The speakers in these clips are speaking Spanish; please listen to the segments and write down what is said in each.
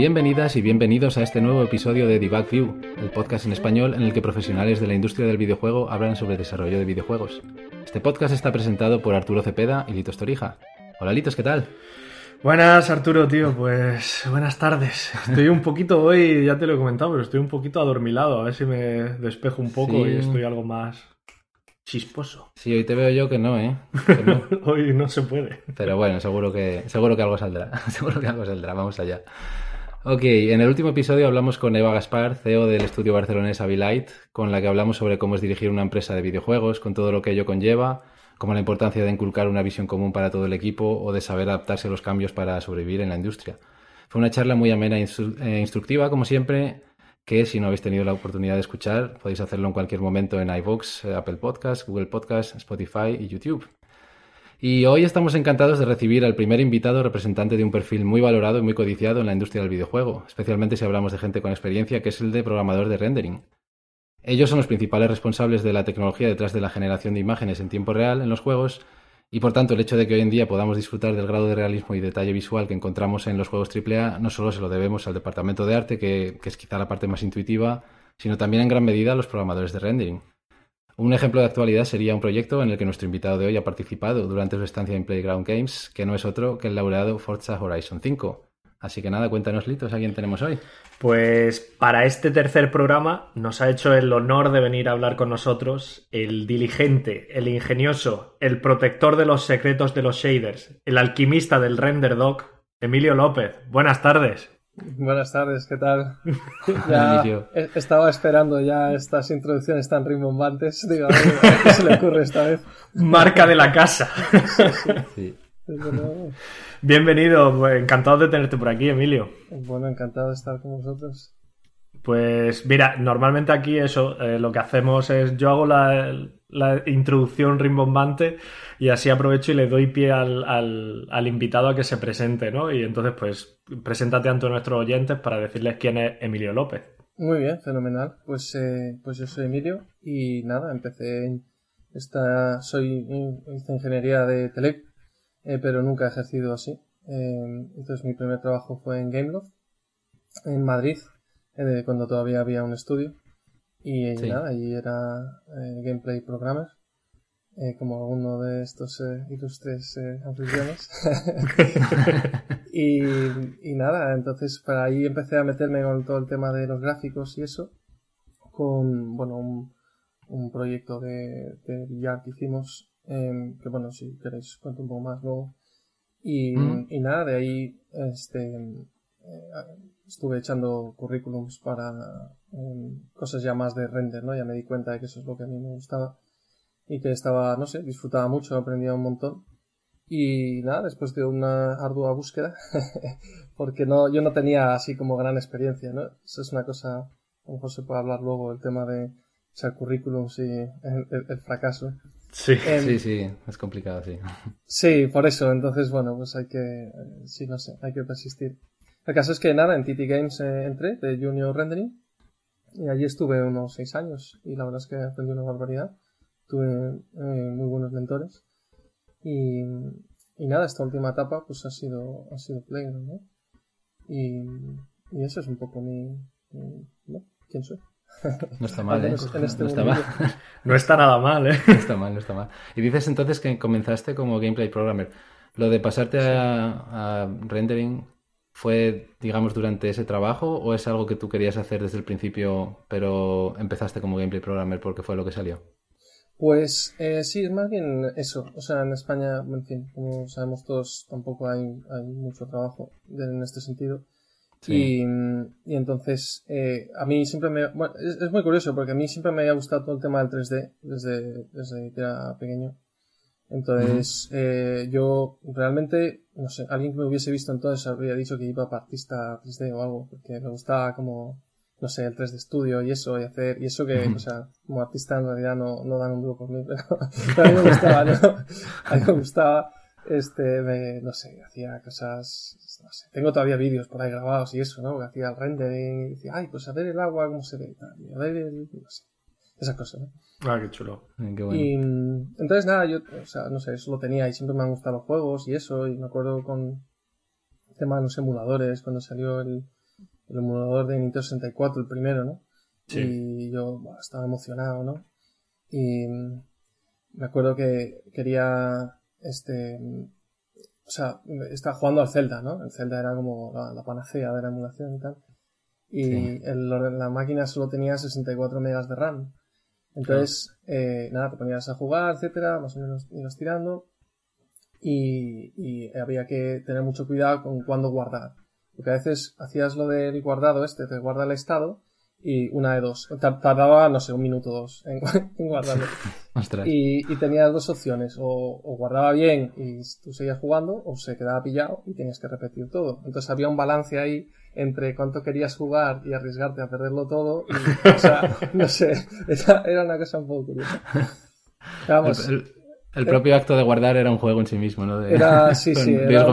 Bienvenidas y bienvenidos a este nuevo episodio de Debug View, el podcast en español en el que profesionales de la industria del videojuego hablan sobre desarrollo de videojuegos. Este podcast está presentado por Arturo Cepeda y Litos Torija. Hola Litos, ¿qué tal? Buenas Arturo, tío, pues buenas tardes. Estoy un poquito hoy, ya te lo he comentado, pero estoy un poquito adormilado, a ver si me despejo un poco Sí. y estoy algo más chisposo. Sí, hoy te veo yo que no, ¿eh? Que no. hoy no se puede. Pero bueno, seguro que, seguro que algo saldrá. seguro que algo saldrá. Vamos allá. Ok, en el último episodio hablamos con Eva Gaspar, CEO del estudio barcelonés Abilight, con la que hablamos sobre cómo es dirigir una empresa de videojuegos, con todo lo que ello conlleva, como la importancia de inculcar una visión común para todo el equipo o de saber adaptarse a los cambios para sobrevivir en la industria. Fue una charla muy amena e e instructiva, como siempre, que si no habéis tenido la oportunidad de escuchar, podéis hacerlo en cualquier momento en iVoox, Apple Podcasts, Google Podcasts, Spotify y YouTube. Y hoy estamos encantados de recibir al primer invitado representante de un perfil muy valorado y muy codiciado en la industria del videojuego, especialmente si hablamos de gente con experiencia, que es el de programador de rendering. Ellos son los principales responsables de la tecnología detrás de la generación de imágenes en tiempo real en los juegos, y por tanto el hecho de que hoy en día podamos disfrutar del grado de realismo y detalle visual que encontramos en los juegos AAA no solo se lo debemos al departamento de arte, que, es quizá la parte más intuitiva, sino también en gran medida a los programadores de rendering. Un ejemplo de actualidad sería un proyecto en el que nuestro invitado de hoy ha participado durante su estancia en Playground Games, que no es otro que el laureado Forza Horizon 5. Así que nada, cuéntanos, Litos, ¿a quién tenemos hoy? Pues para este tercer programa nos ha hecho el honor de venir a hablar con nosotros el diligente, el ingenioso, el protector de los secretos de los shaders, el alquimista del render doc, Emilio López. Buenas tardes. Buenas tardes, ¿qué tal? ya estaba esperando ya estas introducciones tan rimbombantes. Digo, a ver, qué se le ocurre esta vez. Marca de la casa. Sí. Bienvenido, pues, encantado de tenerte por aquí, Emilio. Bueno, encantado de estar con vosotros. Pues mira, normalmente aquí eso, eh, lo que hacemos es, yo hago la, la introducción rimbombante y así aprovecho y le doy pie al, al- al invitado a que se presente, ¿no? Y entonces, pues, preséntate ante nuestros oyentes para decirles quién es Emilio López. Muy bien, fenomenal. Pues, eh, pues yo soy Emilio y nada, empecé en esta, soy hice ingeniería de tele, eh, pero nunca he ejercido así. Eh, entonces mi primer trabajo fue en Gameloft, en Madrid, eh, cuando todavía había un estudio. Y eh, Sí. nada, y era eh, gameplay programmer, como alguno de estos ilustres eh, anfitriones. y, y nada, entonces para ahí empecé a meterme con todo el tema de los gráficos y eso, con, bueno, un, un proyecto de, de que hicimos, em, que bueno, si queréis cuento un poco más luego. Y, Mm. y nada, de ahí este, eh, estuve echando currículums para em, cosas ya más de render, ¿no? Ya me di cuenta de que eso es lo que a mí me gustaba y que estaba, no sé, disfrutaba mucho, aprendía un montón. Y nada, después de una ardua búsqueda, porque no, yo no tenía así como gran experiencia, ¿no? Eso es una cosa, a lo mejor se puede hablar luego, el tema de echar currículums y el, el- el fracaso. Sí. Em, Sí, sí, es complicado, sí. Sí, por eso. Entonces, bueno, pues hay que, eh, sí, no sé, hay que persistir. El caso es que nada, en TT Games eh, entré de Junior Rendering y allí estuve unos seis años y la verdad es que aprendí una barbaridad. Tuve eh, muy buenos mentores y, y nada, esta última etapa pues ha sido, ha sido Playground, ¿no? Y, y eso es un poco mi, mi- ¿no? ¿Quién soy? No está mal, Al ¿eh? en este No está mal. No está nada mal, ¿eh? No está mal, no está mal. Y dices entonces que comenzaste como gameplay programmer. Lo de pasarte a, a rendering fue, digamos, durante ese trabajo o es algo que tú querías hacer desde el principio, pero empezaste como gameplay programmer porque fue lo que salió? Pues eh, sí, es más bien eso. O sea, en España, en fin, como sabemos todos, tampoco hay, hay mucho trabajo en este sentido. Sí. Y, y entonces, eh, a mí siempre me... Bueno, es, es muy curioso porque a mí siempre me había gustado todo el tema del 3D desde, desde que era pequeño. Entonces, eh, yo realmente, no sé, alguien que me hubiese visto entonces habría dicho que iba para artista 3D o algo, porque me gustaba como, no sé, el 3D Studio y eso, y hacer, y eso que, o sea, como artista en realidad no, no dan un duro por mí, pero, pero a mí me gustaba, ¿no? A mí me gustaba. Este, no sé, hacía cosas, no sé, tengo todavía vídeos por ahí grabados y eso, ¿no? Que hacía el rendering y decía, ay, pues a ver el agua cómo se ve, a ver el, no sé, esas cosas, ¿no? Ah, qué chulo. Eh, qué bueno. Y entonces nada, yo, o sea, no sé, eso lo tenía y siempre me han gustado los juegos y eso, y me acuerdo con el tema de los emuladores, cuando salió el, el emulador de Nintendo 64, el primero, ¿no? Sí. Y yo estaba emocionado, ¿no? Y mm, me acuerdo que quería, este, o sea, estaba jugando al Zelda, ¿no? El Zelda era como la, la panacea de la emulación y tal. Y Sí. el la máquina solo tenía 64 megas de RAM. Entonces, eh, nada, te ponías a jugar, etcétera, más o menos ibas tirando. Y, y había que tener mucho cuidado con cuándo guardar. Porque a veces hacías lo del guardado este, te guarda el estado, y una de dos. Tar- Tardaba, no sé, un minuto o dos en, en guardarlo. Y, y tenías dos opciones, o, o guardaba bien y tú seguías jugando, o se quedaba pillado y tenías que repetir todo. Entonces había un balance ahí entre cuánto querías jugar y arriesgarte a perderlo todo. Y, o sea, no sé, era, era una cosa un poco curiosa. Vamos, El, el- el propio acto de guardar era un juego en sí mismo, ¿no? De- era, sí, sí, era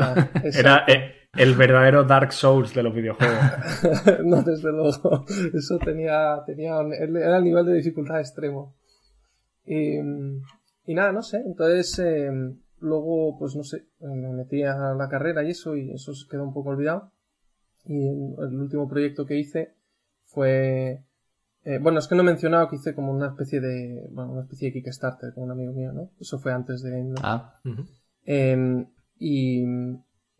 ruleta. Era eh, el verdadero Dark Souls de los videojuegos. no, desde luego. Eso tenía, tenía, un- era el nivel de dificultad extremo. Y, y nada, no sé. Entonces, eh, luego, pues no sé, me metí a la carrera y eso, y eso se quedó un poco olvidado. Y el último proyecto que hice fue, eh, bueno, es que no he mencionado que hice como una especie de, bueno, una especie de Kickstarter con un amigo mío, ¿no? Eso fue antes de, Ah, Ujú. eh, y,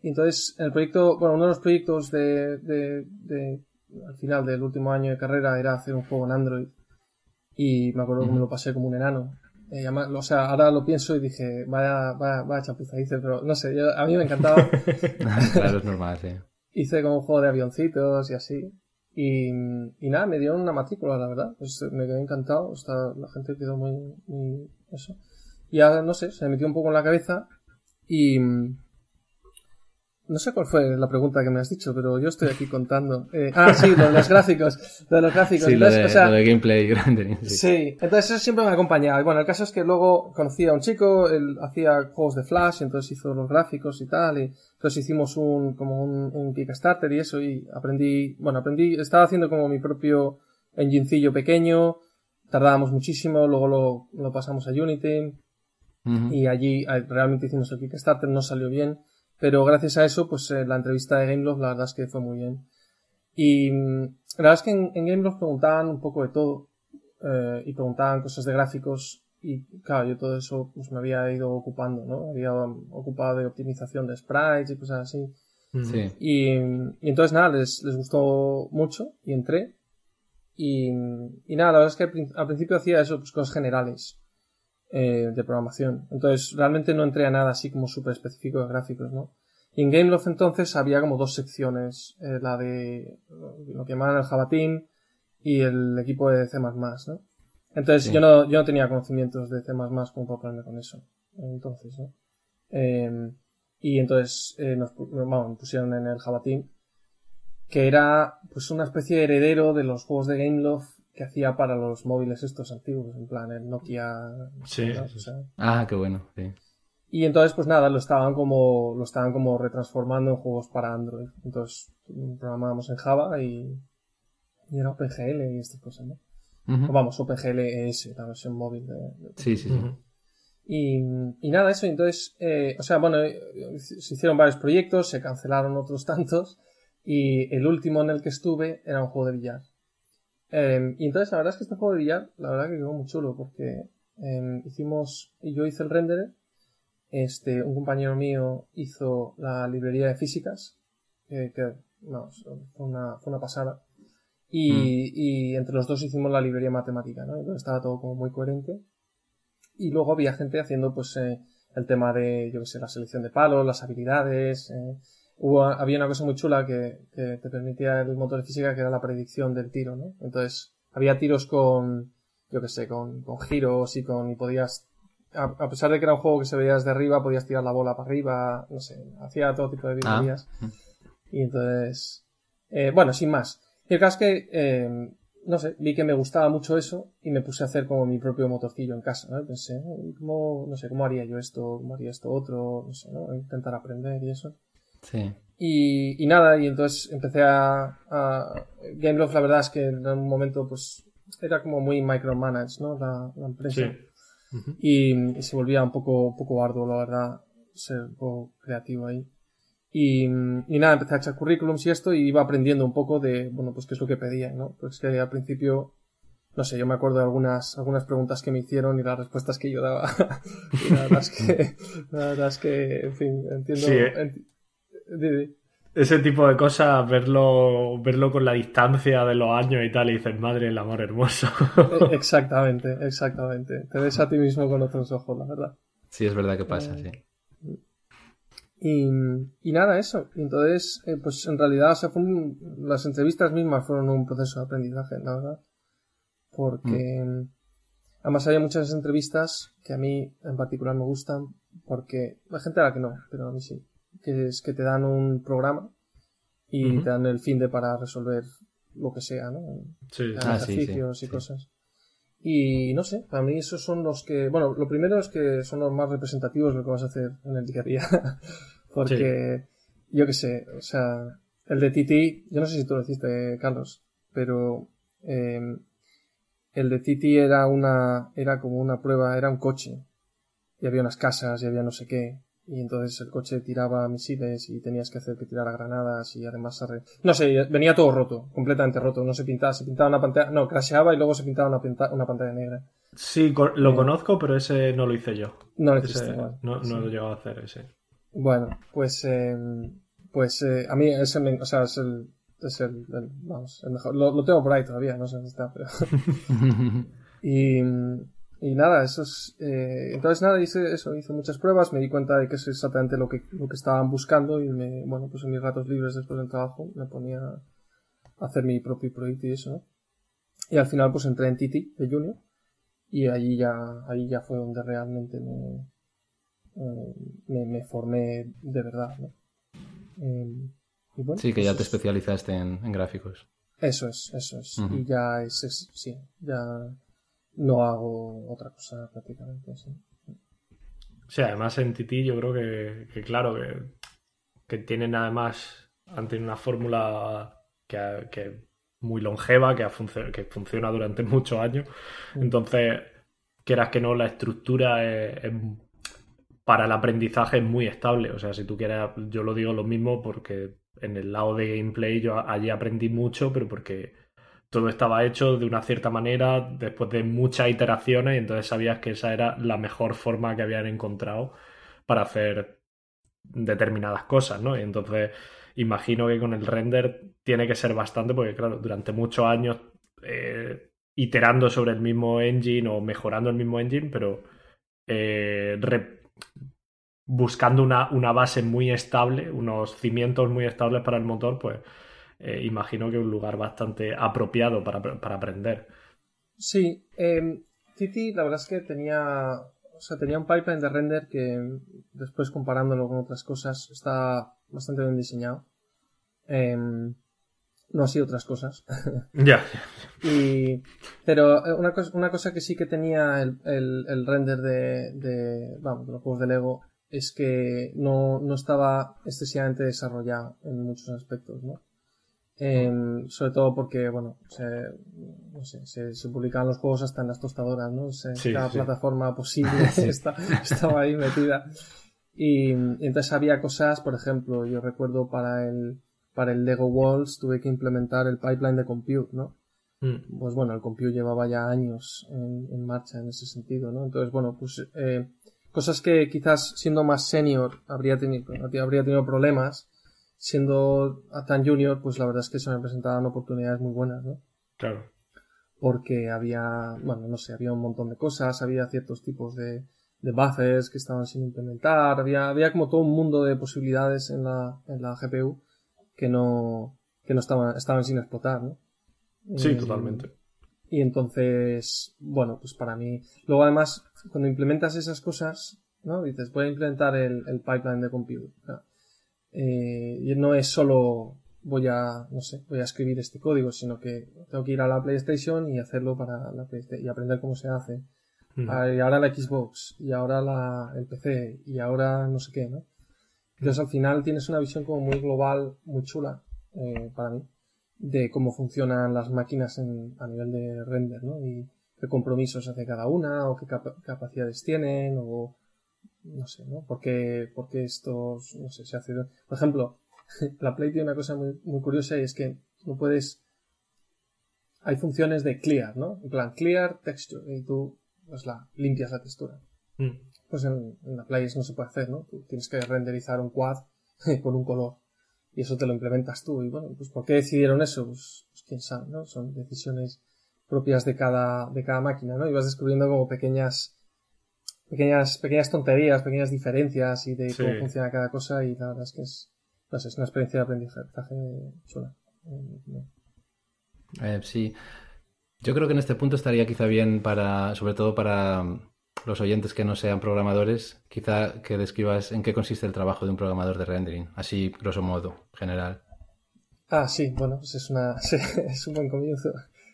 y entonces el proyecto, bueno, uno de los proyectos de, de, de- al final del último año de carrera era hacer un juego en Android. Y me acuerdo que me lo pasé como un enano. Eh, además, o sea, ahora lo pienso y dije, vaya, vaya, vaya chapuza hice, pero no sé, yo- a mí me encantaba. claro, es normal, sí. hice como un juego de avioncitos y así. Y, y nada, me dieron una matrícula, la verdad. Pues me quedé encantado. Está, la gente quedó muy, muy, eso. Y ya, no sé, se me metió un poco en la cabeza. Y, no sé cuál fue la pregunta que me has dicho, pero yo estoy aquí contando. Eh, ah, sí, lo de los gráficos. Lo de los gráficos. Sí, lo Entonces, de, o sea, lo de gameplay rendering, sí. Sí, entonces eso siempre me ha acompañado. Y bueno, el caso es que luego conocí a un chico, él hacía juegos de Flash, entonces hizo los gráficos y tal, y entonces hicimos un, como un, un Kickstarter y eso, y aprendí, bueno, aprendí, estaba haciendo como mi propio enginecillo pequeño, tardábamos muchísimo, luego lo, lo pasamos a Unity, y allí eh, realmente hicimos el Kickstarter, no salió bien, pero gracias a eso, pues eh, la entrevista de Gameloft la verdad es que fue muy bien. Y mm, la verdad es que en, en Gameloft preguntaban un poco de todo, eh, y preguntaban cosas de gráficos, y claro, yo todo eso pues me había ido ocupando, ¿no? Había um, ocupado de optimización de sprites y cosas así. Sí. Y, y entonces nada, les, les gustó mucho y entré. Y, y nada, la verdad es que al, prin- al principio hacía eso, pues cosas generales eh, de programación. Entonces realmente no entré a nada así como súper específico de gráficos, ¿no? Y en Gameloft entonces había como dos secciones, eh, la de lo que llamaban el Java Team y el equipo de C++, ¿no? Entonces Sí. yo no, yo no tenía conocimientos de C++ como para ponerme con eso. Entonces, ¿no? Eh, y entonces eh, nos, vamos, me pusieron en el Java Team, que era pues una especie de heredero de los juegos de Gameloft que hacía para los móviles estos antiguos, en plan el Nokia. Sí, ¿no? sí, O sea, Ah, qué bueno, sí. y entonces, pues nada, lo estaban como, lo estaban como retransformando en juegos para Android. Entonces, programábamos en Java y, y era OpenGL y estas cosas, ¿no? O vamos, OpenGL es la versión móvil de, de- Sí, sí, sí. Y, y nada, eso, entonces, eh, o sea, bueno, eh, se hicieron varios proyectos, se cancelaron otros tantos, y el último en el que estuve era un juego de billar. Eh, y entonces, la verdad es que este juego de billar, la verdad que quedó muy chulo, porque eh, hicimos, y yo hice el render, este, un compañero mío hizo la librería de físicas, que, que, vamos, fue una, fue una pasada. Y, y entre los dos hicimos la librería matemática, ¿no? Entonces estaba todo como muy coherente. Y luego había gente haciendo, pues, eh, el tema de, yo qué sé, la selección de palos, las habilidades. Hubo, había una cosa muy chula que, que te permitía el motor de física, que era la predicción del tiro, ¿no? Entonces, había tiros con, yo qué sé, con, con giros y con, y podías, a, a pesar de que era un juego que se veía desde arriba, podías tirar la bola para arriba, no sé, hacía todo tipo de Ah. virguerías. Y entonces, eh, bueno, sin más. Y el caso es que, eh, no sé, vi que me gustaba mucho eso y me puse a hacer como mi propio motorcillo en casa, ¿no? Y pensé, ¿cómo, no sé, cómo haría yo esto? ¿Cómo haría esto otro? No sé, ¿no? Intentar aprender y eso. Sí. Y, y nada, y entonces empecé a, a... Gameloft, la verdad es que en un momento, pues, era como muy micromanaged, ¿no? La, la empresa. Sí. Y, y se volvía un poco, un poco arduo, la verdad, ser un poco creativo ahí. Y, y nada, empecé a echar currículums y esto y iba aprendiendo un poco de, bueno, pues qué es lo que pedían, ¿no? Pues que al principio, no sé, yo me acuerdo de algunas, algunas preguntas que me hicieron y las respuestas que yo daba. y la verdad es que, la verdad es que, en fin, entiendo. Sí, eh. Ese tipo de cosas, verlo, verlo con la distancia de los años y tal, y dices, madre, el amor hermoso. Eh, Exactamente, exactamente. Te ves a ti mismo con otros ojos, la verdad. Sí, es verdad que pasa, sí. Y, y nada, eso. Y entonces, eh, pues en realidad, o sea, fue un- las entrevistas mismas fueron un proceso de aprendizaje, la verdad. Porque, además había muchas entrevistas que a mí en particular me gustan, porque la gente a la que no, pero a mí sí. Que es que te dan un programa y te dan el fin de para resolver lo que sea, ¿no? Sí, Ah, sí, sí, ejercicios y sí. cosas. Y no sé, para mí esos son los que, bueno, lo primero es que son los más representativos de lo que vas a hacer en el día a día. Porque, yo qué sé, o sea, el de Titi, yo no sé si tú lo hiciste, Carlos, pero eh, el de Titi era una, era como una prueba, era un coche. Y había unas casas y había no sé qué. Y entonces el coche tiraba misiles y tenías que hacer que tirara granadas y además arre- no sé, venía todo roto, completamente roto, no se pintaba, se pintaba una pantalla, no, crasheaba y luego se pintaba una, pinta- una pantalla negra. Sí, lo Eh. conozco, pero ese no lo hice yo. No lo Ese- hiciste igual. no, no Sí. lo he llegado a hacer ese. Bueno, pues, eh, pues eh, a mí ese me, o sea, es el, es el, el- vamos, el mejor. Lo, lo tengo por ahí todavía, no sé dónde está, pero. y, y nada, eso es, eh, entonces nada, hice eso, hice muchas pruebas, me di cuenta de que es exactamente lo que, lo que estaban buscando y me, bueno, pues en mis ratos libres después del trabajo me ponía a hacer mi propio proyecto y eso, ¿no? Y al final pues entré en Titi de Junior y allí ya, ahí ya fue donde realmente me, eh, me, me formé de verdad, ¿no? Eh, y bueno, Sí, que ya te es- especializaste en, en gráficos. Eso es, eso es. Y ya es, es- sí, ya no hago otra cosa prácticamente, sí. Sí, además en Titi yo creo que, que claro, que, que tienen además, han tenido una fórmula que, que muy longeva, que, ha funcio- que funciona durante muchos años. Mm. Entonces, quieras que no, la estructura es, es- para el aprendizaje es muy estable. O sea, si tú quieres, yo lo digo lo mismo porque en el lado de gameplay yo allí aprendí mucho, pero porque todo estaba hecho de una cierta manera después de muchas iteraciones y entonces sabías que esa era la mejor forma que habían encontrado para hacer determinadas cosas, ¿no? Y entonces imagino que con el render tiene que ser bastante porque, claro, durante muchos años eh, iterando sobre el mismo engine o mejorando el mismo engine, pero eh, buscando una, una base muy estable, unos cimientos muy estables para el motor, pues eh, imagino que un lugar bastante apropiado para, para aprender. Sí, eh, Titi la verdad es que tenía, o sea, tenía un pipeline de render que después comparándolo con otras cosas está bastante bien diseñado. Eh, no así otras cosas. Ya. Y, pero eh, una cosa, una cosa que sí que tenía el, el, el render de, de, vamos, de los juegos de Lego es que no, no estaba excesivamente desarrollado en muchos aspectos, ¿no? Em, sobre todo porque, bueno, se, no sé, se, se publicaban los juegos hasta en las tostadoras, ¿no? Se- Sí, cada sí. plataforma posible está- estaba ahí metida. Y, y entonces había cosas, por ejemplo, yo recuerdo para el, para el Lego Walls tuve que implementar el pipeline de compute, ¿no? Mm. Pues bueno, el compute llevaba ya años en, en marcha en ese sentido, ¿no? Entonces, bueno, pues eh, cosas que quizás siendo más senior habría tenido, habría tenido problemas, siendo tan junior, pues la verdad es que se me presentaban oportunidades muy buenas, ¿no? Claro. porque había, bueno, no sé, había un montón de cosas, había ciertos tipos de, de buffers que estaban sin implementar, había, había como todo un mundo de posibilidades en la, en la GPU que no, que no estaban, estaban sin explotar, ¿no? Sí, Eh, totalmente. Y entonces, bueno, pues para mí, luego además, cuando implementas esas cosas, ¿no? Dices, voy a implementar el, el pipeline de compute. Eh, y no es solo voy a, no sé, voy a escribir este código, sino que tengo que ir a la PlayStation y hacerlo para la PlayStation y aprender cómo se hace. Mm. Ah, Y ahora la Xbox, y ahora la, el PC, y ahora no sé qué, ¿no? Entonces al final tienes una visión como muy global, muy chula, eh, para mí, de cómo funcionan las máquinas en, a nivel de render, ¿no? Y qué compromisos hace cada una, o qué capa- capacidades tienen, o no sé, ¿no? ¿Por qué, por qué estos, no sé, se hace... Por ejemplo, la Play tiene una cosa muy, muy curiosa y es que no puedes... Hay funciones de clear, ¿no? En plan, clear texture, y tú, pues la, limpias la textura. Mm. Pues en, en la Play eso no se puede hacer, ¿no? Tú tienes que renderizar un quad con un color. Y eso te lo implementas tú. Y bueno, pues ¿por qué decidieron eso? Pues, pues quién sabe, ¿no? Son decisiones propias de cada, de cada máquina, ¿no? Y vas descubriendo como pequeñas, pequeñas, pequeñas tonterías, pequeñas diferencias y de Sí. cómo funciona cada cosa y la verdad es que es, no sé, es una experiencia de aprendizaje chula. Eh, sí. Yo creo que en este punto estaría quizá bien para, sobre todo para los oyentes que no sean programadores, quizá que describas en qué consiste el trabajo de un programador de rendering, así grosso modo, general. Ah, sí, bueno, pues es, una, es un buen comienzo.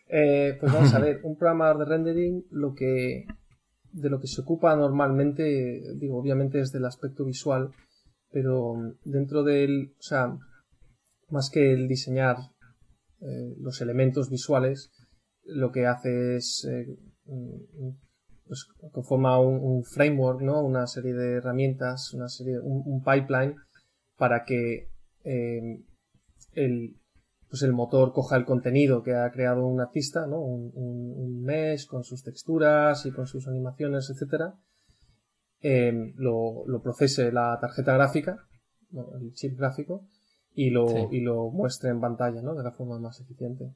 Eh, pues vamos a ver, un programador de rendering lo que de lo que se ocupa normalmente, digo, obviamente es del aspecto visual, pero dentro del, o sea, más que el diseñar eh, los elementos visuales, lo que hace es eh, pues conforma un, un framework, ¿no? Una serie de herramientas, una serie, un, un pipeline para que eh, el, pues el motor coja el contenido que ha creado un artista, ¿no? Un, un- un mesh con sus texturas y con sus animaciones, etcétera, eh, lo, lo procese la tarjeta gráfica, el chip gráfico, y lo, Sí. y lo muestre en pantalla, ¿no? De la forma más eficiente.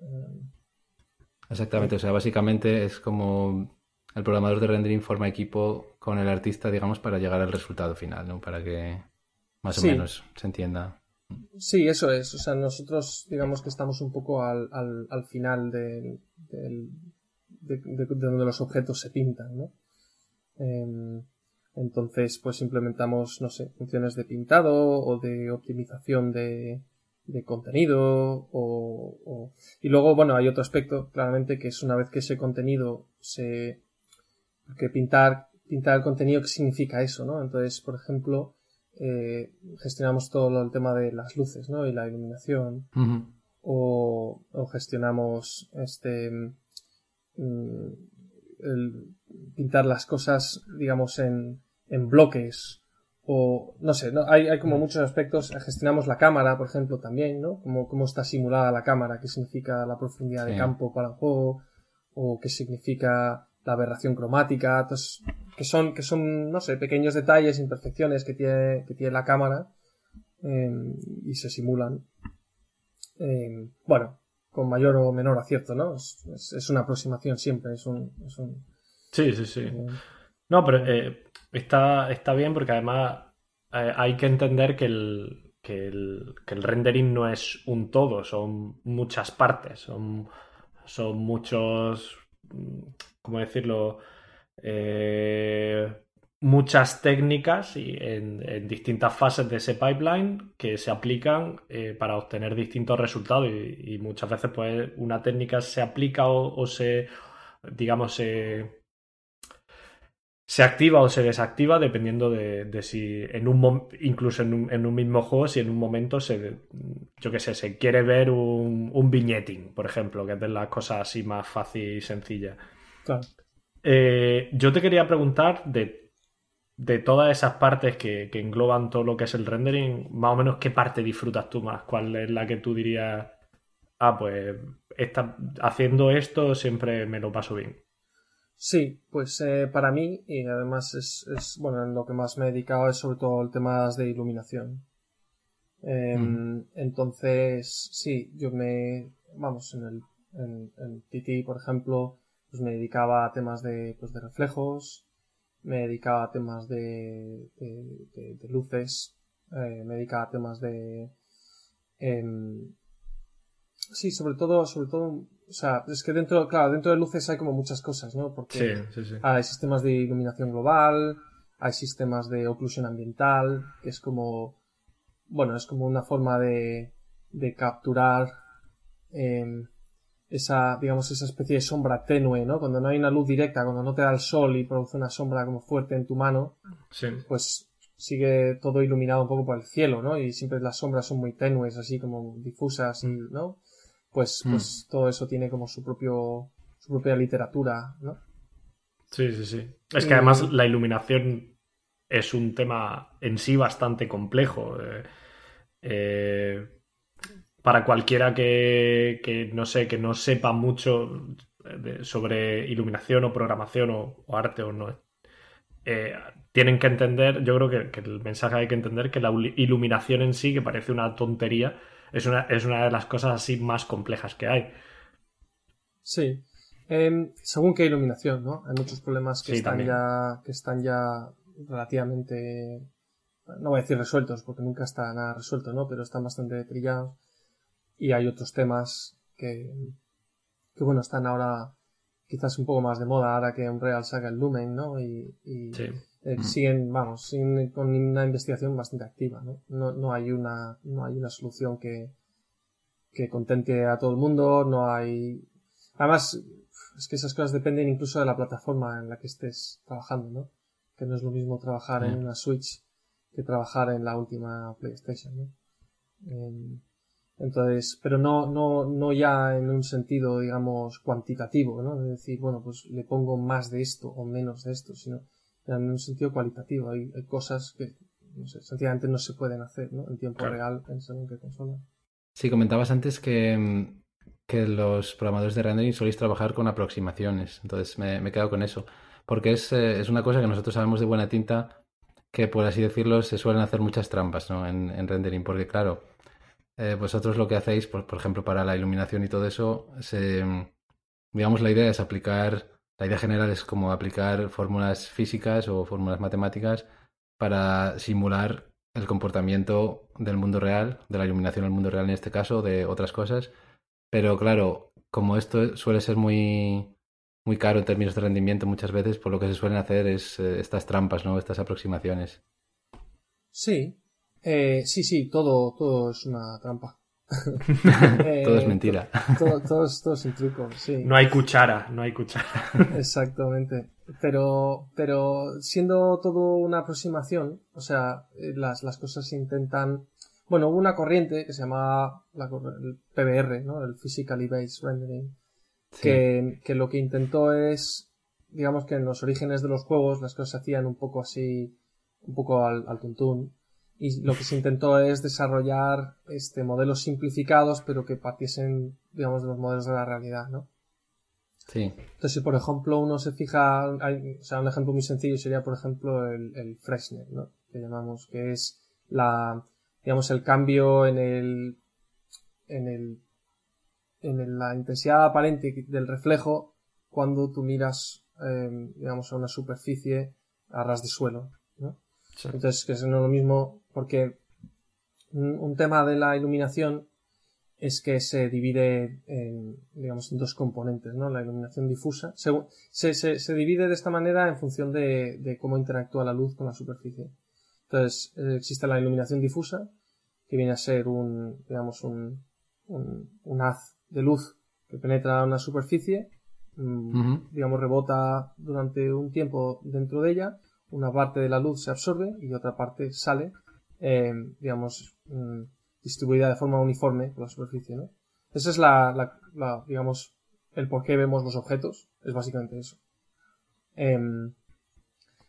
Eh, Exactamente, o sea, básicamente es como el programador de rendering forma equipo con el artista, digamos, para llegar al resultado final, ¿no? Para que más o Sí. menos se entienda. Sí, eso es. O sea, nosotros digamos que estamos un poco al, al, al final de, de- de donde los objetos se pintan, ¿no? Em, entonces, pues implementamos, no sé, funciones de pintado o de optimización de, de contenido o, o- Y luego, bueno, hay otro aspecto, claramente, que es una vez que ese contenido se... Porque pintar, pintar el contenido, ¿qué significa eso, no? Entonces, por ejemplo, eh, gestionamos todo lo- el tema de las luces, ¿no? Y la iluminación. O, o gestionamos este mm, el pintar las cosas, digamos, en, en bloques. O no sé, ¿no? Hay, hay como muchos aspectos. Gestionamos la cámara, por ejemplo, también, ¿no? Cómo, cómo está simulada la cámara, qué significa la profundidad de campo para el juego, o qué significa la aberración cromática, entonces, que son, que son, no sé, pequeños detalles, imperfecciones que tiene, que tiene la cámara eh, y se simulan. Eh, bueno, con mayor o menor acierto, ¿no? Es, es- es una aproximación siempre, es un, es un, Sí, sí, sí. eh, No, pero eh, está, está bien porque además eh, hay que entender que el, que, el, que el rendering no es un todo, son muchas partes, son, son muchos, mm, ¿cómo decirlo? Eh, muchas técnicas y en, distintas fases de ese pipeline que se aplican eh, para obtener distintos resultados y, muchas veces pues una técnica se aplica o, se, digamos, se se activa o se desactiva dependiendo de, si en un incluso en un, mismo juego si en un momento se yo qué sé se quiere ver un, un vignetting por ejemplo que es de las cosas así más fácil y sencilla. Eh, yo te quería preguntar de, de todas esas partes que, que engloban todo lo que es el rendering más o menos qué parte disfrutas tú más cuál es la que tú dirías ah pues esta, haciendo esto siempre me lo paso bien Sí, pues eh, para mí, y además es, es, bueno, en lo que más me he dedicado es sobre todo el tema de iluminación. Eh, Mm. Entonces, sí, yo me, vamos, en el, en, en TT, por ejemplo, pues me dedicaba a temas de, pues de reflejos, me dedicaba a temas de, de, de- de luces, eh, me dedicaba a temas de, em, sí, sobre todo, sobre todo, o sea, es que dentro, claro, dentro de luces hay como muchas cosas, ¿no? Porque sí sí sí hay sistemas de iluminación global, hay sistemas de oclusión ambiental, que es como, bueno, es como una forma de, de capturar em, esa, digamos, esa especie de sombra tenue, ¿no? Cuando no hay una luz directa, cuando no te da el sol y produce una sombra como fuerte en tu mano, pues sigue todo iluminado un poco por el cielo, ¿no? Y siempre las sombras son muy tenues, así como difusas, mm. ¿no? Pues, mm. pues todo eso tiene como su propio, su propia literatura, ¿no? Sí, sí, sí. Es que además la iluminación es un tema en sí bastante complejo. Eh, eh, para cualquiera que, no sé, que no sepa mucho sobre iluminación o programación o, arte o no, eh, tienen que entender, yo creo que, el mensaje hay que entender que la iluminación en sí, que parece una tontería, es una, es una de las cosas así más complejas que hay. Sí. Em, según qué iluminación, ¿no? Hay muchos problemas que están ya. que están ya relativamente. No voy a decir resueltos, porque nunca está nada resuelto, ¿no? Pero están bastante trillados. Y hay otros temas que. que bueno, están ahora quizás un poco más de moda ahora que Unreal saca el Lumen, ¿no? Y, eh, siguen, vamos, siguen con una investigación bastante activa, ¿no? No, no hay una, no hay una solución que, que contente a todo el mundo, no hay, además, es que esas cosas dependen incluso de la plataforma en la que estés trabajando, ¿no? Que no es lo mismo trabajar en una Switch que trabajar en la última PlayStation, ¿no? Entonces, pero no, no, no ya en un sentido, digamos, cuantitativo, ¿no? De decir, bueno, pues le pongo más de esto o menos de esto, sino en un sentido cualitativo. Hay, cosas que, no sé, sencillamente no se pueden hacer, ¿no? En tiempo real en según qué consola. Sí, comentabas antes que, que los programadores de rendering soléis trabajar con aproximaciones. Entonces me, me he quedado con eso. Porque es, eh, es, una cosa que nosotros sabemos de buena tinta que, por así decirlo, se suelen hacer muchas trampas ¿no? en, en rendering. Porque, claro, eh, vosotros lo que hacéis, por, por, ejemplo, para la iluminación y todo eso, se, digamos, la idea es aplicar la idea general es como aplicar fórmulas físicas o fórmulas matemáticas para simular el comportamiento del mundo real, de la iluminación del mundo real en este caso, de otras cosas. Pero claro, como esto suele ser muy, muy caro en términos de rendimiento muchas veces, por lo que se suelen hacer es eh, estas trampas, ¿no? Estas aproximaciones. Sí, eh, sí, sí, todo, todo es una trampa. todo es mentira. Todo, todo, es, todo, un truco, sí. No hay cuchara, no hay cuchara. Exactamente. Pero, pero siendo todo una aproximación, o sea, eh, las, las cosas se intentan. Bueno, hubo una corriente que se llama la, el PBR, ¿no? El Physically Based Rendering, que, que lo que intentó es, digamos que en los orígenes de los juegos las cosas se hacían un poco así, un poco al, al tuntún y lo que se intentó es desarrollar este modelos simplificados pero que partiesen digamos de los modelos de la realidad no sí. Entonces si por ejemplo uno se fija hay, o sea un ejemplo muy sencillo sería por ejemplo el, el no que llamamos que es la digamos el cambio en el en el en la intensidad aparente del reflejo cuando tú miras eh, digamos a una superficie a ras de suelo Entonces, que es no lo mismo porque un, tema de la iluminación es que se divide en, digamos, en dos componentes, ¿no? La iluminación difusa. Se, se, se, divide de esta manera en función de, de, cómo interactúa la luz con la superficie. Entonces, eh, existe la iluminación difusa, que viene a ser un, digamos, un, un, haz de luz que penetra una superficie, mm, digamos, rebota durante un tiempo dentro de ella, una parte de la luz se absorbe y otra parte sale eh, digamos, mm, distribuida de forma uniforme por la superficie, ¿no? Esa es la, digamos, el por qué vemos los objetos, es básicamente eso. Em,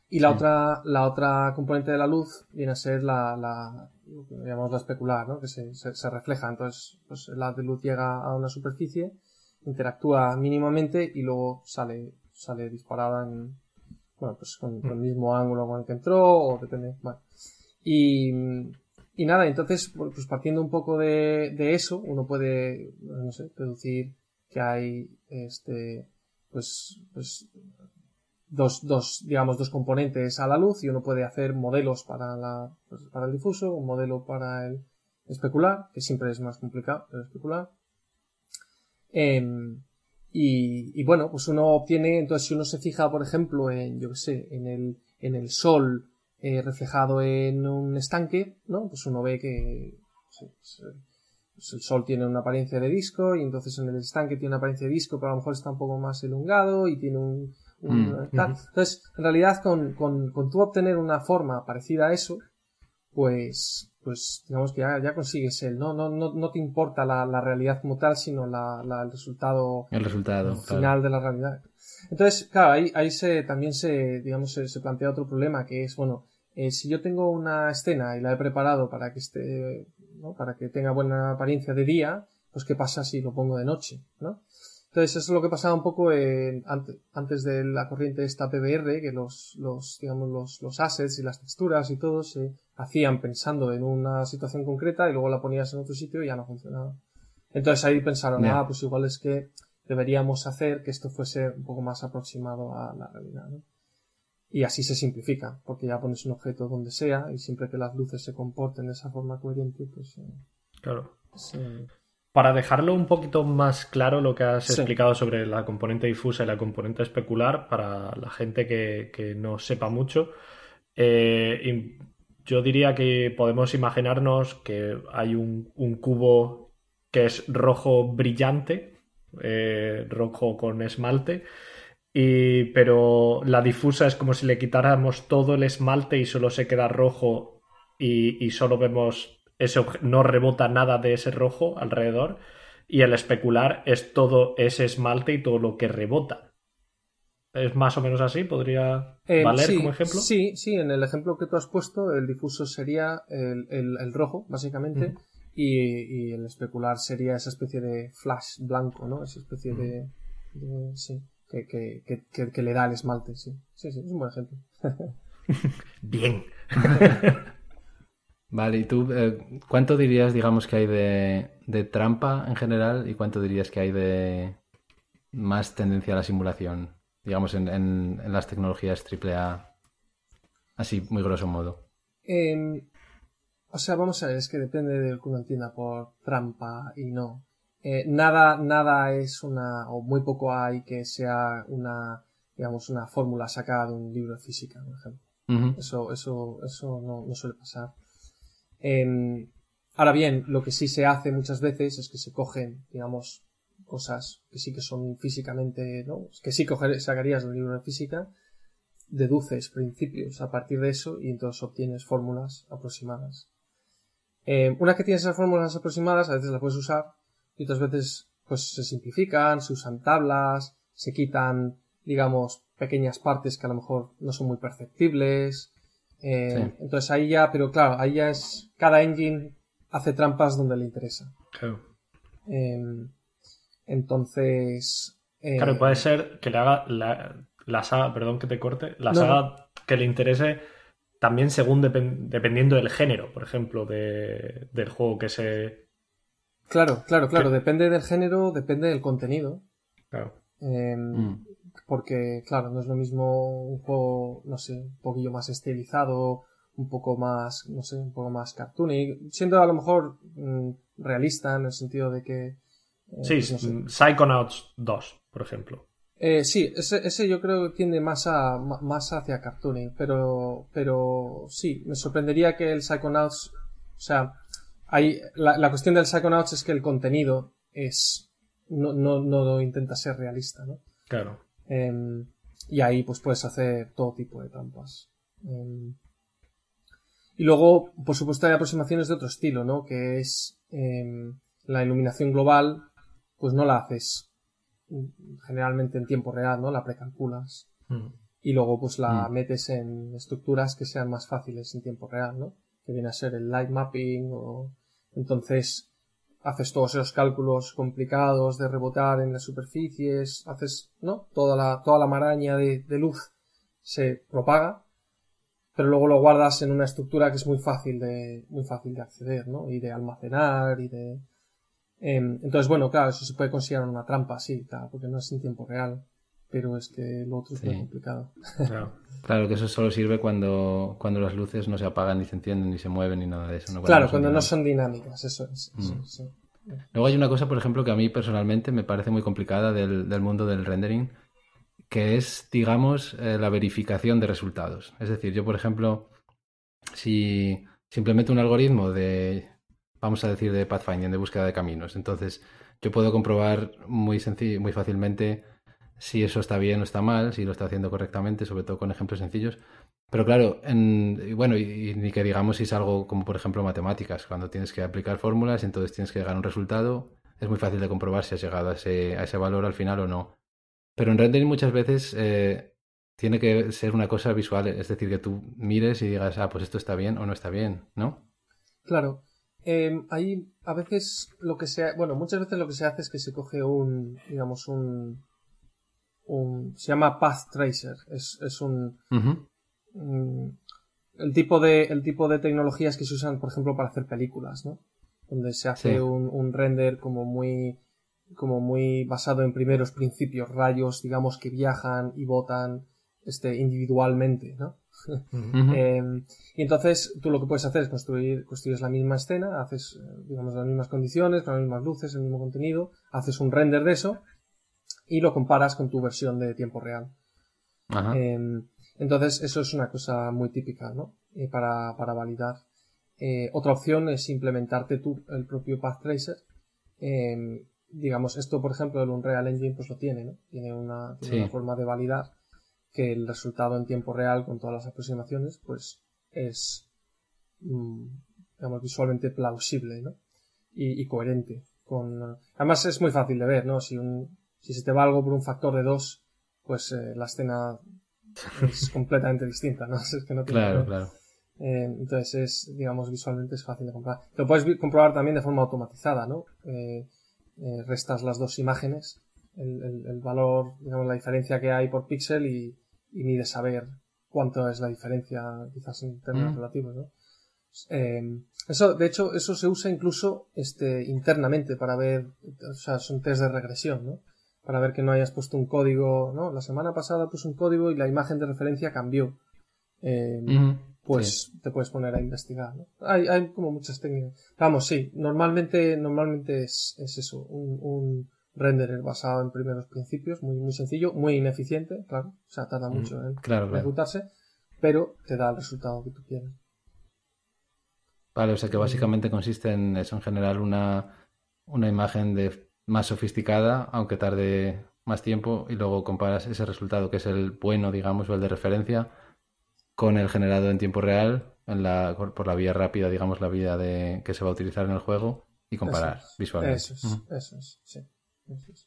y la otra, la otra componente de la luz viene a ser la, la llamamos la especular, ¿no? Que se, se, refleja. Entonces, pues la de luz llega a una superficie, interactúa mínimamente y luego sale, sale disparada en, bueno, pues con, el mismo ángulo con el que entró, o depende, bueno. Y, y nada, entonces, pues partiendo un poco de, de eso, uno puede, no sé, deducir que hay, este, pues, pues, dos, dos, digamos, dos componentes a la luz y uno puede hacer modelos para la, pues, para el difuso, un modelo para el especular, que siempre es más complicado el especular. Em, y, y, bueno, pues uno obtiene, entonces si uno se fija, por ejemplo, en, yo qué sé, en el, en el sol eh, reflejado en un estanque, ¿no? Pues uno ve que pues el Sol tiene una apariencia de disco y entonces en el estanque tiene una apariencia de disco, pero a lo mejor está un poco más elongado y tiene un... un Mm, tal. Entonces, en realidad, con, con, con tú obtener una forma parecida a eso, pues, pues digamos que ya, ya consigues el, no, no, no, no te importa la, la realidad como tal, sino la, la- el resultado El resultado. claro. final de la realidad. Entonces, claro, ahí, ahí se, también se, digamos, se, se plantea otro problema que es, bueno, eh, si yo tengo una escena y la he preparado para que esté, ¿no? para que tenga buena apariencia de día, pues qué pasa si lo pongo de noche, ¿no? Entonces, eso es lo que pasaba un poco en- ante- antes de la corriente esta PBR, que los, los, digamos, los, los assets y las texturas y todo se hacían pensando en una situación concreta y luego la ponías en otro sitio y ya no funcionaba. Entonces ahí pensaron, ah, pues igual es que deberíamos hacer que esto fuese un poco más aproximado a la realidad, ¿no? Y así se simplifica, porque ya pones un objeto donde sea y siempre que las luces se comporten de esa forma coherente, pues... eh, Claro. se- Para dejarlo un poquito más claro lo que has Sí. explicado sobre la componente difusa y la componente especular, para la gente que, que no sepa mucho, eh, yo diría que podemos imaginarnos que hay un, un cubo que es rojo brillante, eh, rojo con esmalte, y, pero la difusa es como si le quitáramos todo el esmalte y solo se queda rojo y, y solo vemos ese no rebota nada de ese rojo alrededor y el especular es todo ese esmalte y todo lo que rebota. ¿Es más o menos así? ¿Podría Eh, valer sí, como ejemplo? Sí, sí, en el ejemplo que tú has puesto, el difuso sería el, el- el rojo, básicamente, y, y el especular sería esa especie de flash blanco, ¿no? Esa especie de, de- sí, que, que, que, que- que le da el esmalte, sí. Sí, sí, es un buen ejemplo. Bien. Vale, ¿y tú eh, cuánto dirías, digamos, que hay de, de trampa en general y cuánto dirías que hay de más tendencia a la simulación, digamos, en, en- en las tecnologías AAA? Así, muy grosso modo. Em, o sea, vamos a ver, es que depende de lo que uno entienda por trampa y no. Eh, nada, nada es una, o muy poco hay que sea una, digamos, una fórmula sacada de un libro de física, por ejemplo. Eso, eso, eso no, no suele pasar. Em, ahora bien, lo que sí se hace muchas veces es que se cogen, digamos, cosas que sí que son físicamente, ¿no? Que sí coger- sacarías del libro de física, deduces principios a partir de eso y entonces obtienes fórmulas aproximadas. Em, una que tienes esas fórmulas aproximadas, a veces las puedes usar y otras veces pues se simplifican, se usan tablas, se quitan, digamos, pequeñas partes que a lo mejor no son muy perceptibles. Eh, Sí. Entonces ahí ya, pero claro, ahí ya es, cada engine hace trampas donde le interesa. Claro. Eh, entonces... eh, Claro, puede ser que le haga la, la saga, perdón que te corte, la No, saga que le interese también según depen- dependiendo del género, por ejemplo, de- del juego que se... Claro, claro, claro, depende del género, depende del contenido. Claro. Eh, Mm. Porque, claro, no es lo mismo un juego, no sé, un poquillo más estilizado, un poco más, no sé, un poco más cartoony, siendo a lo mejor mm, realista en el sentido de que... eh, Sí, pues no sé. Psychonauts 2, por ejemplo. Eh, sí, ese, ese yo creo que tiende más a más hacia cartooning, pero pero sí, me sorprendería que el Psychonauts, o sea, hay la, la cuestión del Psychonauts es que el contenido es no no no intenta ser realista, ¿no? Claro. Em, y ahí pues puedes hacer todo tipo de trampas. Em, y luego, por supuesto, hay aproximaciones de otro estilo, ¿no? Que es em, la iluminación global, pues no la haces mm, generalmente en tiempo real, ¿no? La precalculas. Mm. Y luego pues la Mm. metes en estructuras que sean más fáciles en tiempo real, ¿no? Que viene a ser el light mapping o... Entonces, haces todos esos cálculos complicados de rebotar en las superficies, haces, ¿no? Toda la, toda la maraña de, de luz se propaga, pero luego lo guardas en una estructura que es muy fácil de, muy fácil de acceder, ¿no? Y de almacenar y de, em, entonces, bueno, claro, eso se puede considerar una trampa, sí, claro, porque no es en tiempo real, pero es que lo otro es muy Sí. complicado. Claro. Claro que eso solo sirve cuando, cuando las luces no se apagan, ni se encienden, ni se mueven, ni nada de eso. ¿no? claro, cuando no son dinámicas, eso es. eso Mm. es, sí. Luego hay una cosa, por ejemplo, que a mí personalmente me parece muy complicada del, del mundo del rendering, que es, digamos, eh, la verificación de resultados. Es decir, yo, por ejemplo, si simplemente un algoritmo de, vamos a decir, de pathfinding, de búsqueda de caminos. Entonces, yo puedo comprobar muy, muy fácilmente si eso está bien o está mal, si lo está haciendo correctamente, sobre todo con ejemplos sencillos. Pero claro, en, bueno, y, ni que digamos si es algo como por ejemplo matemáticas, cuando tienes que aplicar fórmulas, entonces tienes que llegar a un resultado, es muy fácil de comprobar si has llegado a ese, a ese valor al final o no. Pero en rendering muchas veces eh, tiene que ser una cosa visual, es decir, que tú mires y digas, ah, pues esto está bien o no está bien, ¿no? Claro. Eh, ahí a veces lo que se, bueno, muchas veces lo que se hace es que se coge un, digamos, un, un se llama Path Tracer, es, es un, el tipo de, el tipo de tecnologías que se usan, por ejemplo, para hacer películas, ¿no? Donde se hace un, un render como muy, como muy basado en primeros principios, rayos, digamos, que viajan y botan este, individualmente, ¿no? Em, y entonces tú lo que puedes hacer es construir, construyes la misma escena, haces, eh, digamos, las mismas condiciones, con las mismas luces, el mismo contenido, haces un render de eso y lo comparas con tu versión de tiempo real. Em, entonces eso es una cosa muy típica, ¿no? Eh, para, para, validar. Eh, otra opción es implementarte tú el propio Path Tracer. Em, digamos, esto por ejemplo el Unreal Engine pues lo tiene, ¿no? Tiene una, tiene una forma de validar que el resultado en tiempo real con todas las aproximaciones pues es mm, digamos visualmente plausible ¿no? y, coherente con además es muy fácil de ver no si un si se te va algo por un factor de dos pues eh, la escena es completamente distinta no es que no tiene claro claro eh, entonces es digamos visualmente es fácil de comprobar lo puedes comprobar también de forma automatizada no eh, restas las dos imágenes el, el, el, valor digamos la diferencia que hay por píxel y, y ni de saber cuánto es la diferencia, quizás en términos mm. relativos, ¿no? Eh, eso, de hecho, eso se usa incluso este, internamente para ver, o sea, son test de regresión, ¿no? Para ver que no hayas puesto un código, ¿no? La semana pasada puse un código y la imagen de referencia cambió. Eh, pues te puedes poner a investigar, ¿no? Hay, hay como muchas técnicas. Vamos, sí, normalmente, normalmente es, es eso, un, un, renderer basado en primeros principios, muy, muy sencillo, muy ineficiente, claro, o sea, tarda mm, mucho en ejecutarse, pero te da el resultado que tú quieres. Vale, o sea que básicamente consiste en eso, en general una, una imagen de más sofisticada, aunque tarde más tiempo, y luego comparas ese resultado que es el bueno, digamos, o el de referencia, con el generado en tiempo real, en la, por la vía rápida, digamos, la vía de, que se va a utilizar en el juego, y comparar visualmente. Eso es, eso es, sí.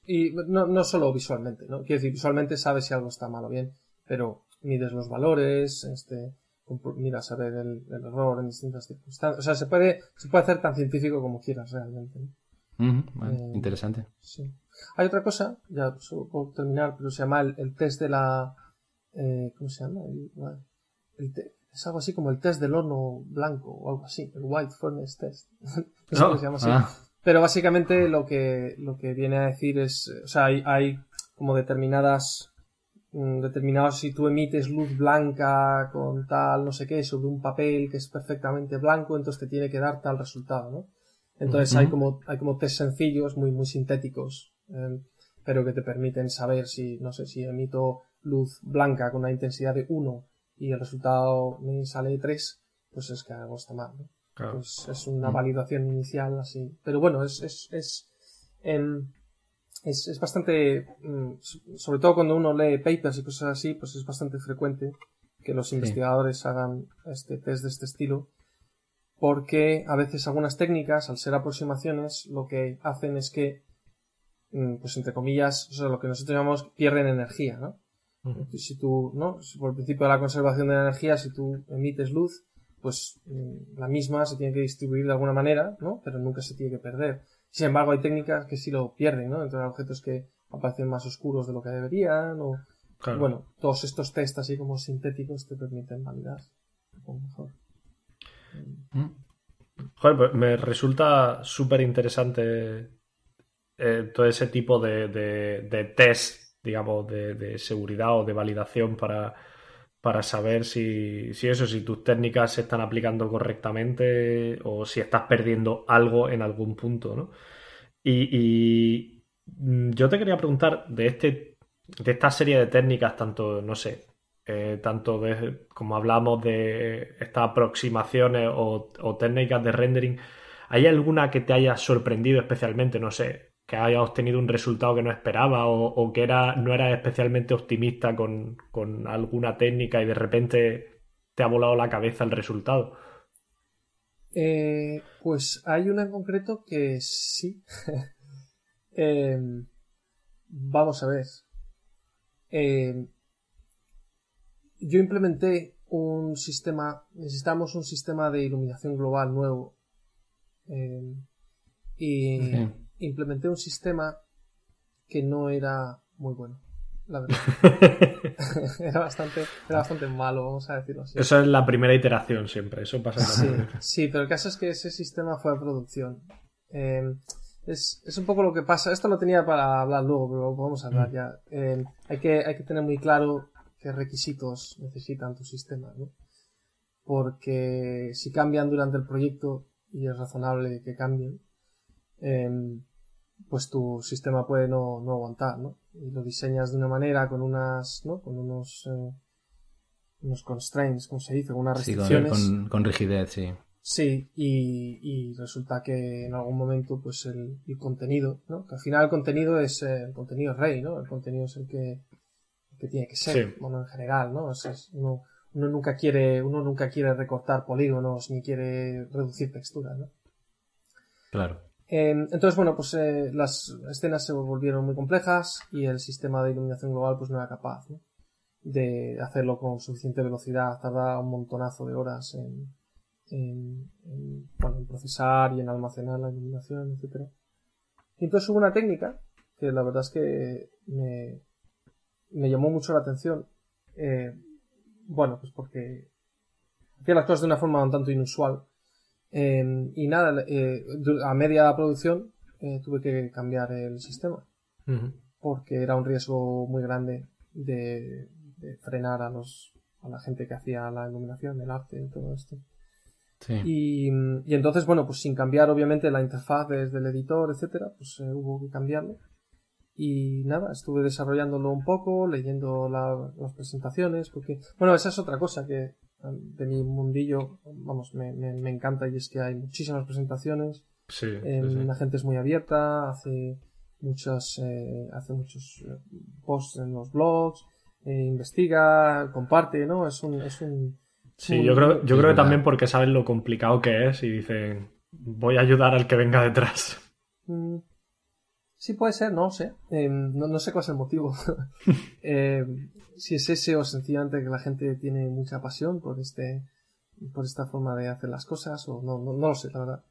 Y no, no solo visualmente, ¿no? Quiero decir, visualmente sabes si algo está mal o bien, pero mides los valores, este, miras a ver el, error en distintas circunstancias. O sea, se puede, se puede hacer tan científico como quieras realmente. Eh, interesante. Sí. Hay otra cosa, ya solo por terminar, pero se llama el, test de la. Eh, ¿Cómo se llama? es algo así como el test del horno blanco o algo así, el White Furnace Test. no, se llama así. Ah. Pero básicamente lo que, lo que viene a decir es, o sea, hay, hay como determinadas, mm, determinados, si tú emites luz blanca con tal, no sé qué, sobre un papel que es perfectamente blanco, entonces te tiene que dar tal resultado, ¿no? Entonces hay como, hay como test sencillos, muy, muy sintéticos, em, pero que te permiten saber si, no sé, si emito luz blanca con una intensidad de 1 y el resultado me sale 3, pues es que algo está mal, ¿no? Pues es una mm. validación inicial así. Pero bueno, es, es, es, em, es, es, bastante, mm, sobre todo cuando uno lee papers y cosas así, pues es bastante frecuente que los investigadores hagan este test de este estilo. Porque a veces algunas técnicas, al ser aproximaciones, lo que hacen es que, mm, pues entre comillas, o sea, lo que nosotros llamamos pierden energía, ¿no? Si tú, ¿no? por el principio de la conservación de la energía, si tú emites luz, pues mm, la misma se tiene que distribuir de alguna manera, ¿no? Pero nunca se tiene que perder. Sin embargo, hay técnicas que sí lo pierden, ¿no? Entre objetos que aparecen más oscuros de lo que deberían, o bueno, todos estos test así como sintéticos te permiten validar un poco mejor. Joder, pues me resulta súper interesante eh, todo ese tipo de, de, test, digamos, de, de seguridad o de validación para, para saber si, si, eso, si tus técnicas se están aplicando correctamente o si estás perdiendo algo en algún punto, ¿no? Y, mm, yo te quería preguntar de este de esta serie de técnicas, tanto, no sé, eh, tanto como hablamos de estas aproximaciones o, técnicas de rendering, ¿Hay alguna que te haya sorprendido especialmente? No sé, que haya obtenido un resultado que no esperaba o, que era, no era especialmente optimista con, alguna técnica y de repente te ha volado la cabeza el resultado. Eh, pues hay una en concreto que sí. Em, vamos a ver. Em, yo implementé un sistema, necesitamos un sistema de iluminación global nuevo. Em, y implementé un sistema que no era muy bueno, la verdad. era, bastante, era bastante malo, vamos a decirlo así. Eso es la primera iteración siempre, eso pasa sí, sí, pero el caso es que ese sistema fue a producción. Em, es, es, un poco lo que pasa. Esto lo tenía para hablar luego, pero vamos a hablar mm. ya. Em, hay, que, hay que tener muy claro qué requisitos necesitan tu sistema, ¿no? Porque si cambian durante el proyecto, y es razonable que cambien, eh, pues tu sistema puede no, no, aguantar, ¿no? Y lo diseñas de una manera con unas, ¿no? Con unos, eh, unos constraints, como se dice, con unas restricciones. con, con, rigidez, sí. Sí, y, y, resulta que en algún momento, pues el, el contenido, ¿no? Que al final el contenido es, eh, el contenido es rey, ¿no? El contenido es el que, que tiene que ser, bueno, en general, ¿no? O sea, uno, uno nunca quiere, uno nunca quiere recortar polígonos ni quiere reducir texturas, ¿no? Claro. Em, entonces, bueno, pues eh, las escenas se volvieron muy complejas y el sistema de iluminación global pues no era capaz de hacerlo con suficiente velocidad. Tarda un montonazo de horas en, en, bueno, en procesar y en almacenar la iluminación, etc. Y entonces hubo una técnica que la verdad es que me, me llamó mucho la atención. Eh, bueno, pues porque hacía las cosas de una forma un tanto inusual Em, y nada, eh, a media producción eh, tuve que cambiar el sistema. Porque era un riesgo muy grande de, frenar a los a la gente que hacía la iluminación, el arte y todo esto. Y, entonces, bueno, pues sin cambiar obviamente la interfaz desde el editor, etcétera, pues eh, hubo que cambiarlo. Y nada, estuve desarrollándolo un poco, leyendo las presentaciones, porque, bueno, esa es otra cosa que de mi mundillo, vamos, me, me, encanta y es que hay muchísimas presentaciones. Eh, la gente es muy abierta, hace muchos, eh, hace muchos eh, posts en los blogs, investiga, comparte, ¿no? Es un, es un Sí, yo creo, yo creo que también porque saben lo complicado que es y dicen, voy a ayudar al que venga detrás. Sí, puede ser, no sé. Em, no, sé cuál es el motivo. Em, si es ese o sencillamente que la gente tiene mucha pasión por este por esta forma de hacer las cosas o no, no, lo sé, la verdad.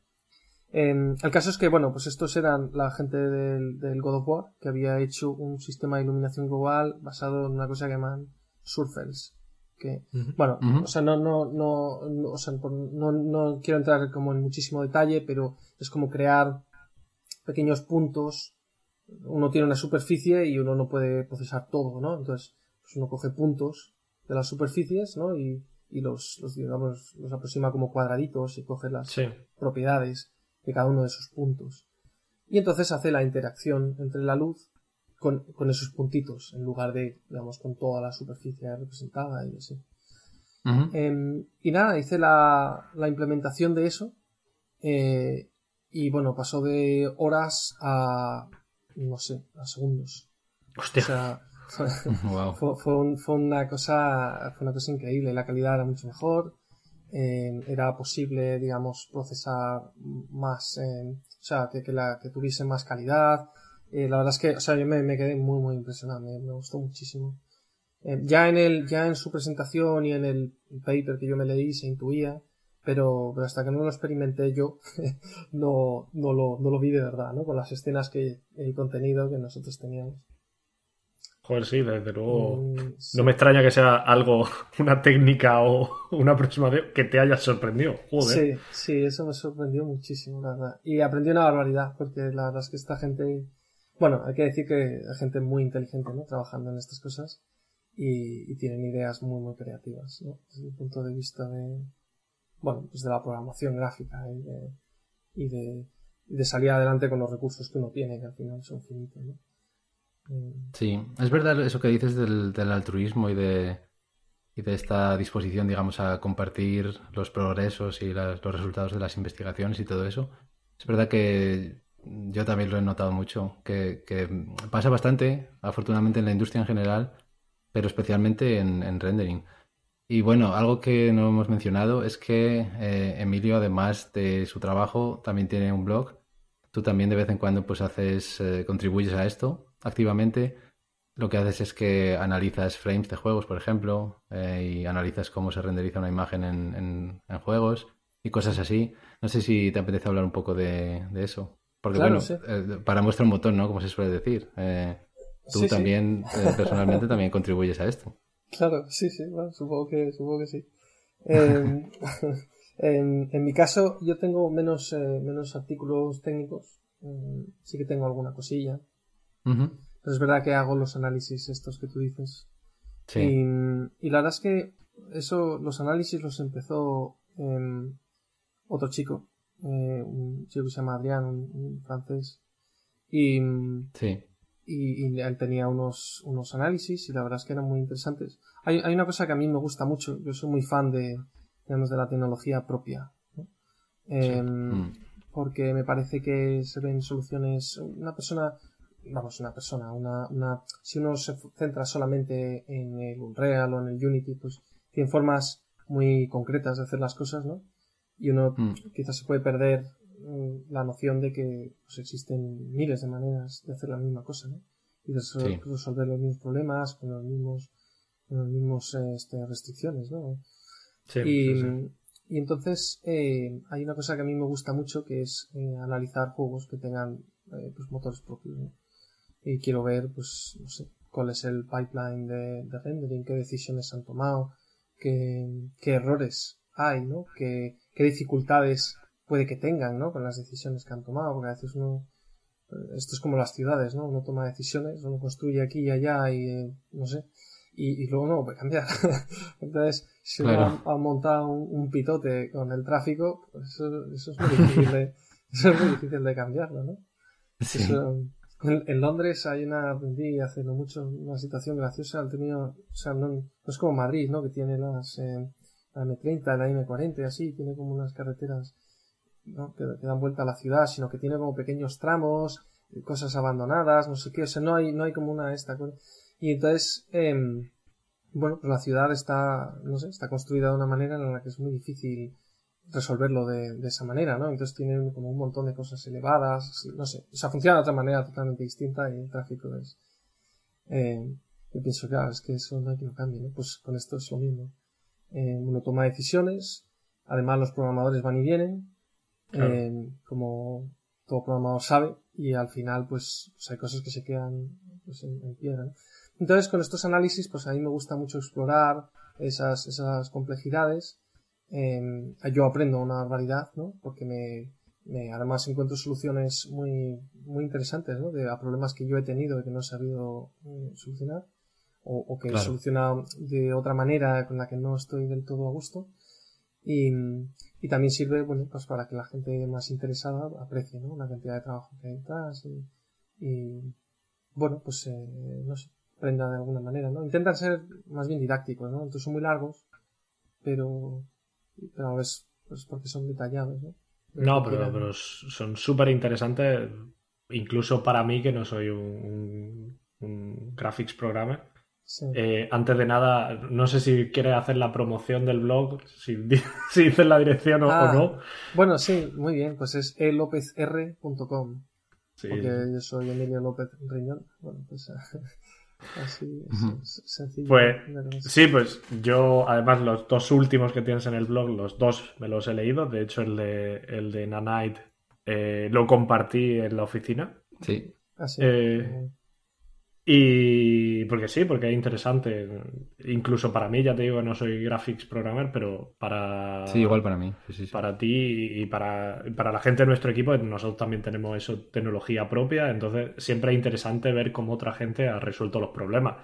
Em, el caso es que, bueno, pues estos eran la gente del, del, God of War que había hecho un sistema de iluminación global basado en una cosa que llaman surfels. Que, bueno, o sea, no, no, no, no, o sea, no, no quiero entrar como en muchísimo detalle, pero es como crear pequeños puntos uno tiene una superficie y uno no puede procesar todo, ¿no? Entonces, pues uno coge puntos de las superficies, ¿no? Y, y los, los, digamos, los aproxima como cuadraditos y coge las propiedades de cada uno de esos puntos. Y entonces hace la interacción entre la luz con, con esos puntitos, en lugar de, digamos, con toda la superficie representada y así. Em, y nada, hice la, la implementación de eso. Eh, y bueno, pasó de horas a no sé, a segundos. Hostia. O sea, fue, una cosa, fue una cosa increíble. La calidad era mucho mejor. Eh, era posible, digamos, procesar más, eh, o sea, que, la, que tuviese más calidad. Eh, la verdad es que, o sea, yo me, quedé muy, muy impresionado. Me, me gustó muchísimo. ya en el, ya en su presentación y en el paper que yo me leí se intuía pero, pero hasta que no lo experimenté yo, no, no, lo, no lo vi de verdad, ¿no? Con las escenas que el contenido que nosotros teníamos. Joder, sí, desde luego. Mm, no me extraña que sea algo, una técnica o una aproximación que te haya sorprendido. Joder. Sí, sí, eso me sorprendió muchísimo, la verdad. Y aprendí una barbaridad, porque la verdad es que esta gente. Bueno, hay que decir que hay gente muy inteligente, ¿no? Trabajando en estas cosas. Y, y tienen ideas muy, muy creativas, ¿no? Desde el punto de vista de, bueno, pues de la programación gráfica y de, y de, de, salir adelante con los recursos que uno tiene, que al final son finitos, Sí, es verdad eso que dices del, del altruismo y de, y de esta disposición, digamos, a compartir los progresos y los resultados de las investigaciones y todo eso. Es verdad que yo también lo he notado mucho, que, pasa bastante, afortunadamente, en la industria en general, pero especialmente en, rendering. Y bueno, algo que no hemos mencionado es que eh, Emilio, además de su trabajo, también tiene un blog. Tú también de vez en cuando pues haces, eh, contribuyes a esto activamente. Lo que haces es que analizas frames de juegos, por ejemplo, eh, y analizas cómo se renderiza una imagen en, juegos y cosas así. No sé si te apetece hablar un poco de eso. Porque bueno, eh, para muestra un botón, ¿no? Como se suele decir. Eh, tú también, eh, personalmente, también contribuyes a esto. Claro, sí, sí, bueno, supongo que, supongo que sí. Em, en, mi caso, yo tengo menos, menos artículos técnicos. Em, sí que tengo alguna cosilla. Pero es verdad que hago los análisis estos que tú dices. Sí. Y, la verdad es que eso, los análisis los empezó otro chico eh, un chico que se llama Adrián, un, francés, y, y, él tenía unos, unos análisis y la verdad es que eran muy interesantes. Hay, hay una cosa que a mí me gusta mucho, yo soy muy fan de, digamos, de la tecnología propia, em, mm. porque me parece que se ven soluciones, una persona, vamos, una persona, una, una, si uno se centra solamente en el Unreal o en el Unity, pues tiene formas muy concretas de hacer las cosas, ¿no? y uno mm. quizás se puede perder la noción de que pues, existen miles de maneras de hacer la misma cosa, ¿no? Y de resolver los mismos problemas con los mismos, con los mismos este, restricciones, ¿no? Sí, y, y entonces eh, hay una cosa que a mí me gusta mucho que es eh, analizar juegos que tengan eh, pues motores propios, ¿no? Y quiero ver, pues, no sé, cuál es el pipeline de, de rendering, qué decisiones han tomado, qué, qué errores hay, ¿no? Que, qué dificultades puede que tengan, ¿no? Con las decisiones que han tomado, porque a veces uno, esto es como las ciudades, ¿no? Uno toma decisiones, uno construye aquí y allá y, eh, no sé, y, luego no puede cambiar. Entonces, si uno ha, montado un, pitote con el tráfico, pues eso, es muy difícil de, eso es muy difícil de cambiarlo, ¿no? en, Londres hay una, aprendí hace no mucho, una situación graciosa, han tenido, o sea, no, es como Madrid, ¿no? Que tiene las, eh, la M30, la M40 y así, tiene como unas carreteras que, dan vuelta a la ciudad, sino que tiene como pequeños tramos, cosas abandonadas, no sé qué, o sea, no hay, no hay como una esta. Y entonces, em, bueno, pues la ciudad está, no sé, está construida de una manera en la que es muy difícil resolverlo de, esa manera, ¿no? Entonces tiene como un montón de cosas elevadas, no sé, o sea, funciona de otra manera totalmente distinta y el tráfico es... Eh, yo pienso, claro, es que eso no hay que lo cambie, ¿no? Pues con esto es lo mismo uno toma decisiones, además los programadores van y vienen, eh, como todo programador sabe, y al final pues, pues hay cosas que se quedan pues, en, piedra. Entonces con estos análisis pues a mí me gusta mucho explorar esas, esas complejidades. Eh, yo aprendo una barbaridad, ¿no? Porque me, me, además encuentro soluciones muy, muy interesantes, ¿no? De, a problemas que yo he tenido y que no he sabido eh, solucionar o, que soluciona de otra manera con la que no estoy del todo a gusto. Y, y también sirve, bueno, pues para que la gente más interesada aprecie, ¿no? La cantidad de trabajo que hay detrás y, bueno, pues, eh, no sé, aprenda de alguna manera, ¿no? Intentan ser más bien didácticos, ¿no? Entonces son muy largos, pero, pero a veces, pues porque son detallados, ¿no? no, pero, pero son súper interesantes, incluso para mí que no soy un, un graphics programmer eh, antes de nada, no sé si quieres hacer la promoción del blog, si, si dices la dirección o, ah, no. Bueno, sí, muy bien, pues es elopezr.com. Porque yo soy Emilio López Riñón. Bueno, pues así es sencillo. Pues sí, pues yo, además, los dos últimos que tienes en el blog, los dos me los he leído. De hecho, el de, el de Nanite eh, lo compartí en la oficina. Sí. Así. Ah, eh, y porque sí, porque es interesante. Incluso para mí, ya te digo, no soy graphics programmer, pero para. Sí, igual para mí. Para ti y para, para la gente de nuestro equipo, nosotros también tenemos eso, tecnología propia. Entonces, siempre es interesante ver cómo otra gente ha resuelto los problemas.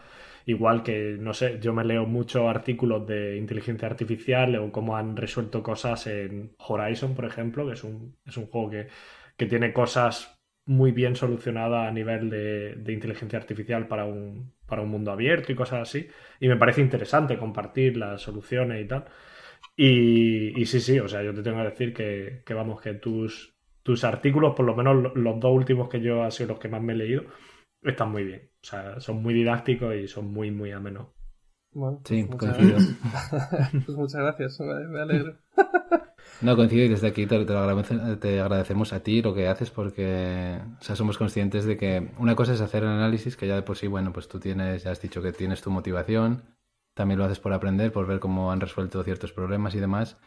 Igual que, no sé, yo me leo muchos artículos de inteligencia artificial o cómo han resuelto cosas en Horizon, por ejemplo, que es un, es un juego que, que tiene cosas muy bien solucionada a nivel de, inteligencia artificial para un, para un mundo abierto y cosas así. Y me parece interesante compartir las soluciones y tal. Y, sí, sí, o sea, yo te tengo que decir que, que, vamos, que tus, tus artículos, por lo menos los dos últimos que yo han sido los que más me he leído, están muy bien. O sea, son muy didácticos y son muy, muy amenos. Bueno, sí, pues coincido. pues muchas gracias, me alegro. No, coincido y desde aquí te, te, agradecemos a ti lo que haces porque somos conscientes de que una cosa es hacer el análisis, que ya de por sí, bueno, pues tú tienes, ya has dicho que tienes tu motivación, también lo haces por aprender, por ver cómo han resuelto ciertos problemas y demás,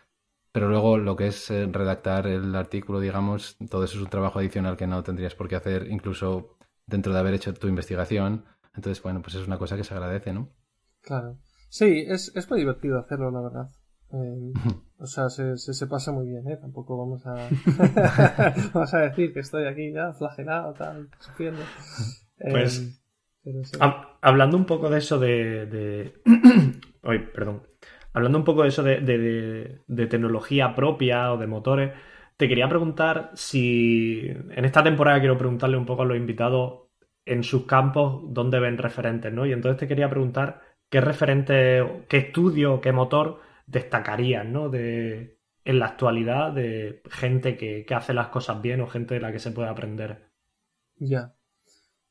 pero luego lo que es eh, redactar el artículo, digamos, todo eso es un trabajo adicional que no tendrías por qué hacer incluso dentro de haber hecho tu investigación. Entonces, bueno, pues es una cosa que se agradece, ¿no? Claro. Sí, es, es muy divertido hacerlo, la verdad. Eh, o sea, se, se, pasa muy bien, ¿eh? Tampoco vamos a, vamos a decir que estoy aquí ya flagelado, tal, sufriendo. Pues, eh, hablando un poco de eso de... de... perdón. Hablando un poco de eso de, de, de, tecnología propia o de motores, te quería preguntar si en esta temporada quiero preguntarle un poco a los invitados en sus campos dónde ven referentes, ¿no? Y entonces te quería preguntar qué referente, qué estudio, qué motor destacarías, ¿no? De, en la actualidad de gente que, hace las cosas bien o gente de la que se puede aprender. Ya.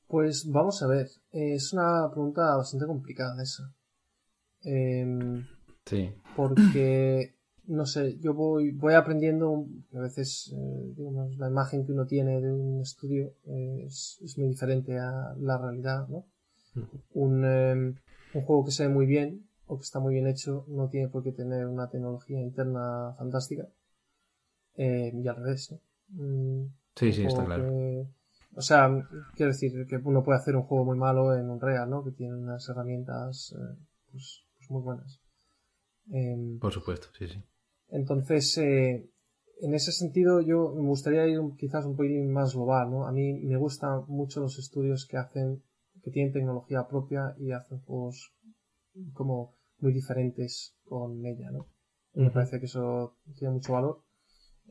Pues vamos a ver. Es una pregunta bastante complicada esa. Em, sí. Porque, no sé, yo voy, voy aprendiendo, a veces, eh, digamos, la imagen que uno tiene de un estudio es, muy diferente a la realidad, ¿no? un, em, un juego que se ve muy bien o que está muy bien hecho no tiene por qué tener una tecnología interna fantástica. Eh, y al revés, mm, sí, sí, está claro. o sea, quiero decir que uno puede hacer un juego muy malo en un real, ¿no? Que tiene unas herramientas eh, pues, pues, muy buenas. Em, por supuesto, sí, sí. Entonces, eh, en ese sentido, yo me gustaría ir quizás un poquito más global, ¿no? A mí me gustan mucho los estudios que hacen, que tienen tecnología propia y hacen juegos como muy diferentes con ella, ¿no? Me parece que eso tiene mucho valor.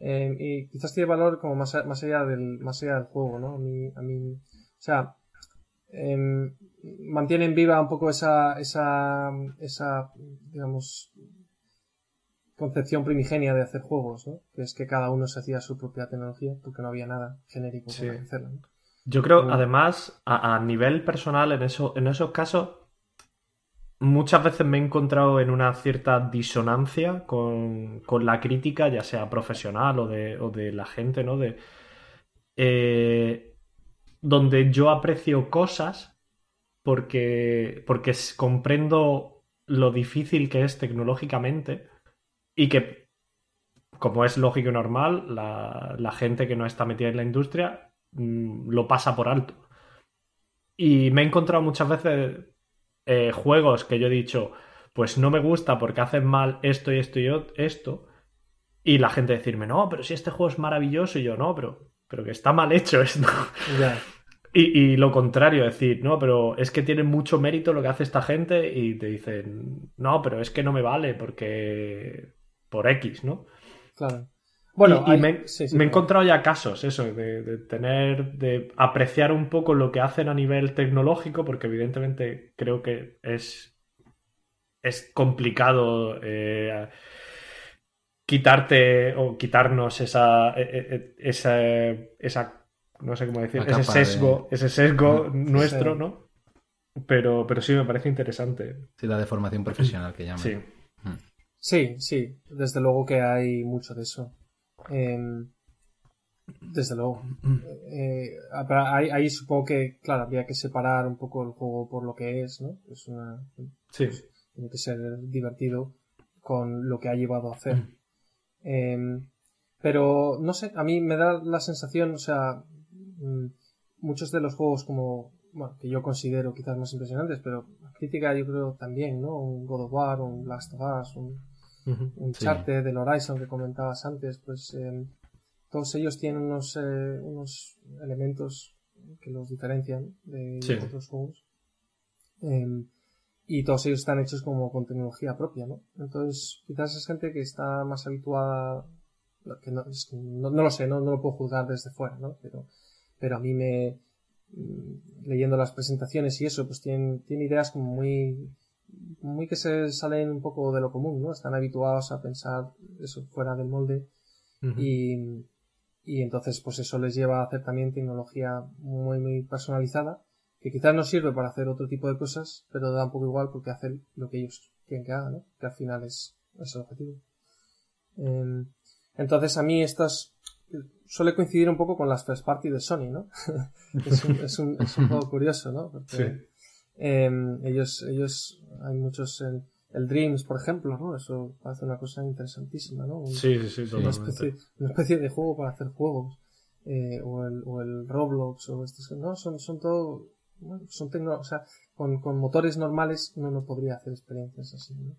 Eh, y quizás tiene valor como más, más allá del, más allá del juego, ¿no? A mí, a mí, o sea, em, mantienen viva un poco esa, esa, esa, digamos, concepción primigenia de hacer juegos, ¿no? Que es que cada uno se hacía su propia tecnología porque no había nada genérico para hacerla. Yo creo, además, a, a, nivel personal, en, eso, en esos casos, muchas veces me he encontrado en una cierta disonancia con, la crítica, ya sea profesional o de, la gente, ¿no? De, eh, donde yo aprecio cosas porque, porque comprendo lo difícil que es tecnológicamente y que, como es lógico y normal, la, la gente que no está metida en la industria mm, lo pasa por alto. Y me he encontrado muchas veces eh, juegos que yo he dicho, pues no me gusta porque hacen mal esto y esto y esto, y la gente decirme, no, pero si este juego es maravilloso, y yo, no, pero, pero que está mal hecho esto. Y, lo contrario, decir, no, pero es que tiene mucho mérito lo que hace esta gente y te dicen, no, pero es que no me vale porque por X, ¿no? Claro. Bueno, y, me, he encontrado ya casos, eso, de, tener, de apreciar un poco lo que hacen a nivel tecnológico, porque evidentemente creo que es, es complicado eh, quitarte o quitarnos esa, e, e, e, esa, esa no sé cómo decir, ese sesgo, ese sesgo nuestro, ¿no? Pero, pero sí me parece interesante. Sí, la deformación profesional que llaman. Sí. Mm. Sí, sí, desde luego que hay mucho de eso. Em, desde luego. Eh, ahí, supongo que, claro, habría que separar un poco el juego por lo que es, ¿no? Es una, sí. tiene que ser divertido con lo que ha llevado a hacer. Em, pero, no sé, a mí me da la sensación, o sea, mm, muchos de los juegos como, bueno, que yo considero quizás más impresionantes, pero la crítica yo creo también, ¿no? Un God of War, un Last of Us, un un charte del Horizon que comentabas antes, pues em, todos ellos tienen unos, eh, unos elementos que los diferencian de otros juegos. Em, y todos ellos están hechos como con tecnología propia, ¿no? Entonces, quizás es gente que está más habituada, que no, no, lo sé, no, no, lo puedo juzgar desde fuera, ¿no? Pero, pero a mí me, mm, leyendo las presentaciones y eso, pues tienen, tienen ideas como muy, muy que se salen un poco de lo común, ¿no? Están habituados a pensar eso fuera del molde y, y entonces pues eso les lleva a hacer también tecnología muy, muy personalizada que quizás no sirve para hacer otro tipo de cosas, pero da un poco igual porque hace lo que ellos quieren que haga, ¿no? Que al final es, es el objetivo. Em, entonces a mí estas suele coincidir un poco con las first party de Sony, ¿no? es, un, es, un, es un poco curioso, ¿no? Porque em, ellos, ellos, hay muchos, el, el, Dreams, por ejemplo, ¿no? Eso parece una cosa interesantísima, ¿no? sí, sí, sí, una especie, una especie de juego para hacer juegos. Eh, o, el, o el Roblox o estos, no, son, son todo bueno, son tecno o sea, con, con, motores normales uno no podría hacer experiencias así, ¿no?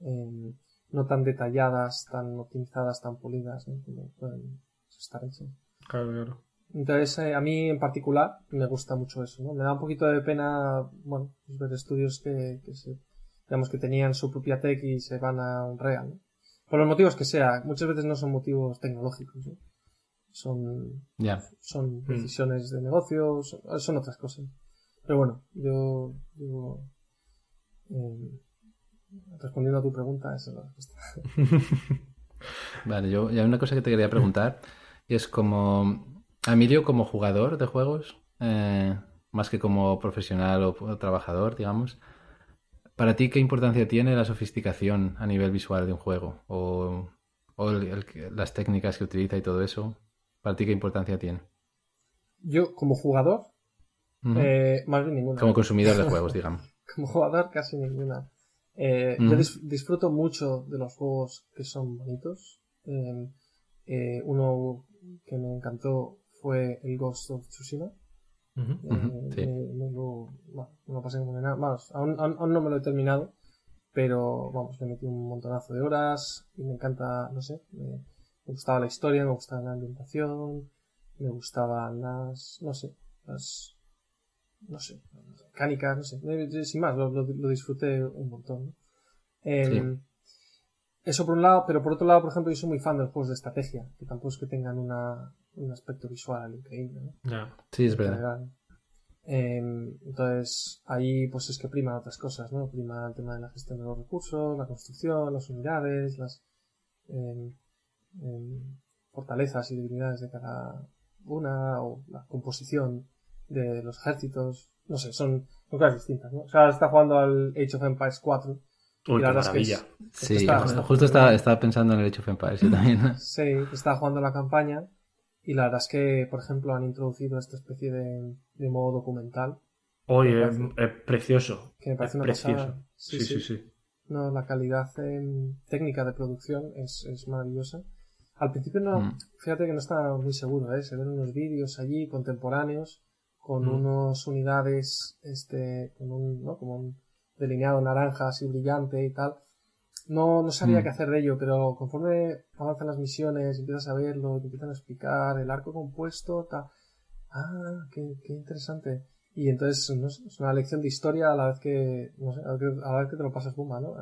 Eh, no tan detalladas, tan optimizadas, tan pulidas, ¿no? Como pueden estar hechas. Claro, claro. Entonces, eh, a mí en particular me gusta mucho eso, ¿no? Me da un poquito de pena, bueno, pues ver estudios que, que se, digamos que tenían su propia tech y se van a un real, ¿no? Por los motivos que sea, muchas veces no son motivos tecnológicos, ¿no? Son, yeah. son decisiones mm. de negocio, son, son, otras cosas. Pero bueno, yo, eh, respondiendo a tu pregunta, esa es la respuesta. vale, yo hay una cosa que te quería preguntar y es como Emilio como jugador de juegos, eh, más que como profesional o, o, trabajador, digamos. ¿Para ti qué importancia tiene la sofisticación a nivel visual de un juego? ¿O, o el, el, las técnicas que utiliza y todo eso? ¿Para ti qué importancia tiene? Yo, como jugador, uh -huh. eh, más bien ninguna. Como consumidor de juegos, digamos. como jugador, casi ninguna. Eh, uh -huh. Yo dis disfruto mucho de los juegos que son bonitos. Eh, uno que me encantó fue el Ghost of Tsushima. Uh -huh. sí. me lo, bueno, me lo pasé como de nada. Vamos, aún, aún, aún, no me lo he terminado, pero vamos, le metí un montonazo de horas y me encanta, no sé, me, me gustaba la historia, me gustaba la ambientación, me gustaban las, no sé, las, no sé, las mecánicas, no sé, sin más, lo, lo, lo disfruté un montón. ¿no? Eh, sí. Eso por un lado, pero por otro lado, por ejemplo, yo soy muy fan de los juegos de estrategia, que tampoco es que tengan una, un aspecto visual increíble. ¿no? Yeah. Sí, es verdad. Eh, entonces, ahí pues es que prima otras cosas, ¿no? Prima el tema de la gestión de los recursos, la construcción, las unidades, las eh, fortalezas y debilidades de cada una, o la composición de los ejércitos, no sé, son, son cosas distintas, ¿no? O sea, está jugando al Age of Empires 4 Uy, y la verdad es que es, sí, está, está justo estaba, estaba, pensando en el Age of Empires yo también. sí, estaba jugando la campaña y la verdad es que, por ejemplo, han introducido esta especie de, de modo documental. Oye, es, es, precioso. Que me parece es una precioso. Pasada. Sí, sí, sí, sí. No, la calidad eh, técnica de producción es, es maravillosa. Al principio no, mm. fíjate que no estaba muy seguro, ¿eh? Se ven unos vídeos allí contemporáneos con mm. unas unidades, este, con un, ¿no? Como un delineado naranja así brillante y tal. No, no sabía mm. qué hacer de ello, pero conforme avanzan las misiones, empiezas a verlo, te empiezan a explicar el arco compuesto, tal. Ah, qué, qué interesante. Y entonces no sé, es una lección de historia a la vez que, no sé, a la vez que te lo pasas bomba, ¿no?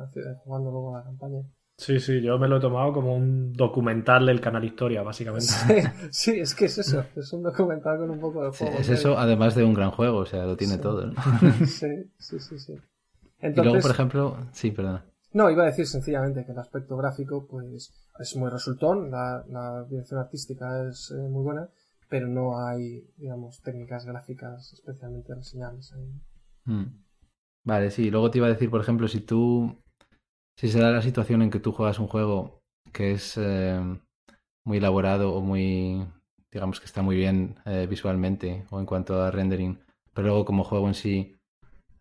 Jugando luego a la campaña. Sí, sí, yo me lo he tomado como un documental del canal Historia, básicamente. Sí, sí es que es eso, es un documental con un poco de juego. Sí, es eso, además de un gran juego, o sea, lo tiene sí. todo. ¿no? Sí, sí, sí, sí. Entonces, y luego, por ejemplo, sí, perdona. No, iba a decir sencillamente que el aspecto gráfico, pues, es muy resultón, la, la dirección artística es eh, muy buena, pero no hay, digamos, técnicas gráficas especialmente reseñables ahí. Mm. Vale, sí. Luego te iba a decir, por ejemplo, si tú si se da la situación en que tú juegas un juego que es eh, muy elaborado o muy, digamos que está muy bien eh, visualmente o en cuanto a rendering, pero luego como juego en sí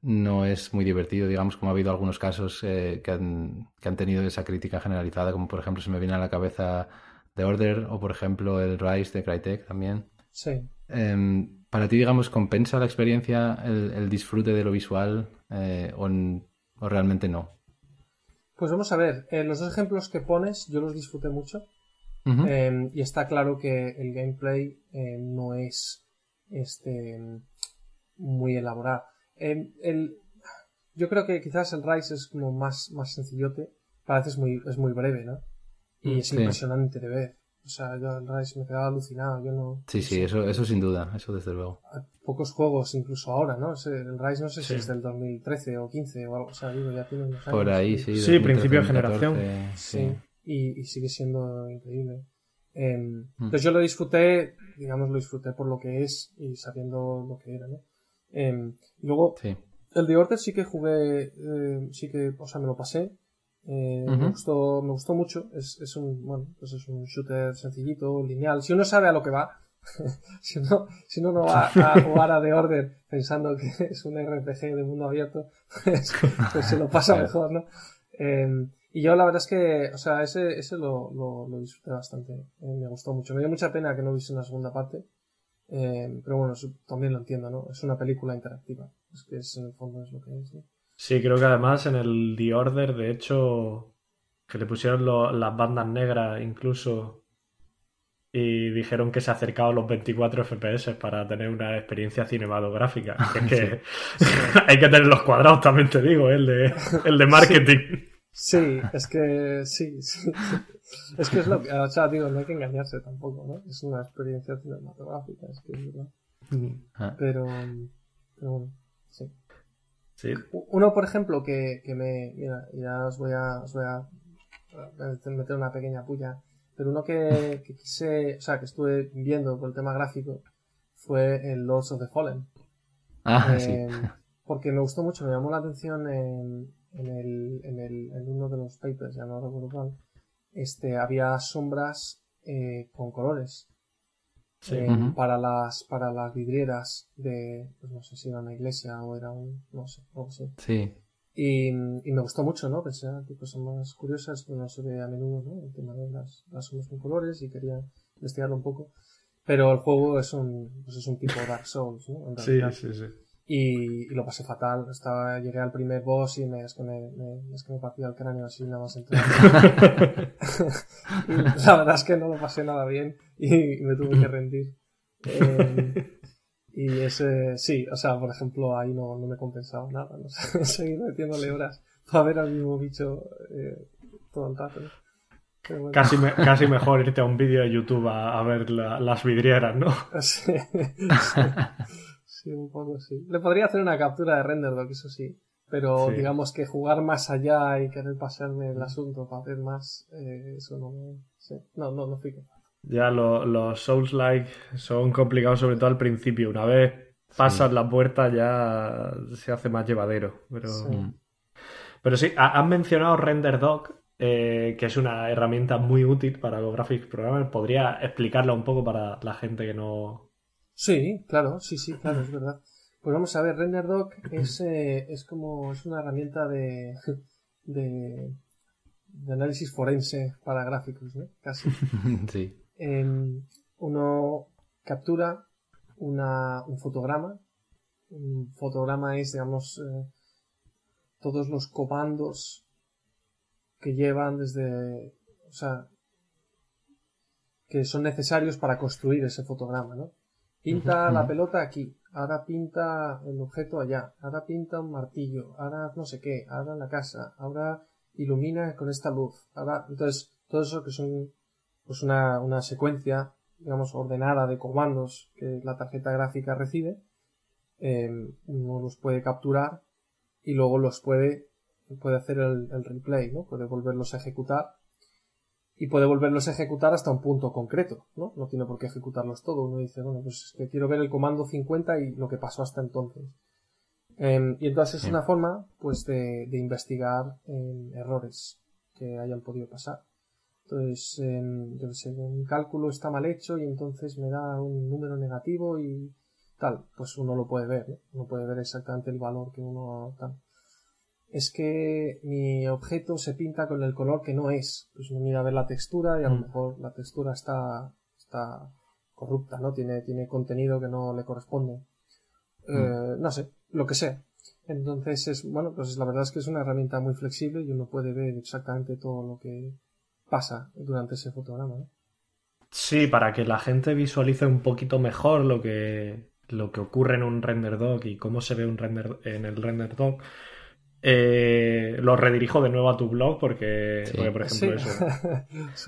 no es muy divertido, digamos, como ha habido algunos casos eh, que, han, que han tenido esa crítica generalizada, como por ejemplo se me viene a la cabeza The Order o por ejemplo el Rise de Crytek también. Sí. Eh, para ti, digamos, ¿compensa la experiencia el, el disfrute de lo visual eh, o, o realmente no? Pues vamos a ver, eh, los dos ejemplos que pones yo los disfruté mucho uh -huh. eh, y está claro que el gameplay no es este muy elaborado. El, yo creo que quizás el Rise es como más, más sencillote, parece es muy, es muy breve, ¿no? Y es sí. impresionante de ver. O sea, yo el Rise me quedaba alucinado. Yo no. Sí, sí, eso, eso sin duda, eso desde luego. Pocos juegos, incluso ahora, ¿no? El Rise no sé si es del 2013 o 15 o algo. O sea, digo, ya tiene unos años. Por ahí, sí. Sí, principio de generación. Sí, Y, y, sigue siendo increíble. Eh, Entonces yo lo disfruté, digamos, lo disfruté por lo que es y sabiendo lo que era, ¿no? Eh, luego, sí. el de Order sí que jugué, eh, sí que, o sea, me lo pasé. Eh, me, gustó, me gustó mucho. Es, es un, bueno, pues es un shooter sencillito, lineal. Si uno sabe a lo que va, si uno, si uno no va a jugar a The Order pensando que es un RPG de mundo abierto, pues, pues se lo pasa mejor, ¿no? Eh, y yo la verdad es que, o sea, ese, ese lo, lo, lo disfruté bastante. Eh, me gustó mucho. Me dio mucha pena que no hubiese una segunda parte. Eh, pero bueno, también lo entiendo, ¿no? Es una película interactiva. Es que es, en el fondo es lo que es, ¿no? Sí, creo que además en el The Order, de hecho, que le pusieron lo, las bandas negras incluso y dijeron que se acercaba a los 24 FPS para tener una experiencia cinematográfica. Es que hay que tener los cuadrados, también te digo, ¿eh? el de, el de marketing. Sí, es que sí, sí, Es que es lo que, o sea, digo, no hay que engañarse tampoco, ¿no? Es una experiencia cinematográfica, es que es verdad. Ah. Pero, pero bueno, sí. Sí. Uno, por ejemplo, que, que me, mira, ya os voy a, os voy a meter una pequeña puya, pero uno que, que quise, o sea, que estuve viendo por el tema gráfico fue el Lords of the Fallen. Ah, Eh, sí. Porque me gustó mucho, me llamó la atención en, en, el, en, el, en uno de los papers, ya no recuerdo cuál, este, había sombras eh, con colores. Sí. eh, para las para las vidrieras de pues no sé si era una iglesia o era un no sé algo así Sí. y, y me gustó mucho no pensé ah, qué cosas más curiosas que no se ve a menudo no el tema de las, las sombras con colores y quería investigarlo un poco pero el juego es un pues es un tipo Dark Souls no En Sí, sí, sí. Y, y lo pasé fatal estaba llegué al primer boss y me es que me, me- es que me partía el cráneo así nada más entrar y la verdad es que no lo pasé nada bien y, me tuve que rendir. Eh, y ese, sí, o sea, por ejemplo, ahí no, no me compensaba nada, no sé, seguir metiéndole horas para ver al mismo bicho eh, todo el rato. bueno, Casi, me- casi mejor irte a un vídeo de YouTube a, a ver la- las vidrieras, ¿no? sí, sí, sí, un poco sí. Le podría hacer una captura de RenderDoc, eso sí. Pero Sí. digamos que jugar más allá y querer pasarme el asunto para ver más, eh, eso no me... sí. No, no, no fui capaz. Ya lo- los Souls-like son complicados, sobre todo al principio. Una vez pasas la puerta ya se hace más llevadero. Pero Sí. Mm. Pero sí, ha- has mencionado RenderDoc, eh, que es una herramienta muy útil para los graphics programmers. ¿Podría explicarla un poco para la gente que no... Sí, claro, sí, sí, claro, es verdad. Pues vamos a ver, RenderDoc es, eh, es como, es una herramienta de, de, de análisis forense para gráficos, ¿no? Casi. sí. Em, uno captura una, un fotograma. Un fotograma es, digamos, eh, todos los comandos que llevan desde, o sea, que son necesarios para construir ese fotograma, ¿no? Pinta la pelota aquí, ahora pinta el objeto allá, ahora pinta un martillo, ahora no sé qué, ahora la casa, ahora ilumina con esta luz, ahora, entonces, todo eso que son, pues una, una secuencia, digamos, ordenada de comandos que la tarjeta gráfica recibe, eh, uno los puede capturar y luego los puede, puede hacer el, el replay, ¿no? Puede volverlos a ejecutar y puede volverlos a ejecutar hasta un punto concreto, ¿no? No tiene por qué ejecutarlos todo. Uno dice, bueno, pues es que quiero ver el comando 50 y lo que pasó hasta entonces. Eh, y entonces es una forma, pues, de, de investigar eh, errores que hayan podido pasar. Entonces, eh, yo qué sé, un cálculo está mal hecho y entonces me da un número negativo y tal. Pues uno lo puede ver, ¿no? Uno puede ver exactamente el valor que uno tal es que mi objeto se pinta con el color que no es. Pues uno mira a ver la textura y a lo Mm. mejor la textura está, está corrupta, ¿no? Tiene, tiene contenido que no le corresponde. Eh, no sé, lo que sea. Entonces es, bueno, pues la verdad es que es una herramienta muy flexible y uno puede ver exactamente todo lo que pasa durante ese fotograma, ¿no? Sí, para que la gente visualice un poquito mejor lo que, lo que ocurre en un RenderDoc y cómo se ve un render en el RenderDoc. Eh, lo redirijo de nuevo a tu blog porque, por ejemplo, eso.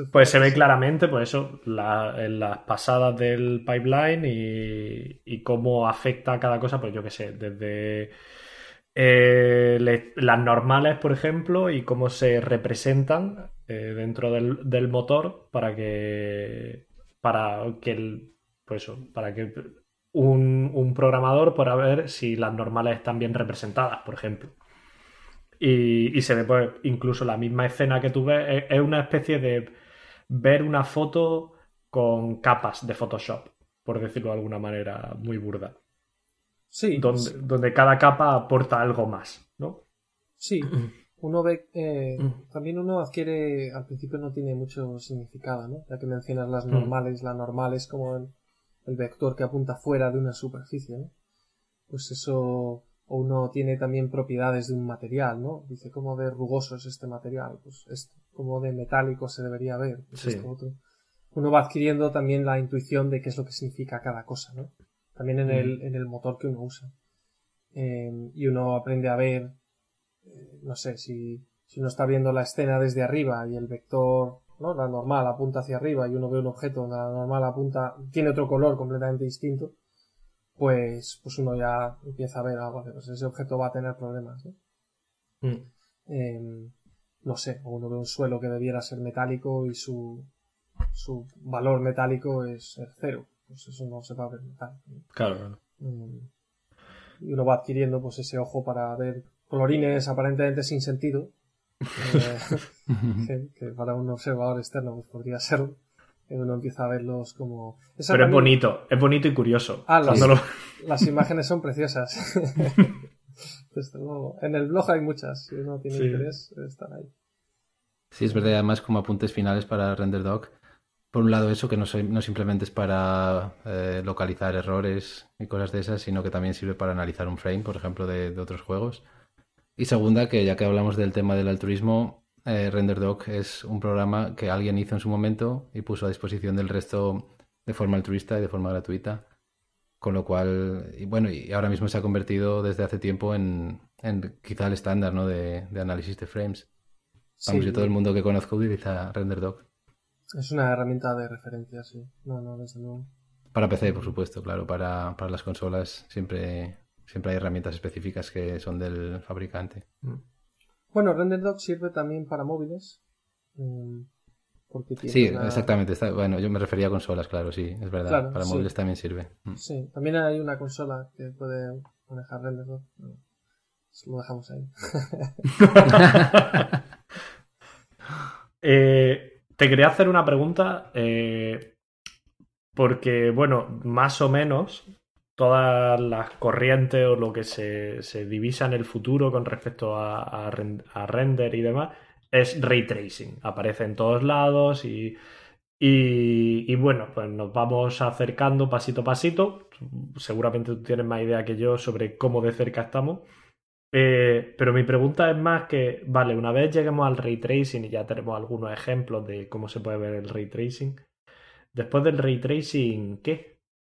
Pues se ve claramente, pues eso, en las pasadas del pipeline y, cómo afecta a cada cosa, pues yo qué sé, desde eh, las normales, por ejemplo, y cómo se representan eh, dentro del, motor para que para que el, pues eso, para que un, un programador pueda ver si las normales están bien representadas, por ejemplo. Y, se ve pues incluso la misma escena que tú ves, es, una especie de ver una foto con capas de Photoshop, por decirlo de alguna manera muy burda. Sí. Donde, donde cada capa aporta algo más, ¿no? Sí. Uno ve, eh, mm. también uno adquiere, al principio no tiene mucho significado, ¿no? Ya que mencionas las mm. normales, la normal es como el, el vector que apunta fuera de una superficie, ¿no? Pues eso o uno tiene también propiedades de un material, ¿no? Dice, ¿cómo de rugoso es este material? Pues esto, ¿cómo de metálico se debería ver? Pues esto otro. Uno va adquiriendo también la intuición de qué es lo que significa cada cosa, ¿no? También en, el, en el motor que uno usa. Eh, y uno aprende a ver, eh, no sé, si, si uno está viendo la escena desde arriba y el vector, ¿no? La normal apunta hacia arriba y uno ve un objeto, la normal apunta, tiene otro color completamente distinto, pues, pues uno ya empieza a ver algo, pues ese objeto va a tener problemas, ¿no? Mm. Em, no sé, o uno ve un suelo que debiera ser metálico y su, su valor metálico es cero, pues eso no se va a ver metálico. Claro, mm. y uno va adquiriendo pues ese ojo para ver colorines aparentemente sin sentido, eh, que, para un observador externo pues podría serlo uno empieza a verlos como... Pero es bonito, es bonito y curioso. Ah, las, imágenes son preciosas. En el blog hay muchas, si uno tiene interés, están ahí. Sí, es verdad, además como apuntes finales para RenderDoc. Por un lado eso, que no, no simplemente es para eh, localizar errores y cosas de esas, sino que también sirve para analizar un frame, por ejemplo, de, de otros juegos. Y segunda, que ya que hablamos del tema del altruismo, eh, RenderDoc es un programa que alguien hizo en su momento y puso a disposición del resto de forma altruista y de forma gratuita. Con lo cual, y bueno, y ahora mismo se ha convertido desde hace tiempo en, quizá el estándar ¿no? de, análisis de frames. Vamos, yo todo el mundo que conozco utiliza RenderDoc. Es una herramienta de referencia, sí. No, no, desde luego. Para PC, por supuesto, claro. Para, las consolas siempre, siempre hay herramientas específicas que son del fabricante. Mm. Bueno, RenderDoc sirve también para móviles. Mm, porque sí, exactamente. bueno, yo me refería a consolas, claro, sí, es verdad. para móviles también sirve. Mm. Sí, también hay una consola que puede manejar RenderDoc. Lo dejamos ahí. Eh, te quería hacer una pregunta. Eh, porque, bueno, más o menos todas las corrientes o lo que se, divisa en el futuro con respecto a, render y demás es ray tracing. Aparece en todos lados y, y, bueno, pues nos vamos acercando pasito a pasito. Seguramente tú tienes más idea que yo sobre cómo de cerca estamos. Eh, pero mi pregunta es más que, vale, una vez lleguemos al ray tracing y ya tenemos algunos ejemplos de cómo se puede ver el ray tracing, después del ray tracing, ¿qué?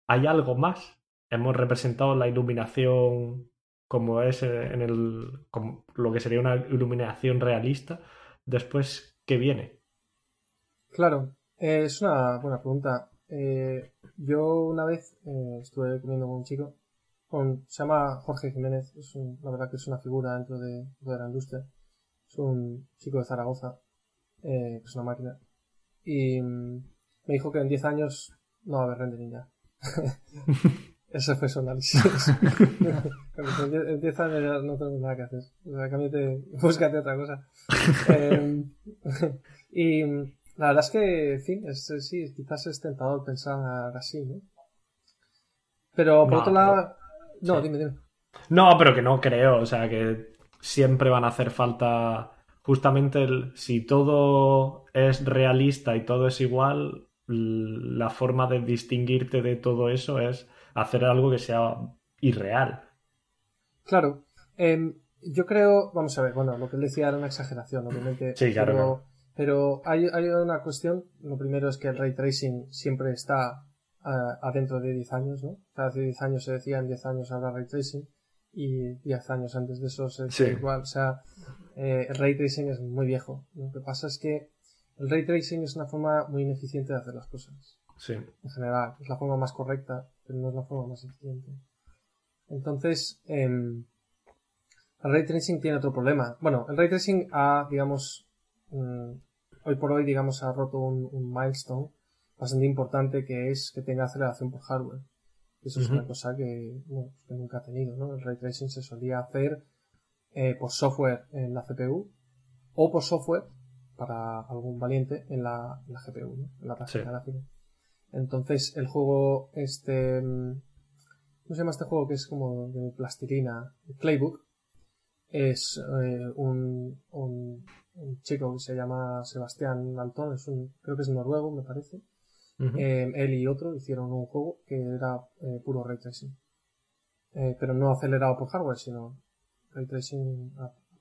¿Hay algo más? Hemos representado la iluminación como es en el lo que sería una iluminación realista. Después, ¿qué viene? Claro, es una buena pregunta. Eh, yo una vez eh, estuve comiendo con un chico, con, se llama Jorge Jiménez, es la verdad que es una figura dentro de, la industria. Es un chico de Zaragoza, eh, que es una máquina. Y mm, me dijo que en 10 años no va a haber rendering ya. Ese fue su análisis. Empieza ya no tengo nada que hacer. O sea, cámbiate, búscate otra cosa. eh, y la verdad es que, en fin, es, sí, quizás es tentador pensar así, ¿no? Pero por otro lado. No, dime, dime. No, pero que no creo. O sea, que siempre van a hacer falta. Justamente el, si todo es realista y todo es igual, la forma de distinguirte de todo eso es hacer algo que sea irreal. Claro. Em, yo creo, vamos a ver, bueno, lo que él decía era una exageración, obviamente. Sí, claro. Pero, hay, una cuestión. Lo primero es que el ray tracing siempre está uh, adentro de 10 años, ¿no? hace 10 años se decía, en 10 años habrá ray tracing. y 10 años antes de eso se igual. O sea, eh, el ray tracing es muy viejo. Lo que pasa es que el ray tracing es una forma muy ineficiente de hacer las cosas. Sí. En general, es la forma más correcta, pero no es la forma más eficiente. Entonces, em, el ray tracing tiene otro problema. Bueno, el ray tracing ha, digamos, mm, hoy por hoy, digamos, ha roto un, milestone bastante importante que es que tenga aceleración por hardware. Eso es una cosa que, nunca ha tenido, ¿no? El ray tracing se solía hacer eh, por software en la CPU o por software para algún valiente en la, GPU, ¿no? en la tarjeta gráfica. Entonces, el juego, este, mm, ¿cómo se llama este juego que es como de plastilina? Playbook. Es eh, un, un, chico que se llama Sebastián Altón, es un, creo que es noruego, me parece. Eh, él y otro hicieron un juego que era eh, puro ray tracing. pero no acelerado por hardware, sino ray tracing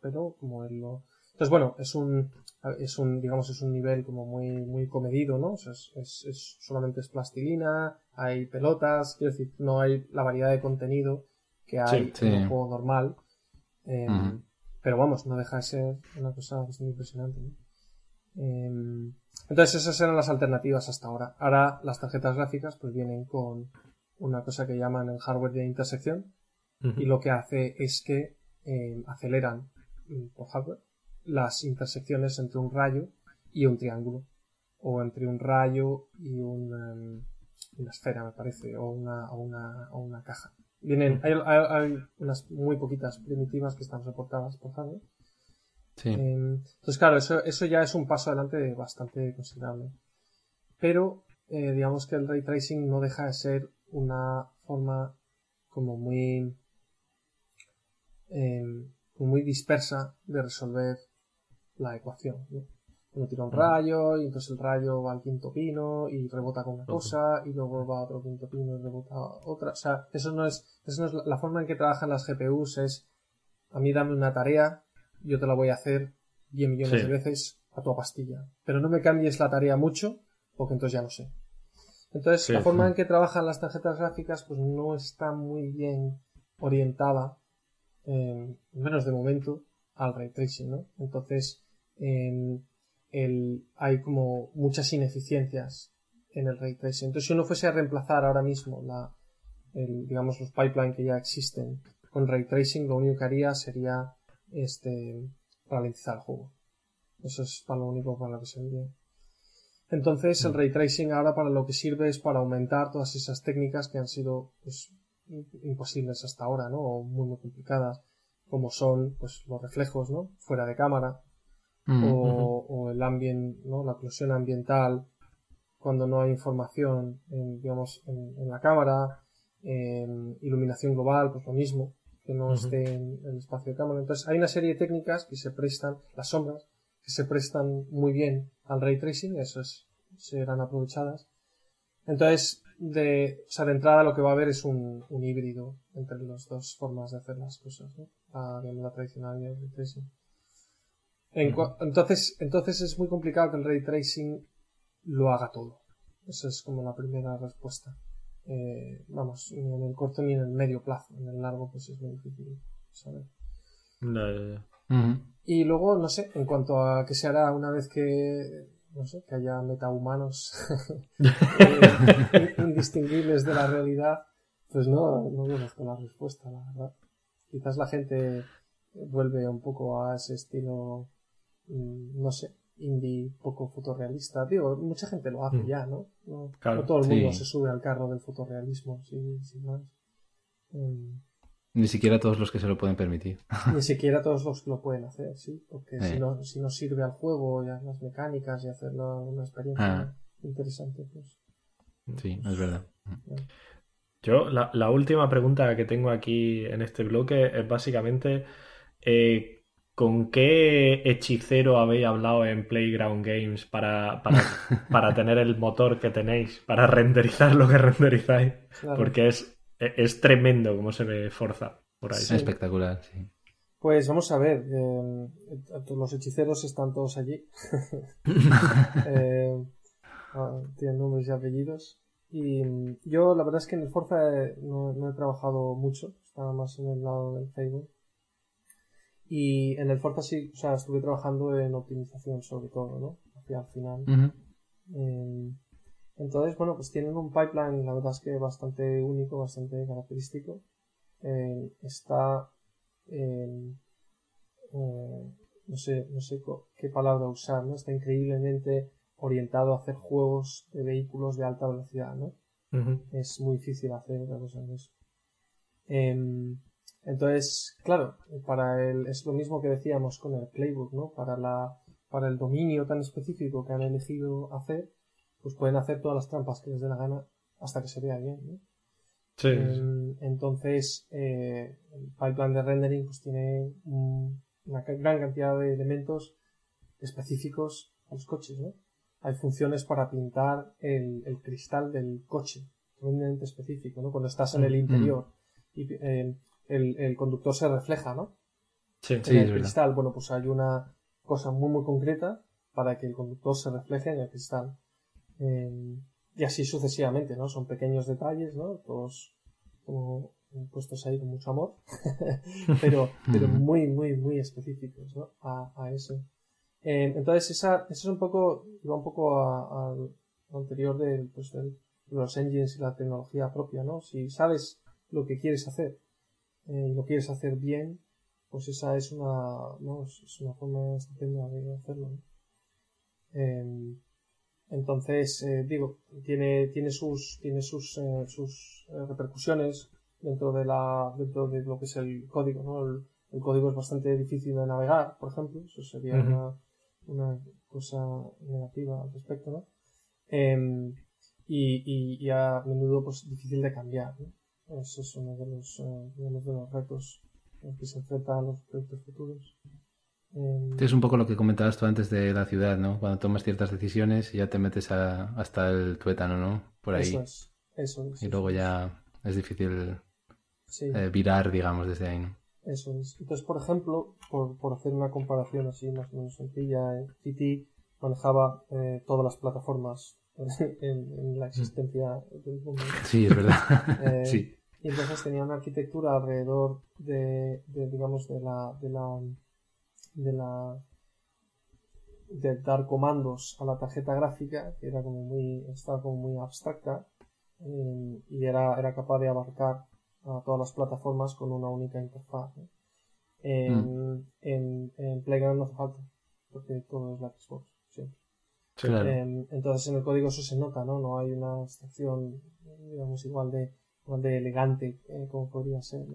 pero como él lo... Entonces, bueno, es un, es un, digamos, es un nivel como muy, muy comedido, ¿no? es, es, solamente es plastilina, hay pelotas, quiero decir, no hay la variedad de contenido que hay en un juego normal. Em, pero vamos, no deja de ser una cosa bastante impresionante. Em, entonces esas eran las alternativas hasta ahora. Ahora las tarjetas gráficas pues vienen con una cosa que llaman el hardware de intersección y lo que hace es que em, aceleran mm, por hardware las intersecciones entre un rayo y un triángulo o entre un rayo y una esfera me parece o una, o una, o una caja. Vienen, hay, unas muy poquitas primitivas que están soportadas por hardware. Em, entonces, claro, eso, eso ya es un paso adelante bastante considerable. Pero, eh, digamos que el ray tracing no deja de ser una forma como muy, em, muy dispersa de resolver la ecuación. Uno tira un rayo y entonces el rayo va al quinto pino y rebota con una cosa y luego va a otro quinto pino y rebota otra. O sea, eso no es, eso no es la, forma en que trabajan las GPUs es a mí dame una tarea, yo te la voy a hacer 10 millones de veces a tu pastilla. Pero no me cambies la tarea mucho porque entonces ya no sé. Entonces, la forma en que trabajan las tarjetas gráficas pues no está muy bien orientada, eh, menos de momento, al ray tracing, ¿no? Entonces, eh, el, hay como muchas ineficiencias en el ray tracing. Entonces, si uno fuese a reemplazar ahora mismo la, el, digamos, los pipelines que ya existen con ray tracing, lo único que haría sería este, ralentizar el juego. Eso es para lo único para lo que serviría. Entonces, el mm. ray tracing ahora para lo que sirve es para aumentar todas esas técnicas que han sido pues, imposibles hasta ahora, ¿no? O muy, muy complicadas, como son pues, los reflejos, ¿no? Fuera de cámara, Mm, o, el ambiente, ¿no? la oclusión ambiental cuando no hay información en, digamos, en, la cámara, en iluminación global, pues lo mismo, que no esté en el espacio de cámara. Entonces hay una serie de técnicas que se prestan, las sombras, que se prestan muy bien al ray tracing, eso serán aprovechadas. Entonces, de, o sea, de entrada lo que va a haber es un, un híbrido entre las dos formas de hacer las cosas, ¿no? la, la tradicional y el ray tracing entonces, entonces es muy complicado que el ray tracing lo haga todo. Esa es como la primera respuesta. Eh, vamos, ni en el corto ni en el medio plazo. En el largo, pues es muy difícil saber. Y luego, no sé, en cuanto a qué se hará una vez que, no sé, que haya metahumanos eh, indistinguibles de la realidad, pues no, no conozco la respuesta, la verdad. Quizás la gente vuelve un poco a ese estilo no sé, indie poco fotorrealista. Digo, mucha gente lo hace mm. ya, ¿no? No, todo el mundo se sube al carro del fotorrealismo, sin, más. Mm. Ni siquiera todos los que se lo pueden permitir. Ni siquiera todos los que lo pueden hacer, sí. Porque si, no, si no sirve al juego y a las mecánicas y hacerlo una experiencia ah. interesante, pues. Sí, es verdad. Yo, la, la, última pregunta que tengo aquí en este bloque es básicamente eh, ¿Con qué hechicero habéis hablado en Playground Games para, para, tener el motor que tenéis, para renderizar lo que renderizáis? Porque es, es tremendo cómo se ve Forza por ahí. Es espectacular, sí. Pues vamos a ver, eh, los hechiceros están todos allí. Eh, ah, tienen nombres y apellidos. Y yo la verdad es que en el Forza no, he trabajado mucho, estaba más en el lado del Facebook. Y en el Forza sí, o sea, estuve trabajando en optimización sobre todo, ¿no? Hacia el final. Em, entonces, bueno, pues tienen un pipeline, la verdad es que bastante único, bastante característico. Em, está, em, eh, no sé, no sé qué palabra usar, ¿no? Está increíblemente orientado a hacer juegos de vehículos de alta velocidad, ¿no? Es muy difícil hacer otra cosa de eso. Entonces, claro, para el, es lo mismo que decíamos con el playbook, ¿no? Para la, para el dominio tan específico que han elegido hacer, pues pueden hacer todas las trampas que les dé la gana hasta que se vea bien, ¿no? Sí. Entonces, eh, el pipeline de rendering pues tiene una gran cantidad de elementos específicos a los coches, ¿no? hay funciones para pintar el, cristal del coche, tremendamente específico, ¿no? Cuando estás en el mm, interior mm. y eh, el, conductor se refleja, ¿no? Sí, en el cristal, bueno, pues hay una cosa muy muy concreta para que el conductor se refleje en el cristal. Eh, y así sucesivamente, ¿no? Son pequeños detalles, ¿no? Todos como puestos ahí con mucho amor, pero, pero muy, muy, muy específicos, ¿no? A, a eso. Eh, entonces, esa, eso es un poco, iba un poco a, lo anterior de, pues, de los engines y la tecnología propia, ¿no? Si sabes lo que quieres hacer eh, y lo quieres hacer bien, pues esa es una, ¿no? es una forma estupenda de hacerlo. Em, entonces, eh, digo, tiene, tiene sus, tiene sus, sus repercusiones dentro de la, dentro de lo que es el código, ¿no? El, código es bastante difícil de navegar, por ejemplo, eso sería una, una cosa negativa al respecto, ¿no? Em, y, y, a menudo pues difícil de cambiar, ¿no? Ese es uno de los, eh, de los retos en que se enfrentan los proyectos futuros. Es un poco lo que comentabas tú antes de la ciudad, ¿no? Cuando tomas ciertas decisiones y ya te metes hasta el tuétano, ¿no? Por ahí. Eso es, eso Y luego ya es difícil eh, virar, digamos, desde ahí, ¿no? Eso es. Entonces, por ejemplo, por, por hacer una comparación así más o menos sencilla, Titi manejaba eh, todas las plataformas en, la existencia del mundo. Sí, es verdad. Eh, sí. Y entonces tenía una arquitectura alrededor de, de, digamos, de la, de la, de la, de dar comandos a la tarjeta gráfica, que era como muy, estaba como muy abstracta, eh, y era, era capaz de abarcar a todas las plataformas con una única interfaz. En, mm. en, en, Playground no hace falta, porque todo es la Xbox, siempre. entonces en el código eso se nota, ¿no? No hay una abstracción, digamos, igual de, igual de elegante eh, como podría ser.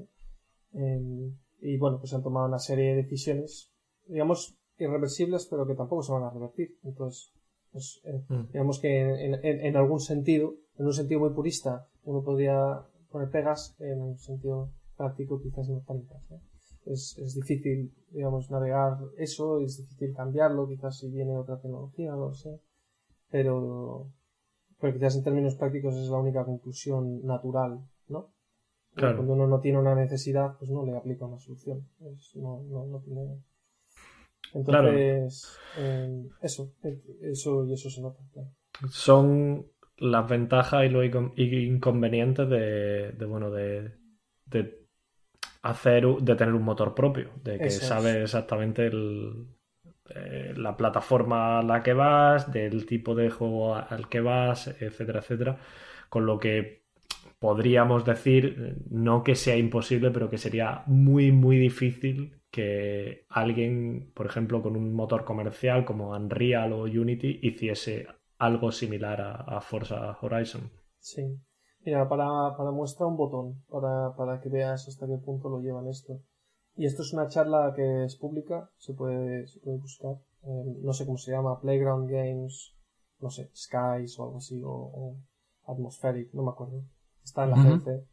y bueno, pues han tomado una serie de decisiones, digamos, irreversibles, pero que tampoco se van a revertir. Entonces, pues, eh, mm. digamos que en, en, en, algún sentido, en un sentido muy purista, uno podría poner pegas en un sentido práctico quizás no tantas. Es, es, difícil, digamos, navegar eso, es difícil cambiarlo, quizás si viene otra tecnología, no lo sé. Pero, pero quizás en términos prácticos es la única conclusión natural, ¿no? Cuando uno no tiene una necesidad, pues no le aplica una solución. no, no, no tiene... Entonces, eh, eso, eso y eso se nota. Son las ventajas y los inconvenientes de, bueno, de, hacer, de tener un motor propio, de que sabes exactamente eh, la plataforma a la que vas, del tipo de juego al que vas, etcétera, etcétera, con lo que podríamos decir, no que sea imposible, pero que sería muy, muy difícil que alguien, por ejemplo, con un motor comercial como Unreal o Unity, hiciese algo similar a, Forza Horizon. Sí. Mira, para, para muestra un botón, para, para que veas hasta qué punto lo llevan esto. Y esto es una charla que es pública, se puede, se puede buscar. Eh, no sé cómo se llama, Playground Games, no sé, Skies o algo así, o, Atmospheric, no me acuerdo. Está en la uh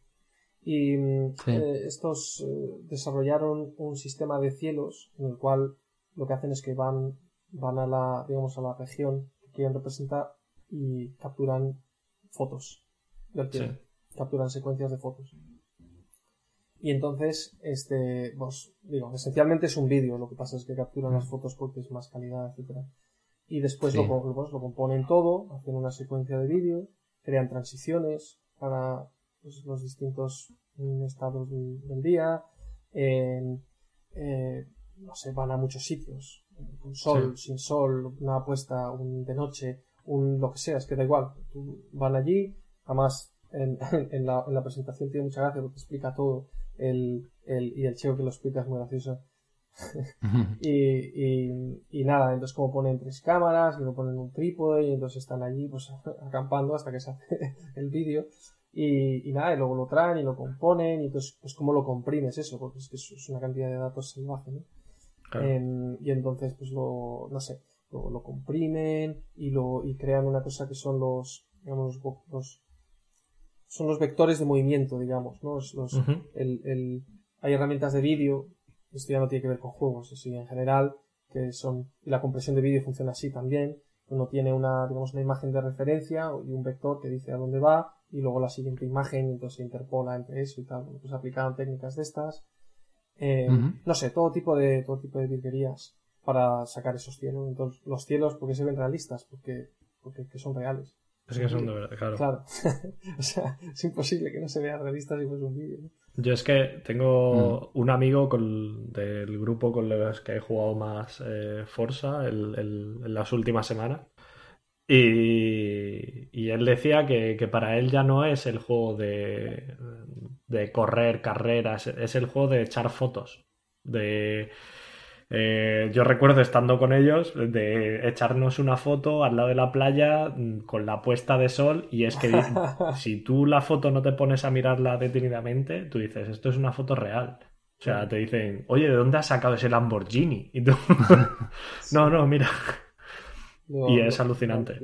Y eh, estos eh, desarrollaron un sistema de cielos en el cual lo que hacen es que van, van a la, digamos, a la región quieren representar y capturan fotos del cielo. Capturan secuencias de fotos. Y entonces, este, pues, digo, esencialmente es un vídeo, lo que pasa es que capturan las fotos porque es más calidad, etcétera. Y después lo, pues, lo componen todo, hacen una secuencia de vídeo, crean transiciones para pues, los distintos mm, estados del día, eh, no sé, van a muchos sitios, con sol, sin sol, una apuesta, un de noche, un lo que sea, es que da igual, van allí, además en, en, la, en la presentación tiene mucha gracia porque explica todo el, el, y el chico que lo explica es muy gracioso. y, y, nada, entonces como ponen tres cámaras, y lo ponen un trípode y entonces están allí pues acampando hasta que se hace el vídeo y, y, nada, y luego lo traen y lo componen y entonces pues cómo lo comprimes eso, porque es que es una cantidad de datos salvaje, ¿no? Em, y entonces pues lo, no sé, lo, lo, comprimen y lo y crean una cosa que son los, digamos, los, son los vectores de movimiento, digamos, ¿no? Los, el, el, hay herramientas de vídeo esto ya no tiene que ver con juegos, así en general, que son, y la compresión de vídeo funciona así también. Uno tiene una, digamos, una imagen de referencia y un vector que dice a dónde va, y luego la siguiente imagen, entonces se interpola entre eso y tal. Pues aplicaron técnicas de estas. Eh, no sé, todo tipo de, todo tipo de virguerías para sacar esos cielos. Entonces, los cielos, porque se ven realistas? Porque, porque son reales. Es que son de verdad, claro. Claro. o sea, es imposible que no se vea realista si fuese un vídeo. Yo es que tengo mm. un amigo con, del grupo con los que he jugado más eh, Forza en las últimas semanas. Y, y él decía que, que, para él ya no es el juego de, de correr carreras, es el juego de echar fotos. De, eh, yo recuerdo estando con ellos de echarnos una foto al lado de la playa mm, con la puesta de sol y es que si tú la foto no te pones a mirarla detenidamente, tú dices, esto es una foto real. O sea, te dicen, oye, ¿de dónde has sacado ese Lamborghini? Y tú, no, no, mira. y es alucinante.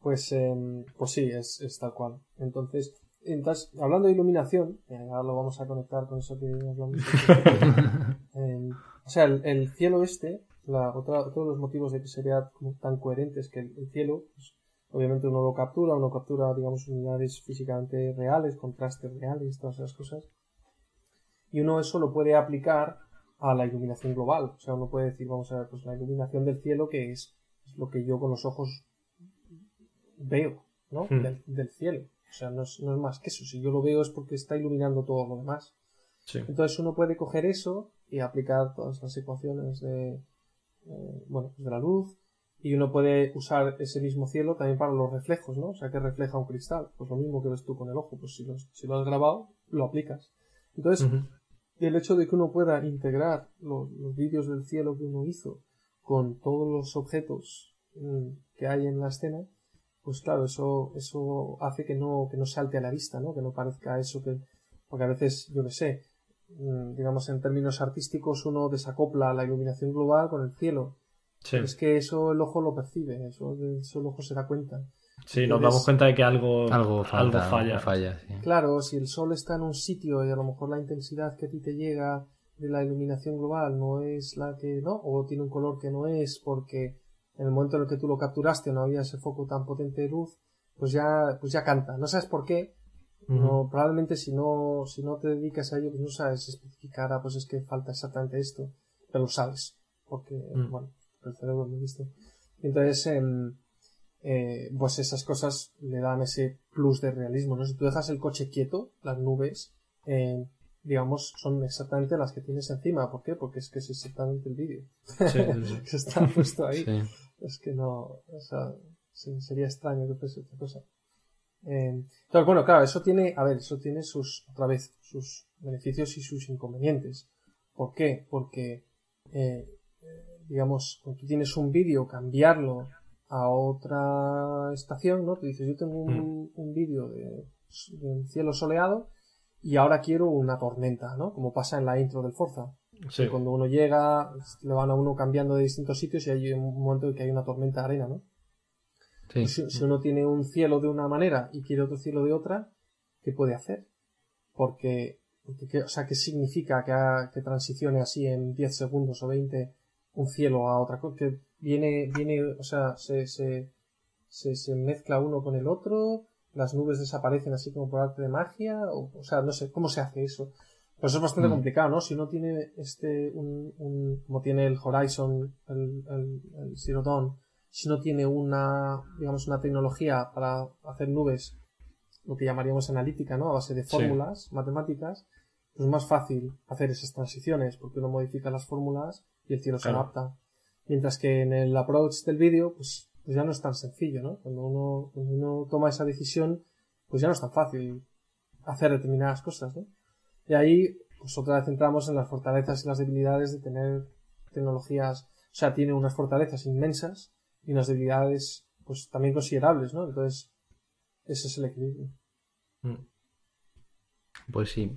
Pues, em, pues sí, es, es tal cual. Entonces, entonces, hablando de iluminación, ahora lo vamos a conectar con eso que hablamos. eh, o sea, el, cielo este, la, otra, todos los motivos de que sería tan coherentes que el, cielo, pues, obviamente uno lo captura, uno captura, digamos, unidades físicamente reales, contrastes reales, todas esas cosas. Y uno eso lo puede aplicar a la iluminación global. O sea, uno puede decir, vamos a ver, pues la iluminación del cielo, que es, lo que yo con los ojos veo, ¿no? Hmm. del cielo. O sea, no es, más que eso. Si yo lo veo es porque está iluminando todo lo demás. Entonces uno puede coger eso y aplicar todas las ecuaciones de, eh, bueno, pues de la luz y uno puede usar ese mismo cielo también para los reflejos, ¿no? O sea, que refleja un cristal. Pues lo mismo que ves tú con el ojo. Pues si lo, si lo has grabado, lo aplicas. Entonces, el hecho de que uno pueda integrar los, vídeos del cielo que uno hizo con todos los objetos mm, que hay en la escena, pues claro, eso, eso hace que no, que no salte a la vista, ¿no? Que no parezca eso que, porque a veces, yo qué sé, mm, digamos en términos artísticos uno desacopla la iluminación global con el cielo. Es que eso el ojo lo percibe, eso, el ojo se da cuenta. Sí, nos damos cuenta de que algo, algo, falla. falla Claro, si el sol está en un sitio y a lo mejor la intensidad que a ti te llega de la iluminación global no es la que, ¿no? O tiene un color que no es porque en el momento en el que tú lo capturaste no había ese foco tan potente de luz, pues ya, pues ya canta. No sabes por qué. no, probablemente si no, si no te dedicas a ello, pues no sabes especificar, ah, pues es que falta exactamente esto, pero lo sabes, porque, mm. bueno, el cerebro lo visto. Entonces, em, eh, pues esas cosas le dan ese plus de realismo, ¿no? Si tú dejas el coche quieto, las nubes, eh, digamos, son exactamente las que tienes encima. ¿Por qué? Porque es que es exactamente el vídeo. que está puesto ahí. Es que no, o sea, sería extraño que fuese otra cosa. Eh, entonces, bueno, claro, eso tiene, a ver, eso tiene sus, otra vez, sus beneficios y sus inconvenientes. ¿Por qué? Porque, eh, digamos, cuando tú tienes un vídeo, cambiarlo a otra estación, ¿no? Tú dices, yo tengo un, mm. vídeo de, de, cielo soleado y ahora quiero una tormenta, ¿no? Como pasa en la intro del Forza. Cuando uno llega, le van a uno cambiando de distintos sitios y hay un momento en que hay una tormenta de arena, ¿no? Sí. Si, uno tiene un cielo de una manera y quiere otro cielo de otra, ¿qué puede hacer? Porque, o sea, ¿qué significa que, que transicione así en 10 segundos o 20 un cielo a otra cosa? Que viene, viene, o sea, se, se, se, se mezcla uno con el otro, las nubes desaparecen así como por arte de magia, o, o sea, no sé, ¿cómo se hace eso? Pues eso es bastante mm. complicado, ¿no? Si uno tiene este, un, un, como tiene el Horizon, el, el, el Zero Dawn, si no tiene una, digamos, una tecnología para hacer nubes, lo que llamaríamos analítica, ¿no? A base de fórmulas matemáticas, pues es más fácil hacer esas transiciones porque uno modifica las fórmulas y el cielo se adapta. Mientras que en el approach del vídeo, pues, pues ya no es tan sencillo, ¿no? Cuando uno, cuando uno toma esa decisión, pues ya no es tan fácil hacer determinadas cosas, ¿no? Y ahí, pues otra vez entramos en las fortalezas y las debilidades de tener tecnologías, o sea, tiene unas fortalezas inmensas y unas debilidades, pues también considerables, ¿no? Entonces, ese es el equilibrio. Mm. Pues sí.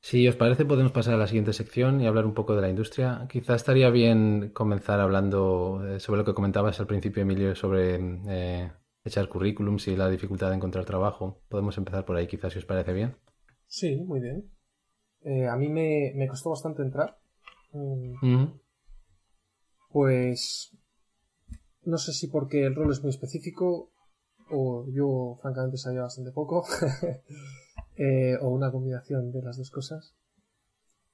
Si os parece, podemos pasar a la siguiente sección y hablar un poco de la industria. Quizá estaría bien comenzar hablando eh, sobre lo que comentabas al principio, Emilio, sobre eh, echar currículums y la dificultad de encontrar trabajo. Podemos empezar por ahí, quizás, si os parece bien. Sí, muy bien. Eh, a mí me, costó bastante entrar. Mm. Pues no sé si porque el rol es muy específico o yo francamente sabía bastante poco eh, o una combinación de las dos cosas.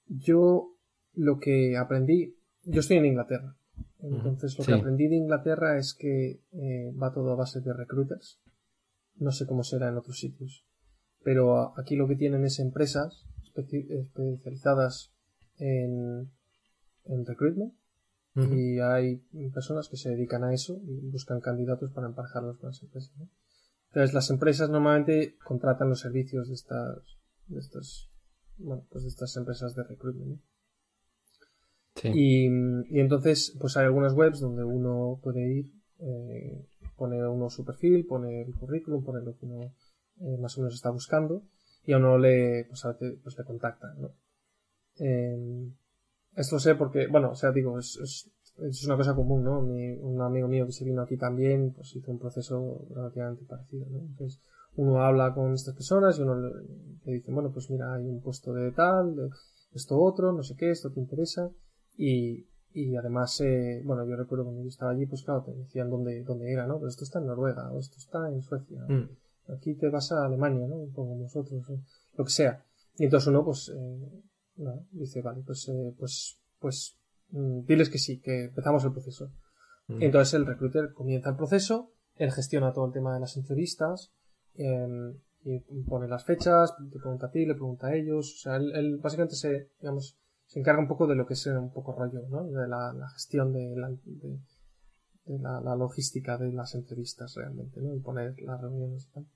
Yo lo que aprendí, yo estoy en Inglaterra, entonces lo que aprendí de Inglaterra es que eh, va todo a base de recruiters. No sé cómo será en otros sitios, pero aquí lo que tienen es empresas especializadas en, en recruitment y hay personas que se dedican a eso y buscan candidatos para emparejarlos con las empresas. Entonces las empresas normalmente contratan los servicios de estas, de estas, bueno, pues de estas empresas de recruitment. Y, y, entonces, pues hay algunas webs donde uno puede ir, eh, pone uno su perfil, pone el currículum, pone lo que uno eh, más o menos está buscando y a uno le, pues a veces, pues le contacta, ¿no? Eh, esto sé porque, bueno, o sea, digo, es, es, es una cosa común, ¿no? un amigo mío que se vino aquí también, pues hizo un proceso relativamente parecido, ¿no? Entonces, uno habla con estas personas y uno le, dice, bueno, pues mira, hay un puesto de tal, de esto otro, no sé qué, esto te interesa. Y, y además, eh, bueno, yo recuerdo cuando yo estaba allí, pues claro, te decían dónde, dónde era, ¿no? Pero esto está en Noruega, o esto está en Suecia. Mm. Aquí te vas a Alemania, ¿no? Como nosotros, lo que sea. Y entonces uno, pues, eh, dice, vale, pues, eh, pues, pues, mm, diles que sí, que empezamos el proceso. Mm. Entonces el recruiter comienza el proceso, él gestiona todo el tema de las entrevistas, em, y pone las fechas, te pregunta a ti, le pregunta a ellos, o sea, él, básicamente se, digamos, se encarga un poco de lo que es un poco rollo, ¿no? De la, gestión de la, de, la, logística de las entrevistas realmente, ¿no? Y poner las reuniones y tal.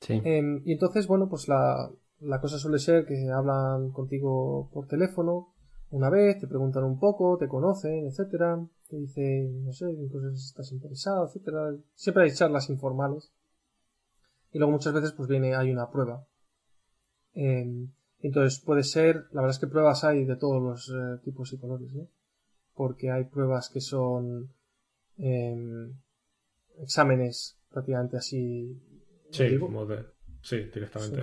Sí. Em, y entonces, bueno, pues la, la cosa suele ser que hablan contigo por teléfono una vez, te preguntan un poco, te conocen, etcétera, te dicen, no sé, en cosas estás interesado, etcétera. Siempre hay charlas informales. Y luego muchas veces pues viene, hay una prueba. Em, entonces puede ser, la verdad es que pruebas hay de todos los eh, tipos y colores, ¿no? Porque hay pruebas que son em, exámenes prácticamente así. Sí, como de, sí, directamente.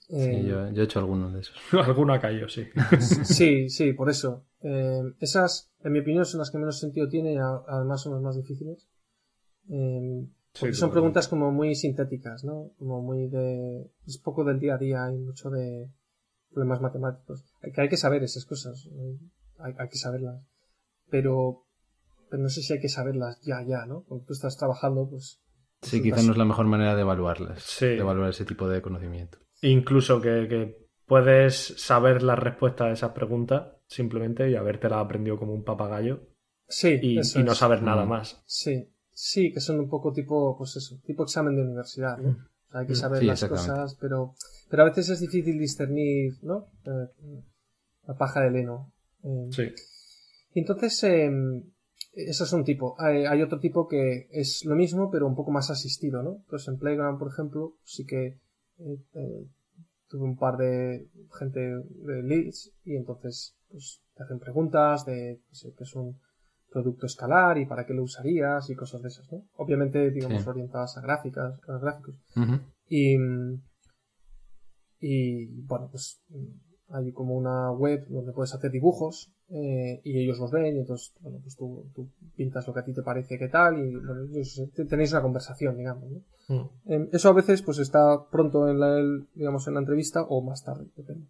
Sí, eh, yo, he hecho algunos de esos. Alguno ha caído, sí. sí, sí, por eso. Eh, esas, en mi opinión, son las que menos sentido tienen, además son las más difíciles. Eh, porque son preguntas como muy sintéticas, ¿no? Como muy de... Es poco del día a día, hay mucho de problemas matemáticos. Hay que, hay que saber esas cosas, hay, hay que saberlas. Pero, pero no sé si hay que saberlas ya, ya, ¿no? Cuando tú estás trabajando, pues... Sí, quizás no es la mejor manera de evaluarlas, de evaluar ese tipo de conocimiento. Incluso que, puedes saber la respuesta a esas preguntas simplemente y habértela aprendido como un papagayo. Sí. Y, no saber nada mm. más. Sí. Sí, que son un poco tipo, pues eso, tipo examen de universidad, ¿no? hay que mm. saber las cosas, pero, pero a veces es difícil discernir, ¿no? Eh, la paja del heno. Eh, sí. Y entonces, eh, eso es un tipo. Hay, otro tipo que es lo mismo, pero un poco más asistido, ¿no? Pues en Playground, por ejemplo, sí que eh, tuve un par de gente de leads y entonces pues te hacen preguntas de que es un producto escalar y para qué lo usarías y cosas de esas, ¿no? Obviamente, digamos, orientadas a gráficas, a gráficos. Y, y bueno, pues hay como una web donde puedes hacer dibujos eh, y ellos los ven y entonces, bueno, pues tú, pintas lo que a ti te parece que tal y bueno, tenéis una conversación, digamos. ¿no? Mm. Em, eso a veces pues está pronto en la, digamos, en la entrevista o más tarde, depende.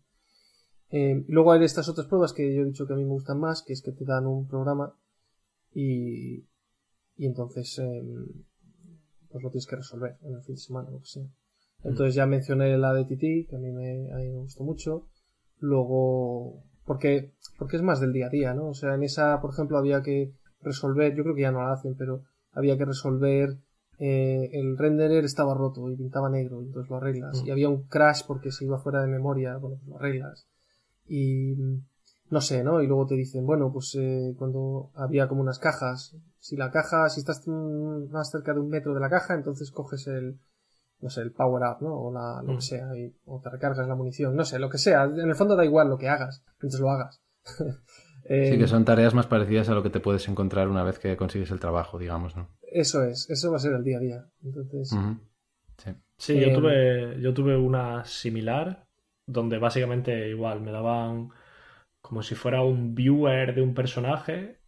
Em, luego hay estas otras pruebas que yo he dicho que a mí me gustan más, que es que te dan un programa y, y entonces em, pues lo tienes que resolver en el fin de semana, lo que sea. Entonces ya mencioné la de Titi, que a mí me, a mí me gustó mucho. Luego, porque, porque es más del día a día, ¿no? O sea, en esa, por ejemplo, había que resolver, yo creo que ya no la hacen, pero había que resolver eh, el renderer estaba roto y pintaba negro, y entonces lo arreglas. Mm. Y había un crash porque se iba fuera de memoria, bueno, pues lo arreglas. Y no sé, ¿no? Y luego te dicen, bueno, pues eh, cuando había como unas cajas, si la caja, si estás más cerca de un metro de la caja, entonces coges el, no sé, el power up, ¿no? O la, lo Mm. que sea, y- o te recargas la munición, no sé, lo que sea. En el fondo da igual lo que hagas, mientras lo hagas. Eh, Sí, que son tareas más parecidas a lo que te puedes encontrar una vez que consigues el trabajo, digamos, ¿no? Eso es, eso va a ser el día a día. Entonces. Sí. Sí, Eh, yo tuve, yo tuve una similar donde básicamente igual me daban como si fuera un viewer de un personaje,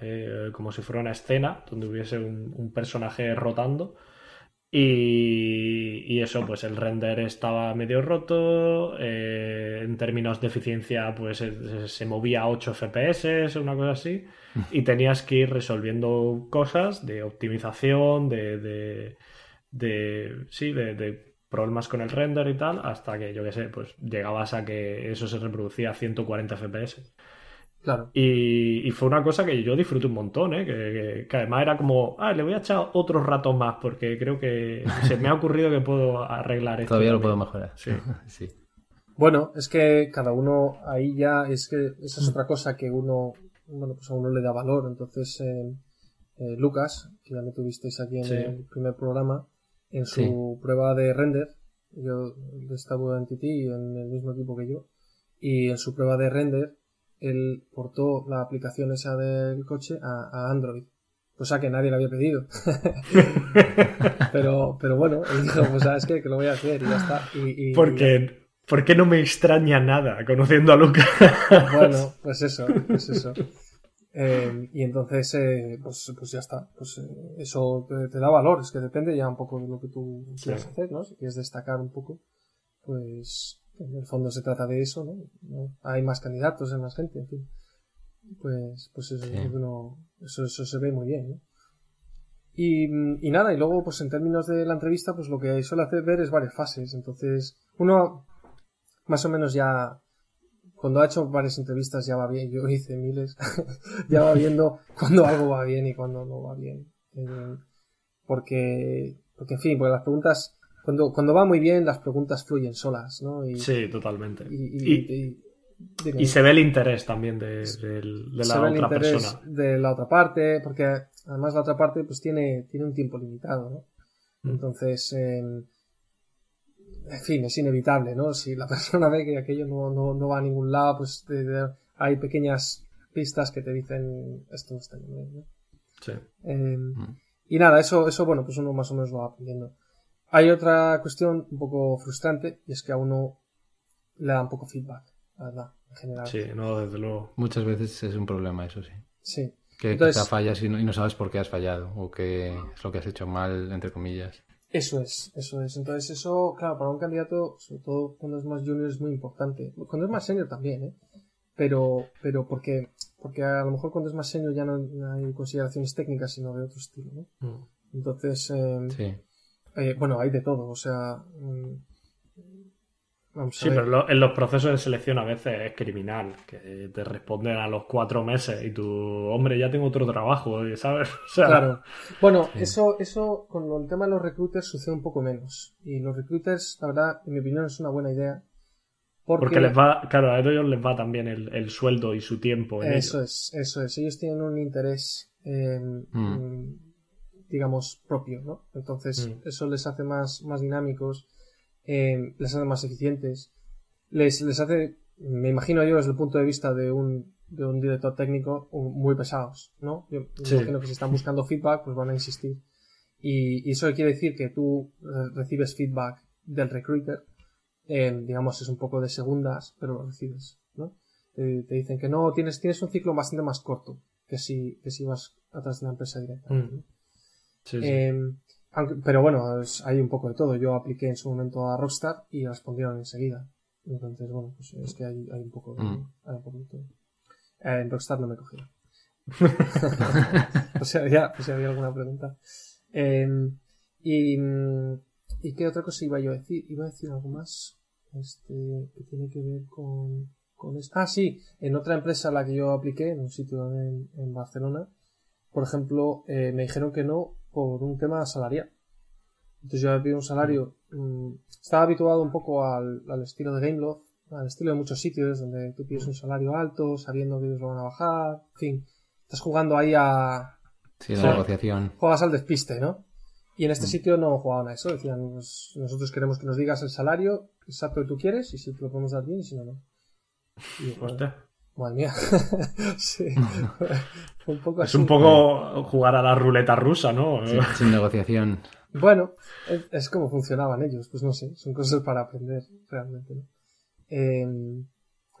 eh, como si fuera una escena donde hubiese un, un personaje rotando. Y, y eso, pues el render estaba medio roto. eh, en términos de eficiencia, pues se, se movía a 8 FPS, una cosa así. Y tenías que ir resolviendo cosas de optimización, de, de, de- sí, de, de problemas con el render y tal, hasta que, yo qué sé, pues llegabas a que eso se reproducía a 140 FPS. Claro. Y, y fue una cosa que yo disfruté un montón, ¿eh? Que, que- que además era como, ah, le voy a echar otros ratos más porque creo que se me ha ocurrido que puedo arreglar esto. Todavía lo también". puedo mejorar. Sí. sí. Bueno, es que cada uno ahí ya es que esa es otra cosa que uno, bueno, pues a uno le da valor. Entonces, eh, eh, Lucas, que ya me tuvisteis aquí en Sí. el primer programa, en su prueba de render, yo estaba en TT en el mismo equipo que yo, y en su prueba de render, él portó la aplicación esa del coche a, a Android. Cosa que nadie le había pedido. pero, pero bueno, él dijo, pues sabes qué, que lo voy a hacer y ya está. Y, y- Porque, ¿por qué no me extraña nada conociendo a Lucas? Bueno, pues eso, pues eso. Eh, y entonces, eh, pues, pues ya está. Pues eh, eso te, te da valor, es que depende ya un poco de lo que tú quieras Sí. hacer, ¿no? Si quieres destacar un poco, pues en el fondo se trata de eso, ¿no? ¿No? Hay más candidatos, hay más gente, en fin. Pues, pues eso, Sí. es uno- eso, eso se ve muy bien, ¿no? Y, y nada, y luego, pues en términos de la entrevista, pues lo que suele hacer ver es varias fases. Entonces, uno más o menos ya, cuando ha hecho varias entrevistas ya va bien, yo hice miles, ya va viendo cuando algo va bien y cuando no va bien. Eh, porque, porque en fin, porque las preguntas, cuando, cuando va muy bien, las preguntas fluyen solas, ¿no? Y, Sí, totalmente. y, y- Y- se ve el interés también de, de se la otra interés persona. de la otra parte, porque además la otra parte pues tiene, tiene un tiempo limitado, ¿no? Mm. Entonces, eh, en fin, es inevitable, ¿no? Si la persona ve que aquello no, no, no va a ningún lado, pues de- hay pequeñas pistas que te dicen esto no está bien, ¿no? Sí. Eh, y nada, eso, eso, bueno, pues uno más o menos lo va aprendiendo. Hay otra cuestión un poco frustrante, y es que a uno le da un poco feedback, la verdad, en general. Sí, no, desde luego. Muchas veces es un problema, eso sí. Sí. Que Entonces- quizá fallas y no, y no sabes por qué has fallado o qué es lo que has hecho mal, entre comillas. Eso es, eso es. Entonces eso, claro, para un candidato, sobre todo cuando es más junior, es muy importante. Cuando es más senior también, ¿eh? Pero, pero porque, porque a lo mejor cuando es más senior ya no, no hay consideraciones técnicas, sino de otro estilo, ¿no? Mm. Entonces, eh, Sí. Eh, bueno, hay de todo, o sea, mm, vamos a Sí, ver. pero lo- en los procesos de selección a veces es criminal, que te responden a los cuatro meses y tú, hombre, ya tengo otro trabajo, ¿sabes? O sea, Claro. Bueno, Sí. eso, eso con el tema de los recruiters sucede un poco menos. Y los recruiters, la verdad, en mi opinión, es una buena idea. Porque, porque les va, claro, a ellos les va también el, el sueldo y su tiempo. en Eso ello. es, eso es. Ellos tienen un interés, eh, mm, digamos, propio, ¿no? Entonces, Mm. eso les hace más, más dinámicos, eh, les hace más eficientes, les, les hace, me imagino yo, desde el punto de vista de un, de un director técnico, muy pesados, ¿no? Yo Sí. imagino que si están buscando feedback, pues van a insistir. Y, y eso quiere decir que tú recibes feedback del recruiter, eh, digamos, es un poco de segundas, pero lo recibes, ¿no? Te, te dicen que no, tienes, tienes un ciclo bastante más corto que si, que si vas atrás de una empresa directa. Mm. ¿no? Sí, sí. Eh, aunque- pero bueno, es- hay un poco de todo. Yo apliqué en su momento a Rockstar y respondieron enseguida. Entonces, bueno, pues es que hay, hay un poco de, Mm. hay un poco de todo. Eh, en Rockstar no me cogieron. o sea, ya, si había alguna pregunta. Em, y, ¿Y qué otra cosa iba yo a decir? Iba a decir algo más este, que tiene que ver con, con esto. Ah, sí, en otra empresa a la que yo apliqué, en un sitio en, en Barcelona, por ejemplo, eh, me dijeron que no por un tema salarial. Entonces yo había un salario, mm, estaba habituado un poco al, al estilo de Gameloft, al estilo de muchos sitios donde tú pides un salario alto, sabiendo que ellos lo van a bajar, en fin, estás jugando ahí a... Sí, la negociación. Juegas al despiste, ¿no? Y en este sitio no jugaban a eso, decían, pues, nosotros queremos que nos digas el salario exacto que tú quieres y si te lo podemos dar bien y si no, no. Y, bueno, madre mía. sí. un poco Es así. un poco jugar a la ruleta rusa, ¿no? Sí, sin negociación. Bueno, es, es como funcionaban ellos, pues no sé, son cosas para aprender realmente, ¿no? Eh,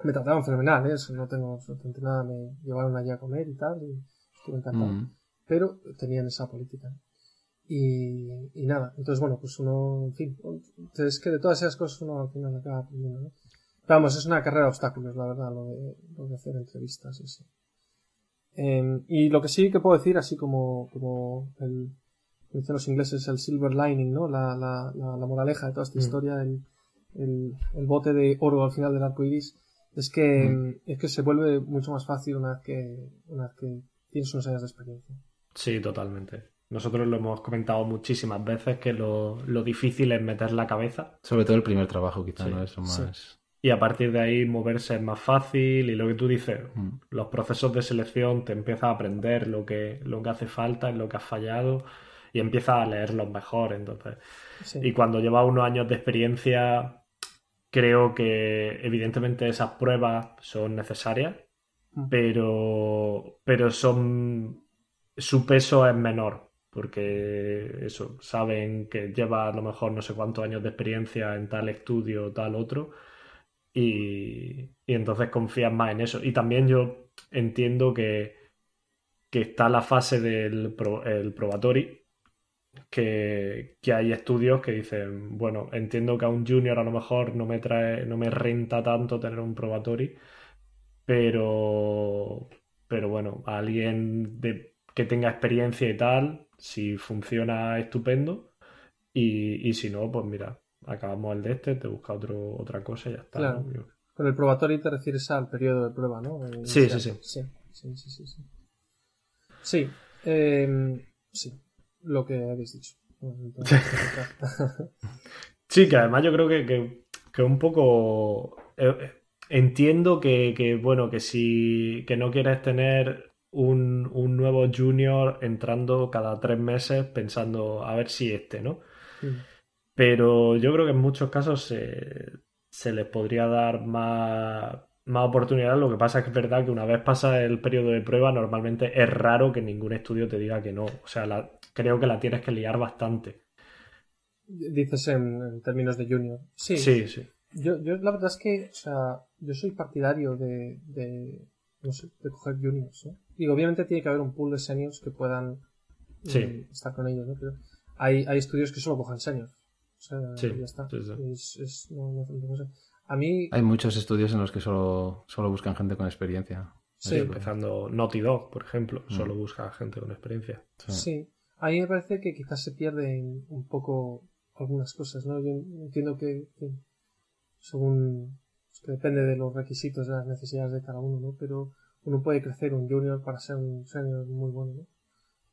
me trataban fenomenal, ¿eh? Eso no tengo absolutamente nada, me llevaron allí a comer y tal, y estuve encantado. Mm. Pero tenían esa política. ¿no? Y, y nada, entonces bueno, pues uno, en fin, es que de todas esas cosas uno al final acaba aprendiendo, ¿no? Vamos, es una carrera de obstáculos, la verdad, lo de, lo de hacer entrevistas y así. Eh, y lo que sí que puedo decir, así como, como el, como dicen los ingleses, el silver lining, ¿no? La, la, la, la moraleja de toda esta Mm. historia, el, el, el bote de oro al final del arco iris, es que, Mm. es que se vuelve mucho más fácil una vez que, una vez que tienes unos años de experiencia. Sí, totalmente. Nosotros lo hemos comentado muchísimas veces que lo, lo difícil es meter la cabeza Sobre todo el primer trabajo, quizá, Sí, ¿no? Eso sí. Y a partir de ahí moverse es más fácil y lo que tú dices, Mm. los procesos de selección te empiezas a aprender lo que, lo que hace falta, en lo que has fallado y empiezas a leerlos mejor. Entonces, Sí. y cuando llevas unos años de experiencia, creo que evidentemente esas pruebas son necesarias, Mm. pero, pero son su peso es menor. Porque eso, saben que lleva a lo mejor no sé cuántos años de experiencia en tal estudio o tal otro, y, y entonces confías más en eso. Y también yo entiendo que, que está la fase del el probatory, que, que hay estudios que dicen, bueno, entiendo que a un junior a lo mejor no me trae, no me renta tanto tener un probatory, pero, pero bueno, a alguien que tenga experiencia y tal, si funciona estupendo, y, y si no, pues mira, acabamos el de este, te busca otro, otra cosa y ya está. Claro. ¿no? Con el probatorio te refieres al periodo de prueba, ¿no? El Sí, sí, sí. Sí, sí, sí, sí. Sí, Sí, eh, sí, lo que habéis dicho. Sí, que además yo creo que, que, que un poco eh, eh, entiendo que, que, bueno, que si que no quieres tener un, un nuevo junior entrando cada tres meses pensando a ver si este, ¿no? Mm. Pero yo creo que en muchos casos se, se les podría dar más, más oportunidad. Lo que pasa es que es verdad que una vez pasa el periodo de prueba, normalmente es raro que ningún estudio te diga que no. O sea, la- creo que la tienes que liar bastante. Dices en, en términos de junior. Sí, Sí, sí. Yo, yo la verdad es que, o sea, yo soy partidario de, de no sé, de coger juniors, ¿no? Y obviamente tiene que haber un pool de seniors que puedan Sí. mm, estar con ellos, ¿no? Pero hay, hay estudios que solo cogen seniors. O sea, Sí, ya está. sí, sí. Es- es- no- no- no sé. A mí, Hay muchos estudios en los que solo, solo buscan gente con experiencia. Sí. Empezando Naughty Dog, por ejemplo, Mm. solo busca gente con experiencia. sí. Sí, a mí me parece que quizás se pierden un poco algunas cosas, ¿no? Yo entiendo que, según, que depende de los requisitos, de las necesidades de cada uno, ¿no? Pero uno puede crecer un junior para ser un senior muy bueno, ¿no?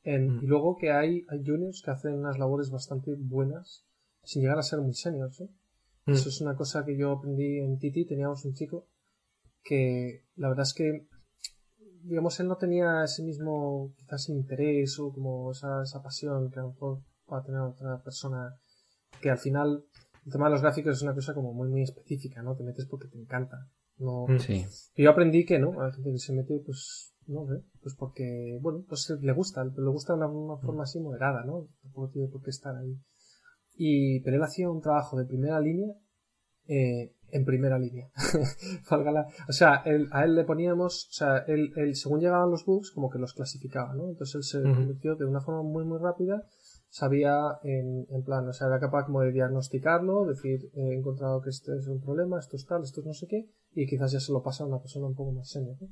En- Mm. Y luego que hay, hay juniors que hacen unas labores bastante buenas sin llegar a ser muy seniors, ¿eh? Mm. Eso es una cosa que yo aprendí en Titi, teníamos un chico que la verdad es que digamos, él no tenía ese mismo, quizás, interés o como esa, esa pasión que a lo mejor pueda tener otra persona, que al final, el tema de los gráficos es una cosa como muy, muy específica, ¿no? Te metes porque te encanta. No, Mm. Sí. y yo aprendí que, ¿no? Hay gente que se mete, pues, no sé, pues porque, bueno, pues le gusta, le gusta de una, una forma así moderada, ¿no? Tampoco tiene por qué estar ahí. Y, pero él hacía un trabajo de primera línea, eh, en primera línea. O sea, él- a él le poníamos, o sea, él, él, según llegaban los bugs, como que los clasificaba, ¿no? Entonces él se Ujú. convirtió de una forma muy, muy rápida, sabía en, en plan, o sea, era capaz como de diagnosticarlo, decir, he encontrado que este es un problema, esto es tal, esto es no sé qué, y quizás ya se lo pasa a una persona un poco más senior, ¿no?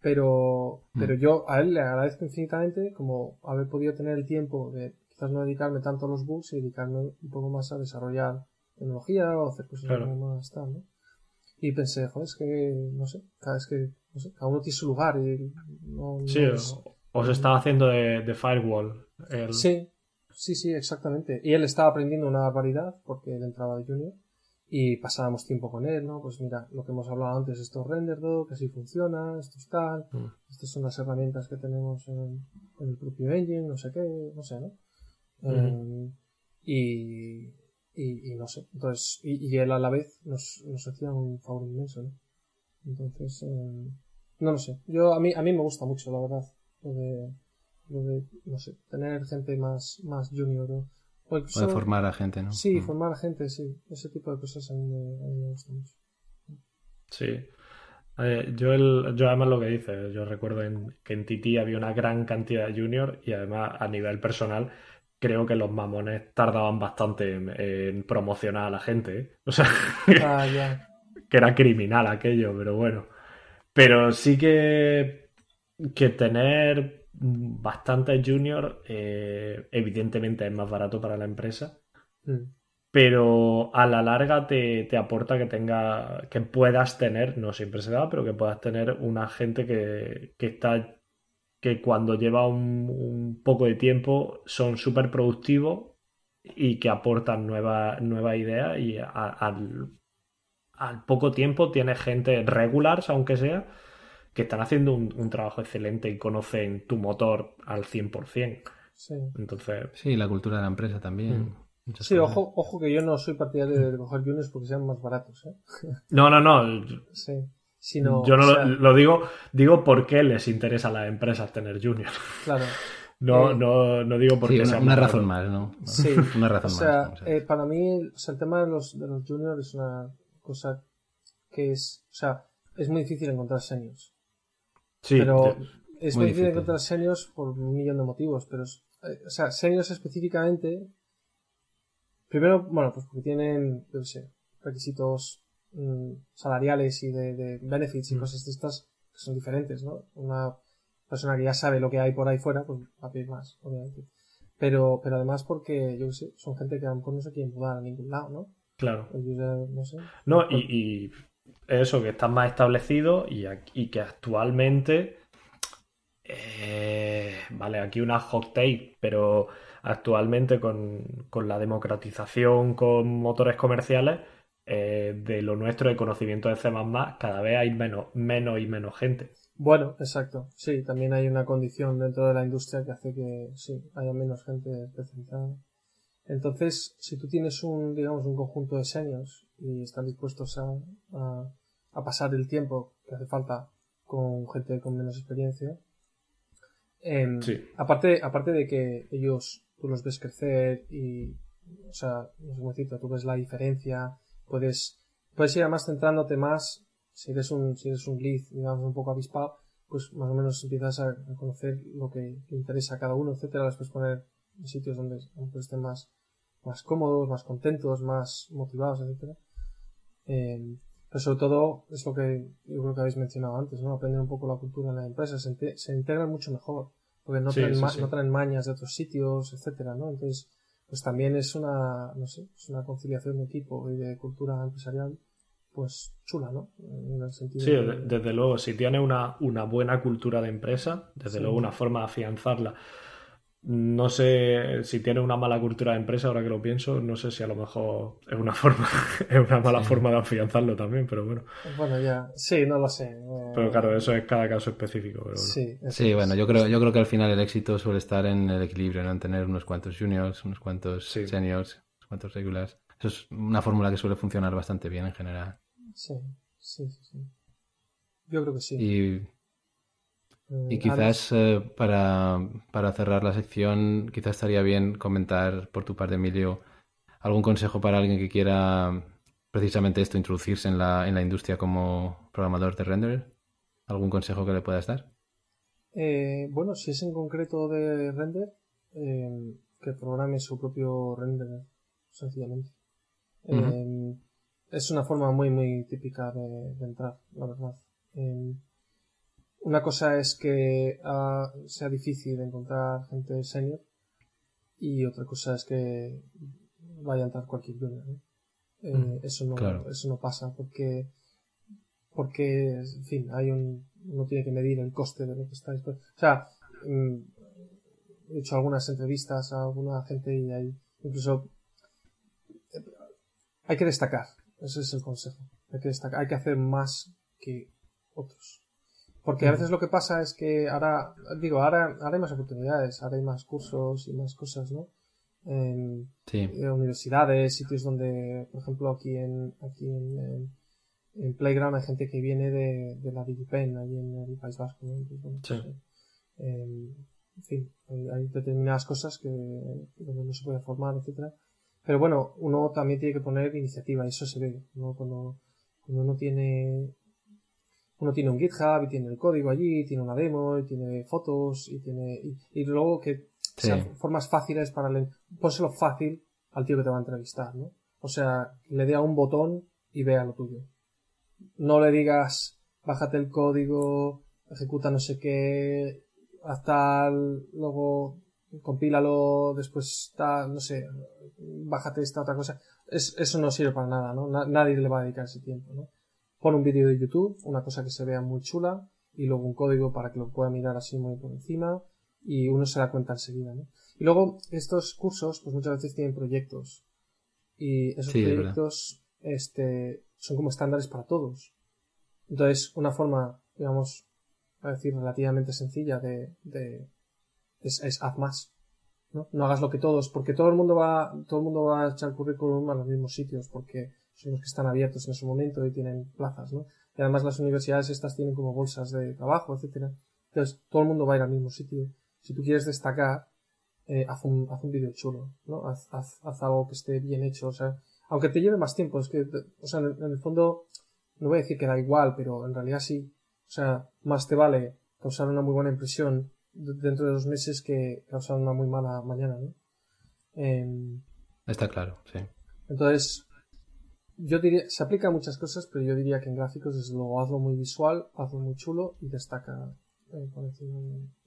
Pero, Mm. pero yo a él le agradezco infinitamente como haber podido tener el tiempo de quizás no dedicarme tanto a los bugs y dedicarme un poco más a desarrollar tecnología o hacer cosas Claro. más tal, ¿no? Y pensé, joder, es que, no sé, cada vez que, no sé, cada uno tiene su lugar y no, no Sí, es- os, estaba haciendo de, de firewall. el- Sí, sí, sí, exactamente. Y él estaba aprendiendo una barbaridad porque él entraba de junior y pasábamos tiempo con él, ¿no? Pues mira, lo que hemos hablado antes, esto es RenderDoc, que así funciona, esto es tal, Mm. estas son las herramientas que tenemos en, en el propio engine, no sé qué, no sé, ¿no? Eh, y, y, y no sé, entonces, y, y él a la vez nos, nos hacía un favor inmenso, ¿no? Entonces, eh, no lo sé, yo, a mí, a mí me gusta mucho, la verdad, lo de, lo de, no sé, tener gente más, más junior, ¿no? O O incluso- de formar a gente, ¿no? Sí, formar gente, sí. Ese tipo de cosas a mí me, a mí me gusta mucho. Sí. Eh, yo, el, yo además lo que dices, yo recuerdo en, que en Titi había una gran cantidad de junior y además a nivel personal creo que los mamones tardaban bastante en, en promocionar a la gente. ¿eh? O sea, Ah, que era criminal aquello, pero bueno. Pero sí que, que tener bastante junior eh, evidentemente es más barato para la empresa Mm. pero a la larga te, te aporta que tenga, que puedas tener, no siempre se da, pero que puedas tener una gente que, que está, que cuando lleva un, un poco de tiempo son súper productivos y que aportan nuevas nueva ideas y a- al, al poco tiempo tienes gente regulars, aunque sea, que están haciendo un, un trabajo excelente y conocen tu motor al 100%. Sí. Entonces, Sí, la cultura de la empresa también. Mm. Muchas Sí, cosas. ojo, ojo que yo no soy partidario de coger juniors porque sean más baratos, ¿eh? no, no, no, Sí. Sino, Yo no o lo- sea, lo, digo, digo por qué les interesa a las empresas tener junior. claro. No, Eh, no, no digo porque Sí, una, sea una más razón más, ¿no? Sí. Una razón O sea, más. eh, para mí, o sea, el tema de los, de los juniors es una cosa que es, o sea, es muy difícil encontrar seniors. Sí, pero es muy difícil difícil. encontrar seniors por un millón de motivos, pero, es- eh, o sea, seniors específicamente, primero, bueno, pues porque tienen, yo qué sé, requisitos mm, salariales y de, de benefits y Mm. cosas de estas que son diferentes, ¿no? Una persona que ya sabe lo que hay por ahí fuera, pues va a pedir más, obviamente. Pero, pero además porque, yo sé, son gente que a lo mejor no se quieren mudar a ningún lado, ¿no? claro. Ellos ya, no sé. No, y, y eso, que están más establecidos y, y que actualmente. eh, vale, aquí una hot take, pero actualmente con, con la democratización con motores comerciales eh, de lo nuestro de conocimiento de C, cada vez hay menos, menos y menos gente. Bueno, exacto. Sí, también hay una condición dentro de la industria que hace que sí, haya menos gente especializada. Entonces, si tú tienes un, digamos, un conjunto de seniors y están dispuestos a, a, a pasar el tiempo que hace falta con gente con menos experiencia, em, Sí. aparte, aparte de que ellos tú los ves crecer y, o sea, no sé cómo decirte, tú ves la diferencia, puedes, puedes ir además centrándote más, si eres un, si eres un lead, digamos, un poco avispado, pues más o menos empiezas a, a conocer lo que interesa a cada uno, etcétera, los puedes poner en sitios donde, donde estén más, más cómodos, más contentos, más motivados, etcétera. Eh, pero sobre todo es lo que yo creo que habéis mencionado antes, ¿no? Aprender un poco la cultura en la empresa, se, se integran mucho mejor, porque no, Sí, traen, sí, ma- sí. no traen mañas de otros sitios, etcétera, ¿no? Entonces, pues también es una, no sé, es una conciliación de equipo y de cultura empresarial, pues chula, ¿no? En el sentido Sí, de- de- desde luego, si tiene una, una buena cultura de empresa, desde Sí. luego una forma de afianzarla. No sé si tiene una mala cultura de empresa, ahora que lo pienso, no sé si a lo mejor es una forma, es una mala Sí. forma de afianzarlo también, pero bueno. Bueno, ya, sí, no lo sé. eh, Pero claro, eso es cada caso específico. Pero bueno. Sí, Sí, es. bueno, yo creo, yo creo que al final el éxito suele estar en el equilibrio, ¿no? En tener unos cuantos juniors, unos cuantos Sí. seniors, unos cuantos regulars. Eso es una fórmula que suele funcionar bastante bien en general. Sí, sí, sí, sí. Yo creo que sí. Y, y quizás eh, para, para cerrar la sección, quizás estaría bien comentar por tu parte, Emilio, algún consejo para alguien que quiera precisamente esto, introducirse en la, en la industria como programador de render. ¿Algún consejo que le puedas dar? Eh, bueno, si es en concreto de render, eh, que programe su propio render, sencillamente. Eh, es una forma muy, muy típica de, de entrar, la verdad. Una cosa es que ah, sea difícil encontrar gente senior y otra cosa es que vaya a entrar cualquier junior. Eh, Mm, eso no claro. eso no pasa porque porque en fin hay un uno tiene que medir el coste de lo que está dispuesto o sea mm, he hecho algunas entrevistas a alguna gente y hay incluso eh, hay que destacar ese es el consejo hay que destacar hay que hacer más que otros porque a veces lo que pasa es que ahora digo ahora ahora hay más oportunidades ahora hay más cursos y más cosas no En- Sí, eh, universidades, sitios donde, por ejemplo, aquí en, aquí en, en- Playground hay gente que viene de, de la DigiPen, ahí en el País Vasco, ¿no? Entonces, bueno, Sí. pues, eh, eh, en fin, hay, hay determinadas cosas que, donde no se puede formar, etcétera. Pero bueno, uno también tiene que poner iniciativa, y eso se ve, ¿no? Cuando, cuando uno tiene, uno tiene un GitHub y tiene el código allí, tiene una demo, y tiene fotos, y tiene, y, y luego que Sí. sean formas fáciles para el, pónselo fácil al tío que te va a entrevistar, ¿no? O sea, le dé a un botón y vea lo tuyo. No le digas, bájate el código, ejecuta no sé qué, haz tal, luego compílalo, después tal, no sé, bájate esta otra cosa. Es, eso no sirve para nada, ¿no? Na- nadie le va a dedicar ese tiempo, ¿no? Pon un vídeo de YouTube, una cosa que se vea muy chula, y luego un código para que lo pueda mirar así muy por encima, y uno se da cuenta enseguida, ¿no? Y luego, estos cursos, pues muchas veces tienen proyectos. Y esos Sí, es verdad. proyectos, este, son como estándares para todos. Entonces, una forma, digamos, a decir, relativamente sencilla de, de, es, es haz más. ¿no? no hagas lo que todos, porque todo el mundo va, todo el mundo va a echar currículum a los mismos sitios, porque son los que están abiertos en ese momento y tienen plazas, ¿no? Y además las universidades estas tienen como bolsas de trabajo, etcétera. Entonces, todo el mundo va a ir al mismo sitio. Si tú quieres destacar, eh, haz un, haz un vídeo chulo, ¿no? Haz, haz, haz algo que esté bien hecho, o sea, aunque te lleve más tiempo, es que, o sea, en el, en el fondo, no voy a decir que da igual, pero en realidad sí. O sea, más te vale causar una muy buena impresión dentro de dos meses que causar una muy mala mañana, ¿no? Em, está claro, sí. entonces, yo diría, se aplica a muchas cosas, pero yo diría que en gráficos, desde luego, hazlo muy visual, hazlo muy chulo y destaca eh,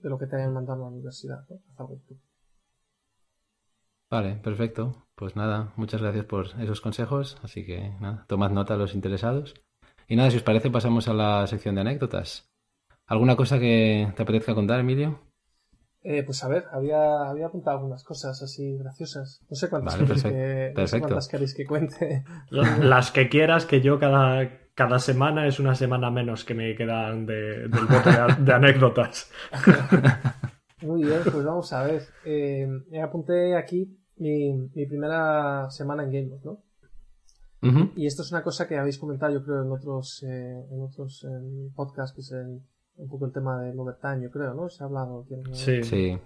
de- lo que te hayan mandado a la universidad. Haz algo. Vale, perfecto. Pues nada, muchas gracias por esos consejos. Así que nada, tomad nota a los interesados. Y nada, si os parece, pasamos a la sección de anécdotas. ¿Alguna cosa que te apetezca contar, Emilio? Eh, pues a ver, había, había apuntado algunas cosas así graciosas. No sé cuántas, Vale, queréis, perfecto, que, no sé cuántas queréis que cuente. Las que quieras, que yo cada, cada semana es una semana menos que me quedan de- del bote de, de anécdotas. Muy bien, pues vamos a ver. Eh, me apunté aquí mi, mi primera semana en Game ¿no? Y esto es una cosa que habéis comentado, yo creo, en otros, eh, en otros podcasts, que es el- un poco el tema del overtime, yo creo, ¿no? Se ha hablado. Sí. Sí,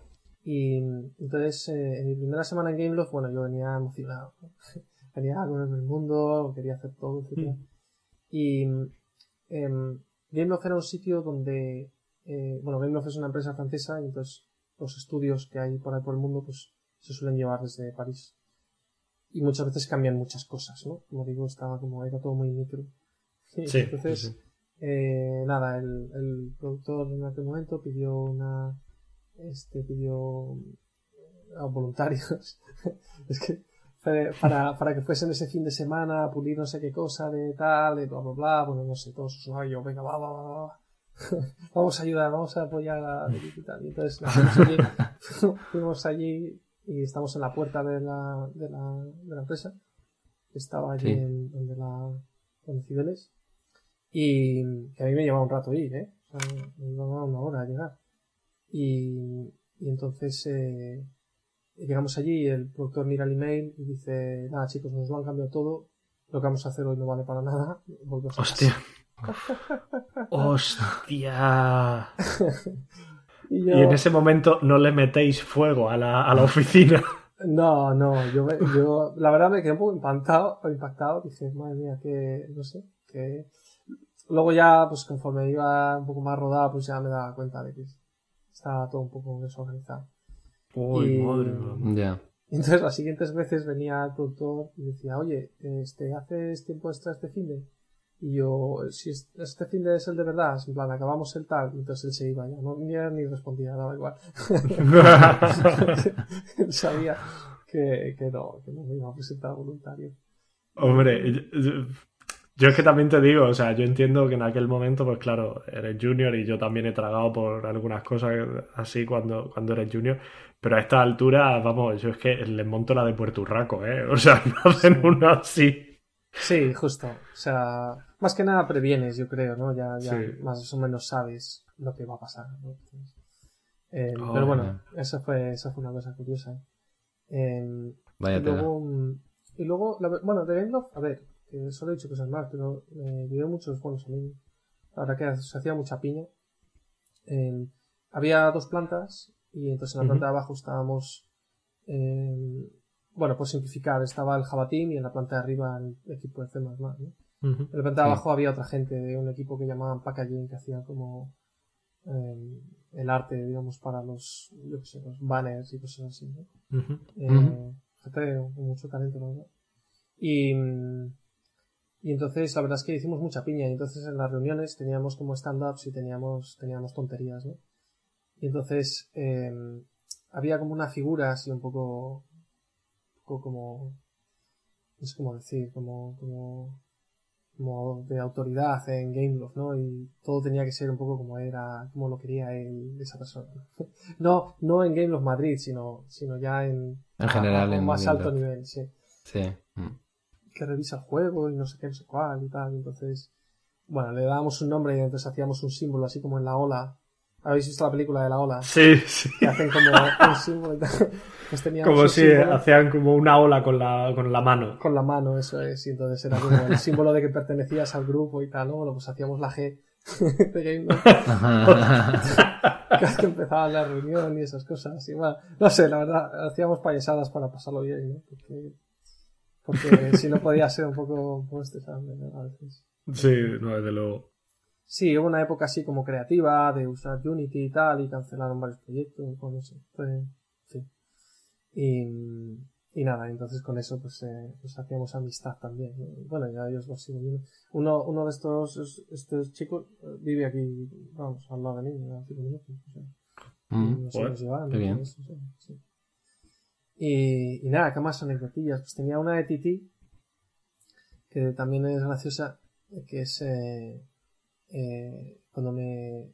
Y entonces, eh, en mi primera semana en Gameloft, bueno, yo venía emocionado. ¿no? venía a el mundo, quería hacer todo, etc. Y em, Gameloft era un sitio donde, eh, bueno, Gameloft es una empresa francesa y entonces los estudios que hay por ahí por el mundo, pues se suelen llevar desde París. Y muchas veces cambian muchas cosas, ¿no? Como digo, estaba como, era todo muy micro. Y Sí, entonces, sí, sí. Eh, nada, el, el productor en aquel momento pidió una, este, pidió a voluntarios. es que para, para que fuesen ese fin de semana a pulir no sé qué cosa de tal, de bla bla bla, bueno, no sé, todos sus usuarios, venga, va, va, va, va. vamos a ayudar, vamos a apoyar a David y tal. Y entonces allí, fuimos allí y estamos en la puerta de la, de la, de la empresa, estaba allí Sí. en donde la, donde Cibeles. Y a mí me llevaba un rato ir, ¿eh? O sea, me llevaba una hora a llegar. Y, y entonces eh, llegamos allí y el productor mira el email y dice, nada chicos, nos lo han cambiado todo, lo que vamos a hacer hoy no vale para nada, a casa". Hostia. Hostia. Y Y yo, en ese momento no le metéis fuego a la, a la oficina. no, no, yo, yo la verdad me quedé un poco impactado, impactado, dije, madre mía, que, no sé, que... Luego ya, pues conforme iba un poco más rodada, pues ya me daba cuenta de que estaba todo un poco desorganizado. Uy, Y- madre mía. ya. Y entonces las siguientes veces venía el productor y decía, oye, este, ¿haces tiempo extra este fin de? Y yo, si este fin de es el de verdad, en plan, acabamos el tal, entonces él se iba ya, no, ni, ni respondía, daba igual. él sabía que, que no, que no me iba a presentar voluntario. Hombre, yo, es que también te digo, o sea, yo entiendo que en aquel momento, pues claro, eres junior y yo también he tragado por algunas cosas así cuando, cuando eres junior, pero a esta altura, vamos, yo es que les monto la de Puerto Urraco, ¿eh? O sea, no hacen uno así. Sí, justo. O sea, más que nada previenes, yo creo, ¿no? Ya, ya más o menos sabes lo que va a pasar. ¿no? Eh, oh, pero bueno, eso fue, eso fue una cosa curiosa. Eh, Vaya y luego, y luego bueno, de Game a ver, que solo he dicho cosas más, pero me dio muchos buenos amigos. La verdad que se hacía mucha piña. Eh, había dos plantas y entonces en la planta de abajo estábamos bueno, por simplificar, estaba el Java Team y en la planta de arriba el equipo de C++, ¿no? En la planta de abajo había otra gente de un equipo que llamaban Packaging que hacía como eh, el arte, digamos, para los, yo qué sé, los banners y cosas así, ¿no? eh, gente con mucho talento, ¿no? Y, y entonces la verdad es que hicimos mucha piña y entonces en las reuniones teníamos como stand-ups y teníamos, teníamos tonterías, ¿no? Y entonces eh, había como una figura así un poco como, no sé cómo decir, como, como, como de autoridad en Gameloft, ¿no? Y todo tenía que ser un poco como era, como lo quería él, esa persona. no, no en Gameloft Madrid, sino, sino ya en, en general, en más alto nivel, sí. Sí. Mm. Que revisa el juego y no sé qué, no sé cuál y tal. Entonces, bueno, le dábamos un nombre y entonces hacíamos un símbolo así como en la ola ¿Habéis visto la película de la ola? Sí, sí. Que hacen como un símbolo y tal. Pues como si hacían como una ola con la, con la mano. Con la mano, eso es. Y entonces era como el símbolo de que pertenecías al grupo y tal, ¿no? Bueno, pues hacíamos la G de Game Cada que empezaba la reunión y esas cosas. Y bueno, no sé, la verdad, hacíamos payasadas para pasarlo bien, ¿no? Porque, porque si no podía ser un poco, estresante, ¿no? A veces. Sí, no, desde luego. Sí, hubo una época así como creativa de usar Unity y tal, y cancelaron varios proyectos, pues no sé, fue, sí. Y, y nada, entonces con eso pues, eh, pues hacíamos amistad también. Bueno, ya ellos lo siguen. Uno, uno de estos, estos chicos eh, vive aquí, vamos, al lado de mí, a cinco minutos. O sea, mm, qué bien. Y, y nada, ¿qué más anecdotillas? Pues tenía una de Titi, que también es graciosa, que es... Eh, eh, cuando me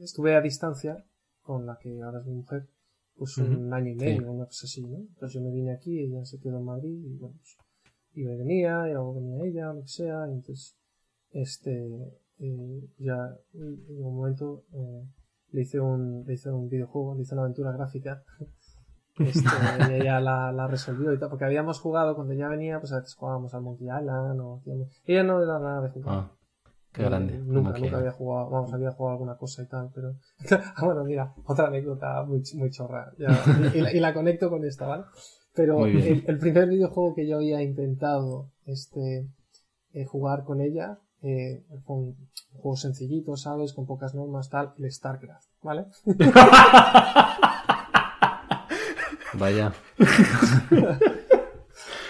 estuve a distancia con la que ahora es mi mujer, pues un año y medio, una cosa así, ¿no? Entonces yo me vine aquí, ella se quedó en Madrid y bueno, pues y venía, y luego venía ella, lo que sea, y entonces, este, eh, ya en un momento eh, le hice un, le hice un videojuego, le hice una aventura gráfica. Este, y ella la, la, resolvió y tal, porque habíamos jugado cuando ella venía, pues a veces jugábamos al Monkey Island o. Ella no era nada de jugar. Ah. Qué grande. nunca, nunca había jugado, vamos, había jugado alguna cosa y tal, pero. ah, bueno, mira, otra anécdota muy, muy chorra. y, la, conecto con esta, ¿vale? Pero el, primer videojuego que yo había intentado este, eh, jugar con ella eh, fue un juego sencillito, ¿sabes? Con pocas normas, tal, el StarCraft, ¿vale? Vaya.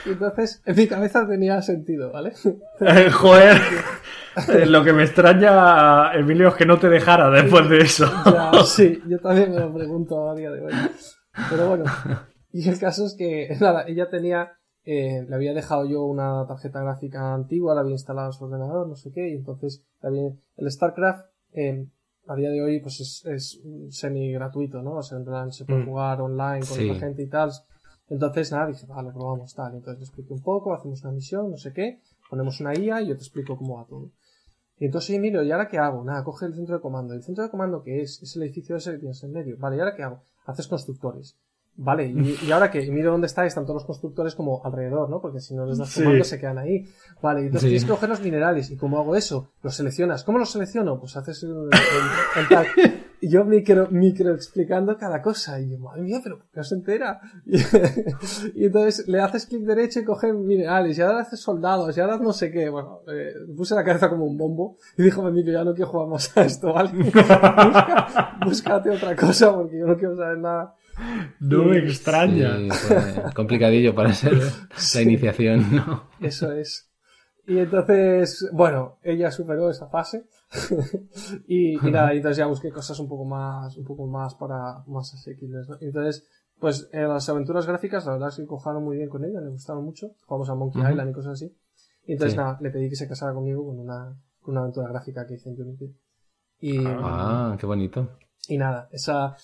Entonces, en mi cabeza tenía sentido, ¿vale? Eh, joder. Eh, lo que me extraña, Emilio, es que no te dejara después de eso. Ya, sí, yo también me lo pregunto a día de hoy. Pero bueno, y el caso es que, nada, ella tenía, eh, le había dejado yo una tarjeta gráfica antigua, la había instalado en su ordenador, no sé qué, y entonces el StarCraft, eh, a día de hoy, pues es, es semi gratuito, ¿no? O sea, en plan, se puede mm. jugar online con otra gente y tal. Entonces, nada, dije, vale, probamos tal. Entonces le expliqué un poco, hacemos una misión, no sé qué, ponemos una IA y yo te explico cómo va todo. Y entonces, miro, ¿y ahora qué hago? Nada, coge el centro de comando. ¿El centro de comando qué es? Es el edificio ese que tienes en medio. Vale, ¿y ahora qué hago? Haces constructores. Vale, y, ahora que miro dónde está, están todos los constructores como alrededor, ¿no? Porque si no les das comando se quedan ahí. Vale, y entonces tienes que coger los minerales. ¿Y cómo hago eso? Los seleccionas. ¿Cómo los selecciono? Pues haces el, tal. Y yo micro, micro explicando cada cosa. Y yo, madre mía, pero ¿por qué no se entera? Y, entonces le haces clic derecho y coge minerales. Y ahora haces soldados. Y ahora no sé qué. Bueno, eh, puse la cabeza como un bombo. Y dijo, micro, ya no quiero jugar más a esto, ¿vale? búscate otra cosa porque yo no quiero saber nada. No me extraña. complicadillo para ser la iniciación, ¿no? Eso es. Y entonces, bueno, ella superó esa fase. y, y, nada, entonces ya busqué cosas un poco más, un poco más para, más asequibles, ¿no? Entonces, pues en las aventuras gráficas, la verdad es que cojaron muy bien con ella, le gustaron mucho. Jugamos a Monkey Island y cosas así. Y entonces, nada, le pedí que se casara conmigo con una, con una aventura gráfica que hice en Unity. Y, ah, qué bonito. Y nada, esa,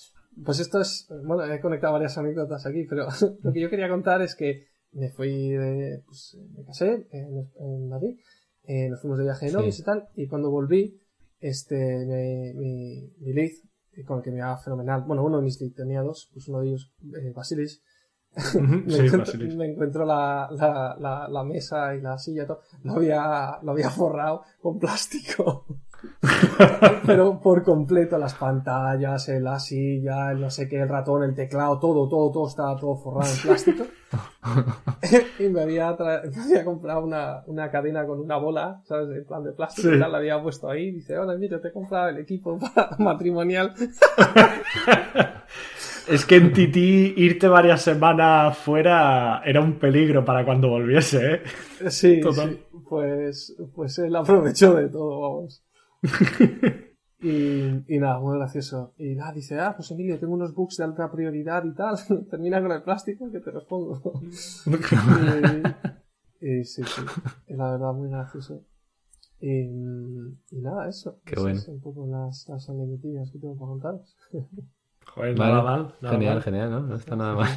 pues esto es, bueno, he conectado varias anécdotas aquí, pero lo que yo quería contar es que me fui de, pues me casé en, en Madrid, eh, nos fuimos de viaje de novios sí. y tal, y cuando volví, este, mi, mi, mi lead, con el que me iba fenomenal, bueno, uno de mis lead tenía dos, pues uno de ellos, eh, Basilis, me, Sí, encuentro, Basilis. me encuentro la, la, la, la mesa y la silla y todo, lo había, lo había forrado con plástico. Pero por completo, las pantallas, eh, la silla, el no sé qué, el ratón, el teclado, todo, todo, todo estaba todo forrado en plástico. y me había, tra- me había comprado una, una cadena con una bola, ¿sabes? En plan de plástico Sí. y tal, la había puesto ahí. Dice, hola, mira, te he comprado el equipo para- matrimonial. Es que en Titi irte varias semanas fuera era un peligro para cuando volviese, ¿eh? Sí, Total. sí. Pues, pues él aprovechó de todo, vamos. Y, y nada, muy gracioso. Y nada, dice, ah, pues Emilio, tengo unos bugs de alta prioridad y tal. Termina con el plástico que te los pongo. y, y sí, sí. Y la verdad, muy gracioso. Y, y nada, eso. Qué Esas bueno. son un poco las, las anécdotillas que tengo para contaros. Joder, Vale. nada mal. nada Genial, mal. genial, ¿no? No está nada mal.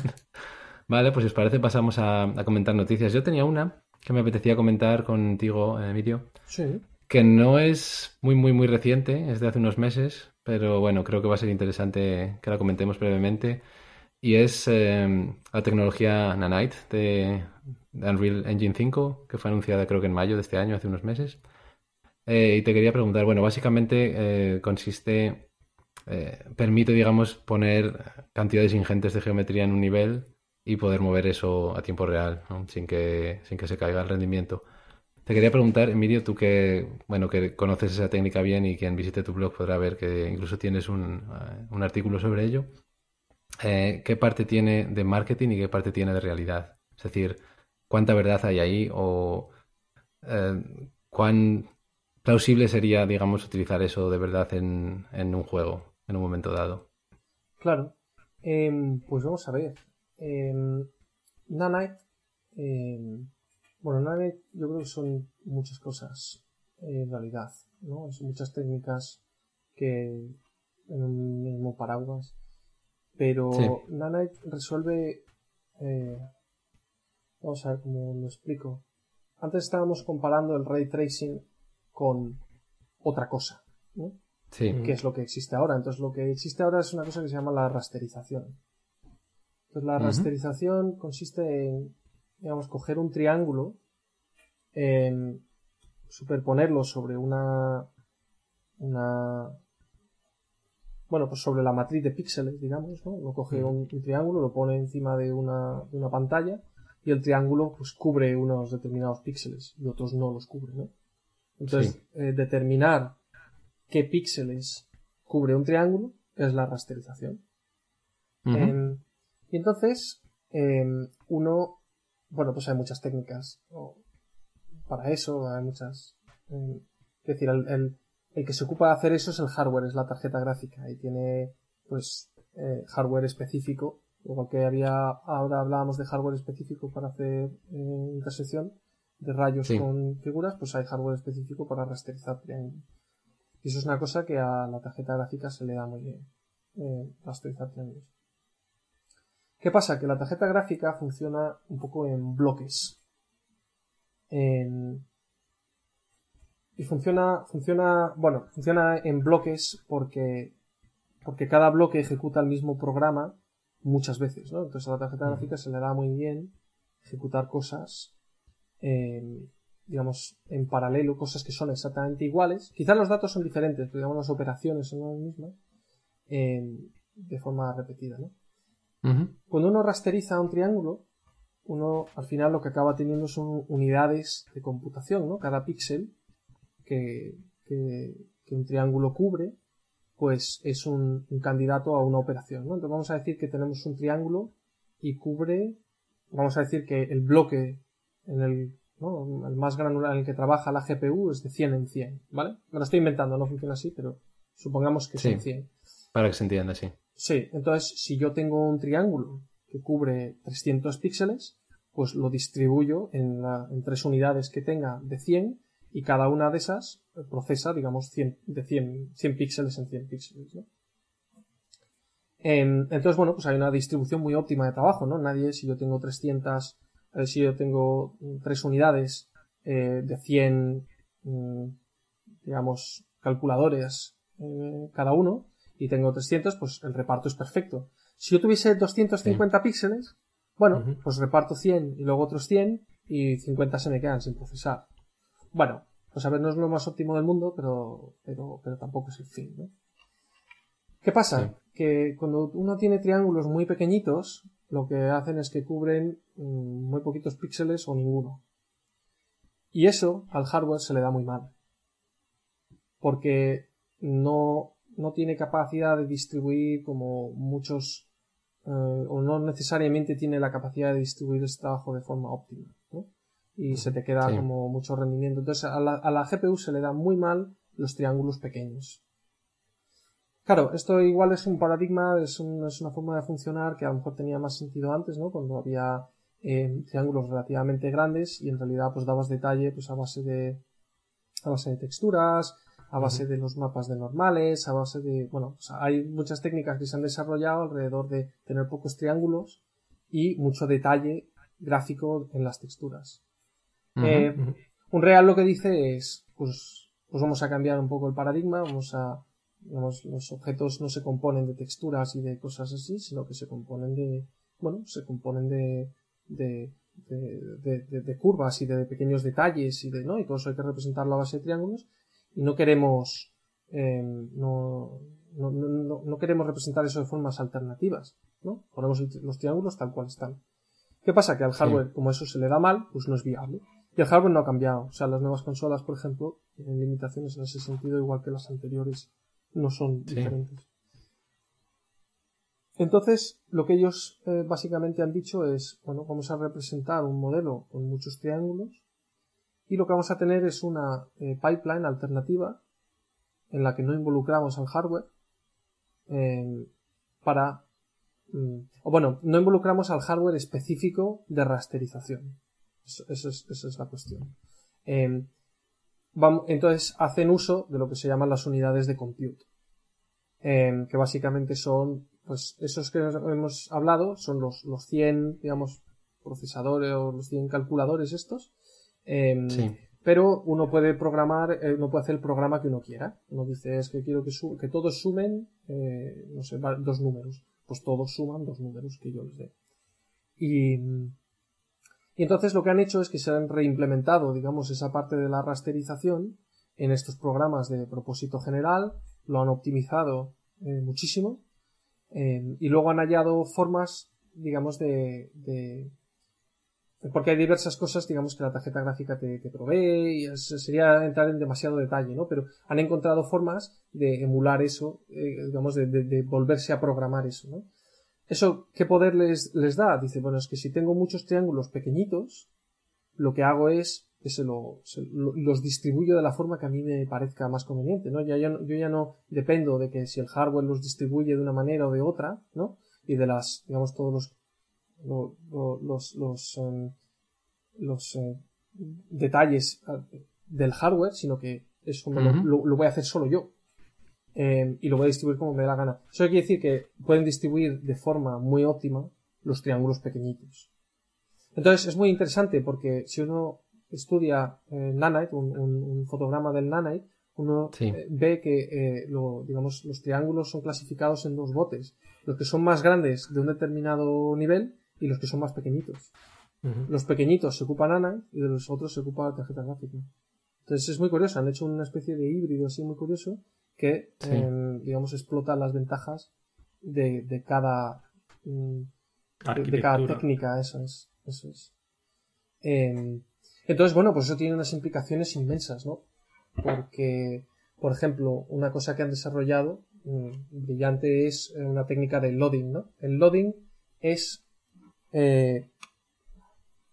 Vale, pues si os parece pasamos a, a comentar noticias. Yo tenía una que me apetecía comentar contigo, eh, Emilio, Sí. Que no es muy, muy, muy reciente, es de hace unos meses, pero bueno, creo que va a ser interesante que la comentemos brevemente. Y es eh, la tecnología Nanite de, de Unreal Engine 5, que fue anunciada creo que en mayo de este año, hace unos meses. Eh, y te quería preguntar, bueno, básicamente eh, consiste, eh, permite, digamos, poner cantidades ingentes de geometría en un nivel y poder mover eso a tiempo real, ¿no? Sin que, sin que se caiga el rendimiento. Te quería preguntar, Emilio, tú que, bueno, que conoces esa técnica bien y quien visite tu blog podrá ver que incluso tienes un, eh, un artículo sobre ello. Eh, ¿qué parte tiene de marketing y qué parte tiene de realidad? Es decir, ¿cuánta verdad hay ahí o eh, cuán plausible sería, digamos, utilizar eso de verdad en, en un juego en un momento dado? Claro. Em, pues vamos a ver. Em, Nanite. Bueno, Nanite yo creo que son muchas cosas eh, en realidad. ¿no? Son muchas técnicas que en un mismo paraguas. Pero Sí. Nanite resuelve. eh, vamos a ver cómo lo explico. Antes estábamos comparando el ray tracing con otra cosa. ¿no? Sí, que es lo que existe ahora. Entonces, lo que existe ahora es una cosa que se llama la rasterización. Entonces, la rasterización consiste en, digamos, coger un triángulo, superponerlo sobre una, una, bueno, pues sobre la matriz de píxeles, digamos, ¿no? Uno coge un, un triángulo, lo pone encima de una, de una pantalla y el triángulo, pues, cubre unos determinados píxeles y otros no los cubre, ¿no? Entonces, Sí. eh, determinar qué píxeles cubre un triángulo es la rasterización. Em, y entonces, em, uno, bueno, pues hay muchas técnicas para eso, hay muchas. em, es decir, el, el- el que se ocupa de hacer eso es el hardware, es la tarjeta gráfica y tiene, pues, eh, hardware específico. Igual que había, ahora hablábamos de hardware específico para hacer eh, intersección de rayos Sí. con figuras, pues hay hardware específico para rasterizar triángulos. Y eso es una cosa que a la tarjeta gráfica se le da muy bien. Eh, rasterizar triángulos. ¿Qué pasa? Que la tarjeta gráfica funciona un poco en bloques. En- Y funciona, funciona, bueno, funciona en bloques porque, porque cada bloque ejecuta el mismo programa muchas veces, ¿no? Entonces a la tarjeta gráfica se le da muy bien ejecutar cosas, en, digamos, en paralelo, cosas que son exactamente iguales. Quizás los datos son diferentes, pero digamos las operaciones son las mismas, en- de forma repetida, ¿no? Cuando uno rasteriza un triángulo, uno al final lo que acaba teniendo son unidades de computación, ¿no? Cada píxel que, que- que un triángulo cubre, pues es un, un candidato a una operación, ¿no? Entonces vamos a decir que tenemos un triángulo y cubre, vamos a decir que el bloque en el, ¿no? El más granular en el que trabaja la GPU es de 100 en 100, ¿vale? Me lo estoy inventando, no funciona así, pero supongamos que es en 100. Para que se entienda, sí. Sí, entonces si yo tengo un triángulo que cubre 300 píxeles, pues lo distribuyo en, en tres unidades que tenga de 100 y cada una de esas procesa, digamos, 100, de 100, 100 píxeles en 100 píxeles. Em, entonces, bueno, pues hay una distribución muy óptima de trabajo, ¿no? Nadie, si yo tengo 300, eh, si yo tengo tres unidades eh, de 100, mm, digamos, calculadores eh, cada uno, y tengo 300, pues el reparto es perfecto. Si yo tuviese 250 píxeles, bueno, pues reparto 100 y luego otros 100 y 50 se me quedan sin procesar. Bueno, pues a ver, no es lo más óptimo del mundo, pero, pero, pero tampoco es el fin, ¿no? ¿Qué pasa? Que cuando uno tiene triángulos muy pequeñitos, lo que hacen es que cubren mm, muy poquitos píxeles o ninguno. Y eso al hardware se le da muy mal. Porque no, no tiene capacidad de distribuir como muchos, eh, o no necesariamente tiene la capacidad de distribuir este trabajo de forma óptima. ¿no? Y se te queda como mucho rendimiento. Entonces a la, a la GPU se le da muy mal los triángulos pequeños. Claro, esto igual es un paradigma, es, es, una forma de funcionar que a lo mejor tenía más sentido antes, ¿no? Cuando había eh, triángulos relativamente grandes y en realidad pues dabas detalle pues a base de a base de texturas, a base de los mapas de normales, a base de, bueno, hay muchas técnicas que se han desarrollado alrededor de tener pocos triángulos y mucho detalle gráfico en las texturas. eh, un real lo que dice es, pues, pues vamos a cambiar un poco el paradigma, vamos a los objetos no se componen de texturas y de cosas así, sino que se componen de, bueno, se componen de, de, de, de, curvas y de pequeños detalles y de, ¿no? Y todo eso hay que representarlo a base de triángulos y no queremos, eh, no, no, no, no, queremos representar eso de formas alternativas, ¿no? Ponemos los triángulos tal cual están. ¿Qué pasa? Que al hardware, como eso se le da mal, pues no es viable. Y el hardware no ha cambiado. O sea, las nuevas consolas, por ejemplo, tienen limitaciones en ese sentido, igual que las anteriores no son diferentes. Entonces, lo que ellos eh, básicamente han dicho es, bueno, vamos a representar un modelo con muchos triángulos y lo que vamos a tener es una eh, pipeline alternativa en la que no involucramos al hardware eh, para mm, o bueno, no involucramos al hardware específico de rasterización. Esa es, la cuestión entonces hacen uso de lo que se llaman las unidades de compute, em, que básicamente son, pues esos que hemos hablado, son los, los 100, digamos, procesadores o los 100 calculadores estos. Em, pero uno puede programar, eh, uno puede hacer el programa que uno quiera. Uno dice es que quiero que, que todos sumen, eh, no sé, dos números. Pues todos suman dos números que yo les dé. Y, y entonces lo que han hecho es que se han reimplementado, digamos, esa parte de la rasterización en estos programas de propósito general, lo han optimizado eh, muchísimo eh, y luego han hallado formas, digamos, de, de, porque hay diversas cosas, digamos, que la tarjeta gráfica te, provee y sería entrar en demasiado detalle, ¿no? Pero han encontrado formas de emular eso, eh, digamos, de, de, volverse a programar eso, ¿no? ¿Eso qué poder les, les da? Dice, bueno, es que si tengo muchos triángulos pequeñitos, lo que hago es que se, lo, los distribuyo de la forma que a mí me parezca más conveniente, ¿no? Ya, yo ya no dependo de que si el hardware los distribuye de una manera o de otra, ¿no? Y de las, digamos, todos los, los, los, em, los eh, detalles ah, del hardware, sino que eso lo voy a hacer solo yo. Em, y lo voy a distribuir como me dé la gana. Eso quiere decir que pueden distribuir de forma muy óptima los triángulos pequeñitos. Entonces es muy interesante porque si uno estudia eh, Nanite, un, fotograma del Nanite, uno eh, ve que eh, lo, digamos, los triángulos son clasificados en dos botes. Los que son más grandes de un determinado nivel y los que son más pequeñitos. Los pequeñitos se ocupan Nanite y de los otros se ocupa la tarjeta gráfica. Entonces es muy curioso, han hecho una especie de híbrido así muy curioso que, em, digamos, explota las ventajas de, de cada, mm, de, cada técnica, eso es. Eso es. Em, entonces, bueno, pues eso tiene unas implicaciones inmensas, ¿no? Porque, por ejemplo, una cosa que han desarrollado mm, brillante es eh, una técnica de loading, ¿no? El loading es... Eh,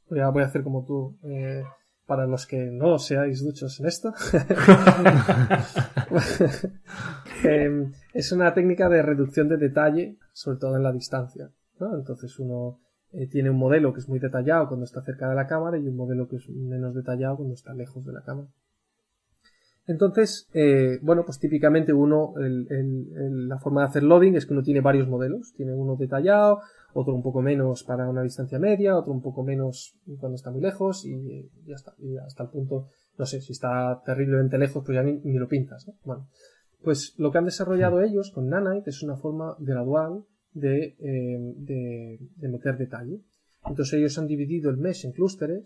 voy, a, voy a hacer como tú. Eh, para los que no seáis duchos en esto, em, es una técnica de reducción de detalle, sobre todo en la distancia. ¿no? Entonces uno eh, tiene un modelo que es muy detallado cuando está cerca de la cámara y un modelo que es menos detallado cuando está lejos de la cámara. Entonces, eh, bueno, pues típicamente uno, la forma de hacer loading es que uno tiene varios modelos. Tiene uno detallado, otro un poco menos para una distancia media, otro un poco menos cuando está muy lejos y ya está. Y hasta el punto, no sé, si está terriblemente lejos, pues ya ni, lo pintas, ¿no? Bueno, pues lo que han desarrollado ellos con Nanite es una forma gradual de, eh, de, de meter detalle. Entonces ellos han dividido el mesh en clústeres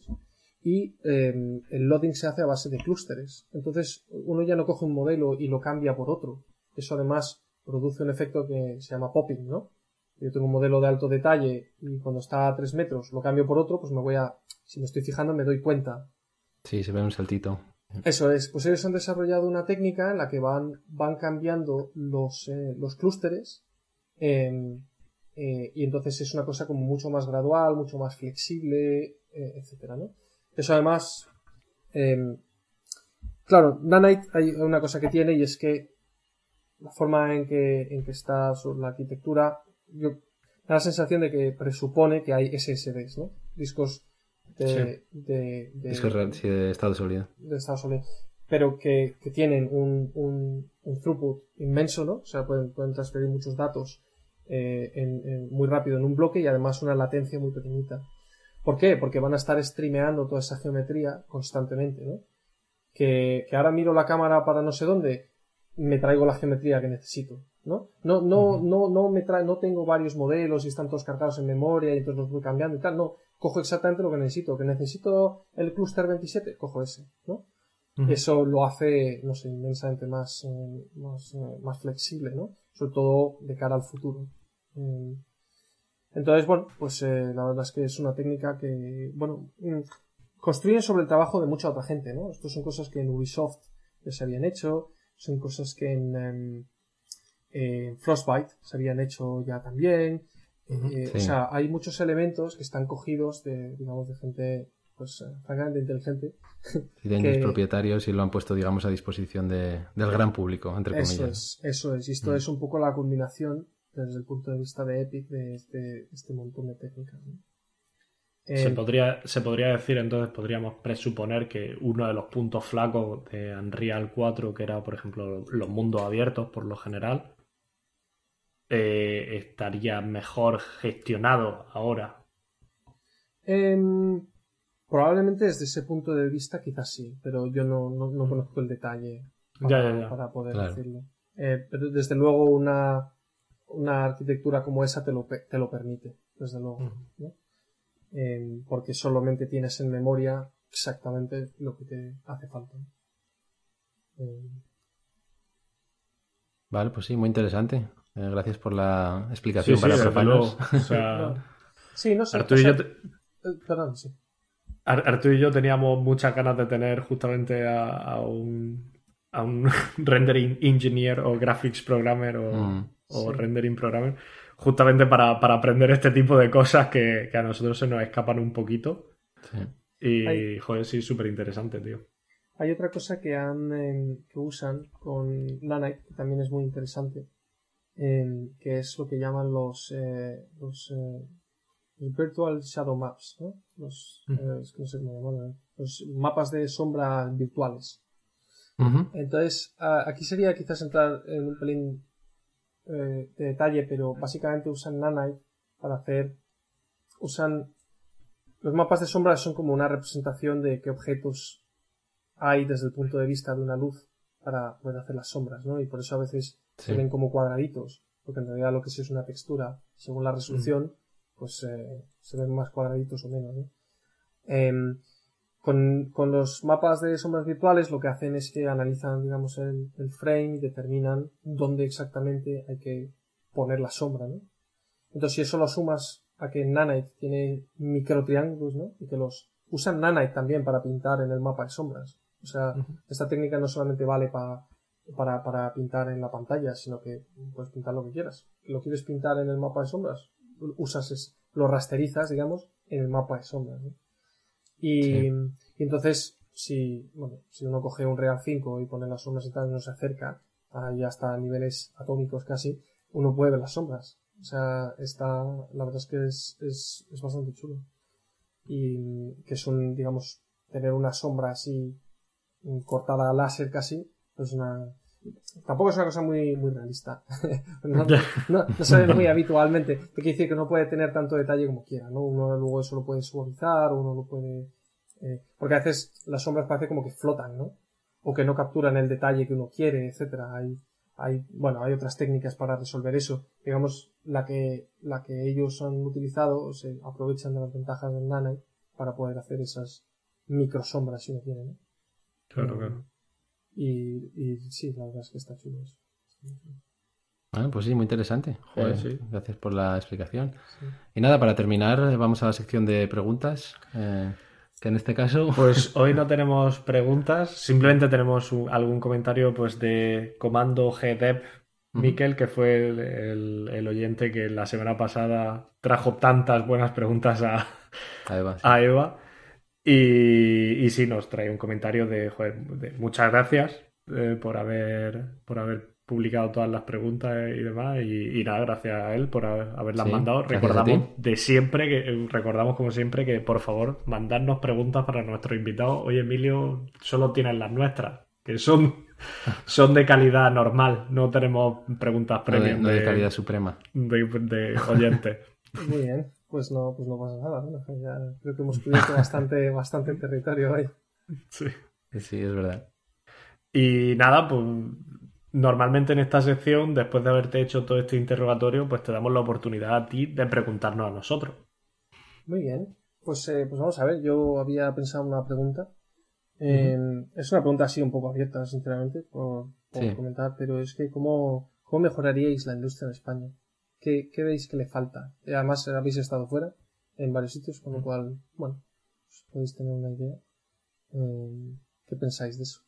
y em, el loading se hace a base de clústeres. Entonces uno ya no coge un modelo y lo cambia por otro. Eso además produce un efecto que se llama popping, ¿no? Yo tengo un modelo de alto detalle y cuando está a 3 metros lo cambio por otro, pues me voy a, si me estoy fijando me doy cuenta. Sí, se ve un saltito. Eso es, pues ellos han desarrollado una técnica en la que van, van cambiando los, eh, los clústeres em, eh, y entonces es una cosa como mucho más gradual, mucho más flexible, eh, etcétera, ¿no? Eso además, eh, claro, Nanite hay una cosa que tiene y es que la forma en que, en que está la arquitectura, yo da la sensación de que presupone que hay SSDs, ¿no? Discos de, de, Discos de estado sólido. De estado sólido. Pero que, que tienen un, un, un, throughput inmenso, ¿no? O sea, pueden, pueden transferir muchos datos eh, en, muy rápido en un bloque y además una latencia muy pequeñita. ¿Por qué? Porque van a estar streameando toda esa geometría constantemente, ¿no? Que, que, ahora miro la cámara para no sé dónde, me traigo la geometría que necesito, ¿no? No, no, no, no me trae, no tengo varios modelos y están todos cargados en memoria y entonces los voy cambiando y tal, no, cojo exactamente lo que necesito, que necesito el clúster 27, cojo ese, ¿no? Eso lo hace, no sé, inmensamente más, eh, más, eh, más, flexible, ¿no? Sobre todo de cara al futuro. Eh, entonces, bueno, pues eh, la verdad es que es una técnica que, bueno, mm, construye sobre el trabajo de mucha otra gente, ¿no? Estas son cosas que en Ubisoft ya se habían hecho, son cosas que en, Frostbite se habían hecho ya también. Eh, o sea, hay muchos elementos que están cogidos de, digamos, de gente, pues, eh, francamente inteligente. Y de propietarios y lo han puesto, digamos, a disposición de, del gran público, entre comillas. Eso es, eso es. Y esto mm. es un poco la culminación desde el punto de vista de Epic de este, este montón de técnicas. Se, eh, podría, se podría decir entonces, podríamos presuponer que uno de los puntos flacos de Unreal 4, que era, por ejemplo, los mundos abiertos por lo general, eh, estaría mejor gestionado ahora. Em, probablemente desde ese punto de vista quizás sí, pero yo no, no, conozco el detalle para, poder decirlo. Eh, pero desde luego una, una arquitectura como esa te lo, te lo permite, desde luego. Em, porque solamente tienes en memoria exactamente lo que te hace falta. Em, vale, pues sí, muy interesante. Eh, gracias por la explicación para profanos. sí, no sé. Arturo y yo eh, Perdón, sí. Arturo y yo teníamos muchas ganas de tener justamente a, un, a un rendering engineer o graphics programmer o, mm o rendering programmer, justamente para, aprender este tipo de cosas que, a nosotros se nos escapan un poquito. Y, joder, sí, súper interesante, tío. Hay otra cosa que, han, em, que usan con Nanite, que también es muy interesante, que es lo que llaman los, eh, los, eh, Virtual Shadow Maps, Los, eh, los mapas de sombra virtuales. Entonces, aquí sería quizás entrar en un pelín eh, de detalle, pero básicamente usan Nanite para hacer. Usan. Los mapas de sombras son como una representación de qué objetos hay desde el punto de vista de una luz para poder hacer las sombras, ¿no? Y por eso a veces se ven como cuadraditos, porque en realidad lo que sí es una textura, según la resolución, pues eh, se ven más cuadraditos o menos, ¿no? Em, con, con, los mapas de sombras virtuales lo que hacen es que analizan, digamos, el, el, frame y determinan dónde exactamente hay que poner la sombra, ¿no? Entonces, si eso lo sumas a que Nanite tiene microtriángulos, ¿no? Y que los usan Nanite también para pintar en el mapa de sombras. O sea, esta técnica no solamente vale para, para, para pintar en la pantalla, sino que puedes pintar lo que quieras. ¿Lo quieres pintar en el mapa de sombras? Usas, es, lo rasterizas, digamos, en el mapa de sombras, ¿no? Y, entonces, si, bueno, si uno coge un Real 5 y pone las sombras y tal, no se acerca, ahí hasta niveles atómicos casi, uno puede ver las sombras. O sea, está, la verdad es que es, es, es bastante chulo. Y que es un, digamos, tener una sombra así cortada a láser casi, pues una, tampoco es una cosa muy, muy realista. no, no, se ve muy habitualmente. Te quiere decir que no puede tener tanto detalle como quiera, ¿no? Uno luego eso lo puede suavizar, uno lo puede, eh, porque a veces las sombras parece como que flotan, ¿no? O que no capturan el detalle que uno quiere, etcétera. Hay, hay, bueno, hay otras técnicas para resolver eso. Digamos, la que, la que ellos han utilizado, se aprovechan de las ventajas del Nano para poder hacer esas micro sombras si uno quiere, ¿no? Claro, claro. Y, y sí, la verdad es que está chulo eso. Bueno, pues sí, muy interesante. Gracias por la explicación. Y nada, para terminar, vamos a la sección de preguntas. Eh, que en este caso. Pues hoy no tenemos preguntas, simplemente tenemos algún comentario pues de Comando GDEP Miquel, que fue el, oyente que la semana pasada trajo tantas buenas preguntas a, a Eva. Y, sí, nos trae un comentario de, muchas gracias eh, por, haber, por haber publicado todas las preguntas y demás. Y, nada, gracias a él por haberlas mandado. Recordamos de siempre, que recordamos como siempre que por favor mandarnos preguntas para nuestros invitados. Oye, Emilio, solo tienes las nuestras, que son, son de calidad normal. No tenemos preguntas premium. de, calidad suprema. De, de oyentes. Muy bien pues no, pues no pasa nada. Ya creo que hemos cubierto bastante, bastante territorio hoy. Sí. Sí, es verdad. Y nada, pues normalmente en esta sección, después de haberte hecho todo este interrogatorio, pues te damos la oportunidad a ti de preguntarnos a nosotros. Muy bien. Pues, eh, pues vamos a ver, yo había pensado una pregunta. Es una pregunta así un poco abierta, sinceramente, por, comentar, pero es que ¿cómo, ¿cómo mejoraríais la industria en España? ¿Qué, veis que le falta? Además, habéis estado fuera en varios sitios, con lo cual, bueno, pues podéis tener una idea. Eh, ¿Qué pensáis de eso?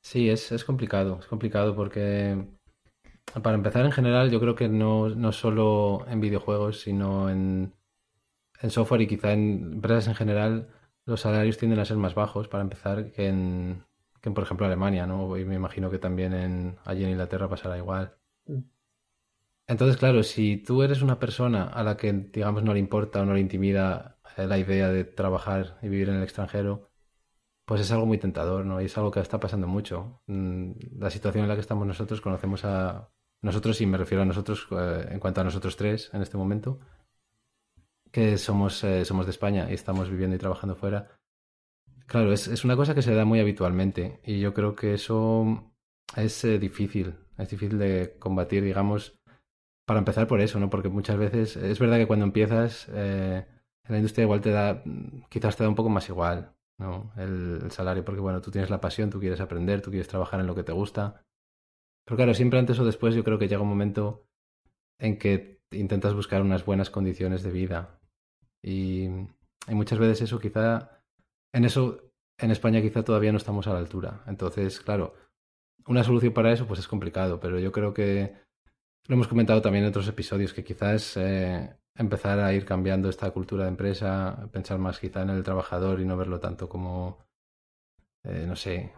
Sí, es, es complicado, es complicado porque para empezar en general yo creo que no, no solo en videojuegos, sino en, en software y quizá en empresas en general los salarios tienden a ser más bajos para empezar que en, que por ejemplo Alemania, ¿no? Y me imagino que también en, allí en Inglaterra pasará igual. Mm. Entonces, claro, si tú eres una persona a la que, digamos, no le importa o no le intimida eh, la idea de trabajar y vivir en el extranjero, pues es algo muy tentador, ¿no? Y es algo que está pasando mucho. Mm, la situación en la que estamos nosotros, conocemos a nosotros, y me refiero a nosotros eh, en cuanto a nosotros tres en este momento, que somos, eh, somos de España y estamos viviendo y trabajando fuera. Claro, es, es una cosa que se da muy habitualmente y yo creo que eso es difícil, es difícil de combatir, digamos, para empezar por eso, ¿no? Porque muchas veces es verdad que cuando empiezas eh, en la industria igual te da, quizás te da un poco más igual, ¿no? El, salario, porque bueno, tú tienes la pasión, tú quieres aprender, tú quieres trabajar en lo que te gusta. Pero claro, siempre antes o después yo creo que llega un momento en que intentas buscar unas buenas condiciones de vida. Y muchas veces eso quizá, en eso en España quizá todavía no estamos a la altura. Entonces, claro, una solución para eso pues es complicado, pero yo creo que lo hemos comentado también en otros episodios, que quizás eh, empezar a ir cambiando esta cultura de empresa, pensar más quizá en el trabajador y no verlo tanto como, eh, no sé.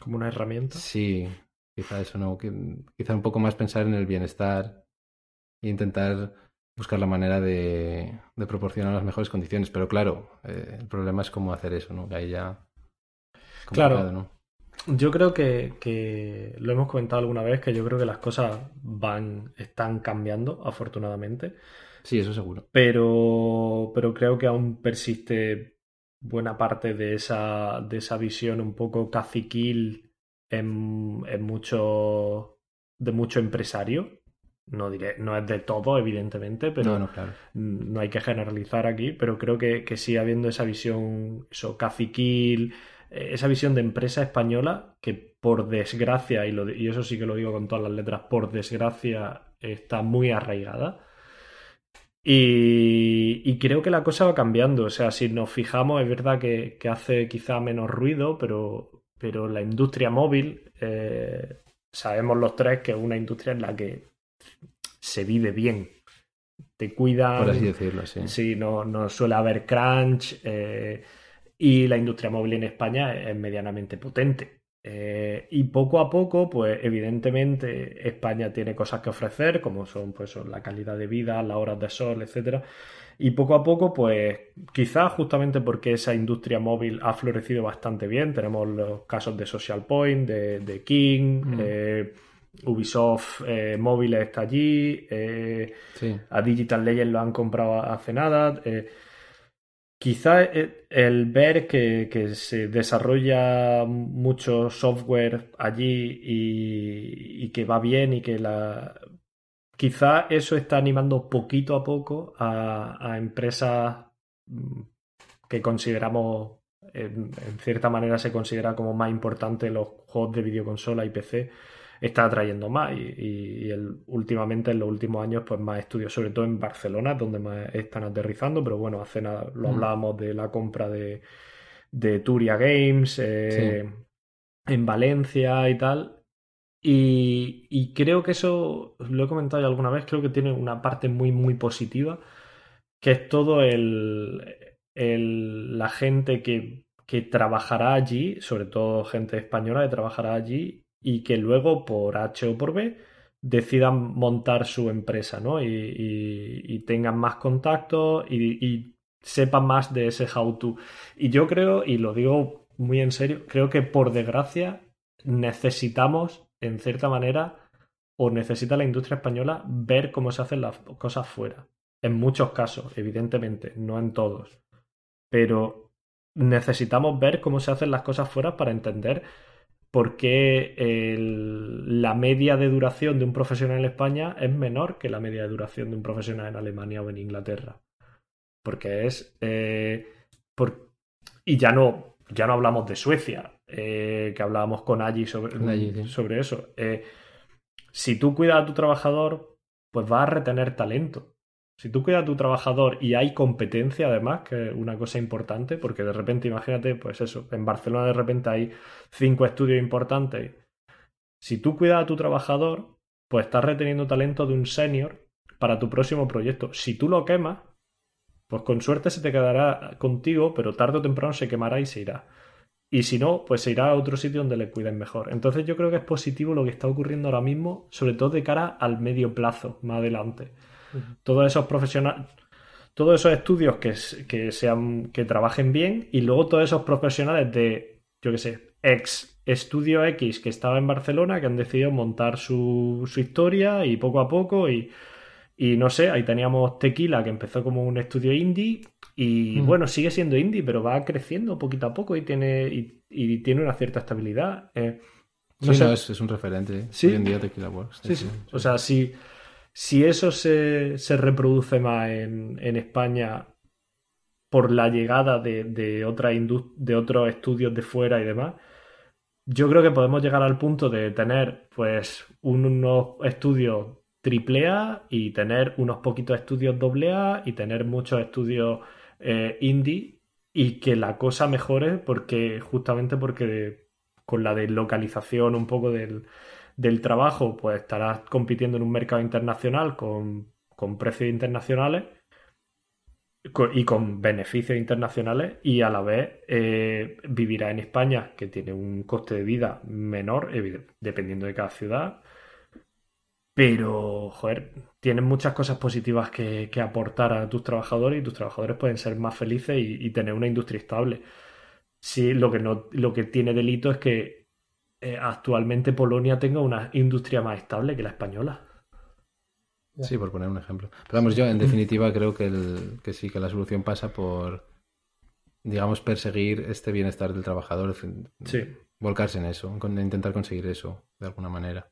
Como una herramienta. Sí, quizá eso no, quizá un poco más pensar en el bienestar e intentar buscar la manera de, de proporcionar las mejores condiciones. Pero claro, eh, el problema es cómo hacer eso, ¿no? Que ahí ya... Claro. ¿no? Yo creo que, lo hemos comentado alguna vez, que yo creo que las cosas van, están cambiando, afortunadamente. Sí, eso seguro. Pero, pero creo que aún persiste buena parte de esa, de esa visión un poco caciquil en, en mucho, de mucho empresario. No diré, no es de todo, evidentemente, pero no, claro. no hay que generalizar aquí, pero creo que, que sigue habiendo esa visión, eso, caciquil, esa visión de empresa española que por desgracia, y, y eso sí que lo digo con todas las letras, por desgracia está muy arraigada. Y, creo que la cosa va cambiando. O sea, si nos fijamos, es verdad que, hace quizá menos ruido, pero, pero la industria móvil, eh, sabemos los tres que es una industria en la que se vive bien. te cuidan. Por así decirlo, sí. Sí, no, no suele haber crunch. eh, y la industria móvil en España es medianamente potente. Eh, y poco a poco, pues evidentemente España tiene cosas que ofrecer, como son pues la calidad de vida, las horas de sol, etcétera. Y poco a poco, pues quizás justamente porque esa industria móvil ha florecido bastante bien, tenemos los casos de Social Point, de, de King, Mm. eh, Ubisoft eh, móviles está allí, eh, Sí. a Digital Legends lo han comprado hace nada. Quizá eh, el ver que, se desarrolla mucho software allí y, que va bien y que la... Quizá eso está animando poquito a poco a, a empresas mm, que consideramos, en, en cierta manera se considera como más importante los juegos de videoconsola y PC, está atrayendo más y, y- y el- últimamente en los últimos años pues más estudios, sobre todo en Barcelona, donde más están aterrizando, pero bueno, hace nada lo Mm. hablábamos de la compra de, de Turia Games eh, en Valencia y tal. Y, y creo que eso, lo he comentado ya alguna vez, creo que tiene una parte muy, muy positiva, que es todo el, el- la gente que, que trabajará allí, sobre todo gente española que trabajará allí y que luego por H o por B decidan montar su empresa, ¿no? Y, tengan más contactos y, y sepan más de ese how to. Y yo creo, y lo digo muy en serio, creo que por desgracia necesitamos, en cierta manera, o necesita la industria española ver cómo se hacen las cosas fuera. En muchos casos, evidentemente, no en todos. Pero necesitamos ver cómo se hacen las cosas fuera para entender por qué el- la media de duración de un profesional en España es menor que la media de duración de un profesional en Alemania o en Inglaterra. Porque es... eh, por- y ya no, ya no hablamos de Suecia, eh, que hablábamos con Allí sobre, Allí, sí. sobre eso. Eh, si tú cuidas a tu trabajador, pues vas a retener talento. Si tú cuidas a tu trabajador y hay competencia, además, que es una cosa importante, porque de repente, imagínate, pues eso, en Barcelona de repente hay cinco estudios importantes. Si tú cuidas a tu trabajador, pues estás reteniendo talento de un senior para tu próximo proyecto. Si tú lo quemas, pues con suerte se te quedará contigo, pero tarde o temprano se quemará y se irá. Y si no, pues se irá a otro sitio donde le cuiden mejor. Entonces yo creo que es positivo lo que está ocurriendo ahora mismo, sobre todo de cara al medio plazo, más adelante. Todos esos profesionales, todos esos estudios que, sean, que trabajen bien, y luego todos esos profesionales de, yo qué sé, ex estudio X que estaba en Barcelona, que han decidido montar su, su historia y poco a poco, y, y no sé, ahí teníamos Tequila, que empezó como un estudio indie, y Mm. bueno, sigue siendo indie, pero va creciendo poquito a poco y tiene, y, y tiene una cierta estabilidad. Eh, no Sí, sé, no, es, es un referente. Sí. Hoy en día Tequila Works. Sí, sí. O sea, si, si eso se, se reproduce más en, en España por la llegada de, de, otra de otros estudios de fuera y demás, yo creo que podemos llegar al punto de tener pues unos estudios triple A y tener unos poquitos estudios doble A y tener muchos estudios eh, indie y que la cosa mejore porque justamente porque con la deslocalización un poco del, del trabajo, pues estarás compitiendo en un mercado internacional con, con precios internacionales y con beneficios internacionales y a la vez eh, vivirá en España, que tiene un coste de vida menor, dependiendo de cada ciudad. Pero, joder, tienen muchas cosas positivas que, que aportar a tus trabajadores y tus trabajadores pueden ser más felices y, y tener una industria estable. Sí, lo que no, lo que tiene delito es que eh, actualmente Polonia tenga una industria más estable que la española. Sí, por poner un ejemplo. Pero vamos, yo en definitiva creo que, el, que sí, que la solución pasa por, digamos, perseguir este bienestar del trabajador, Sí. volcarse en eso, intentar conseguir eso de alguna manera.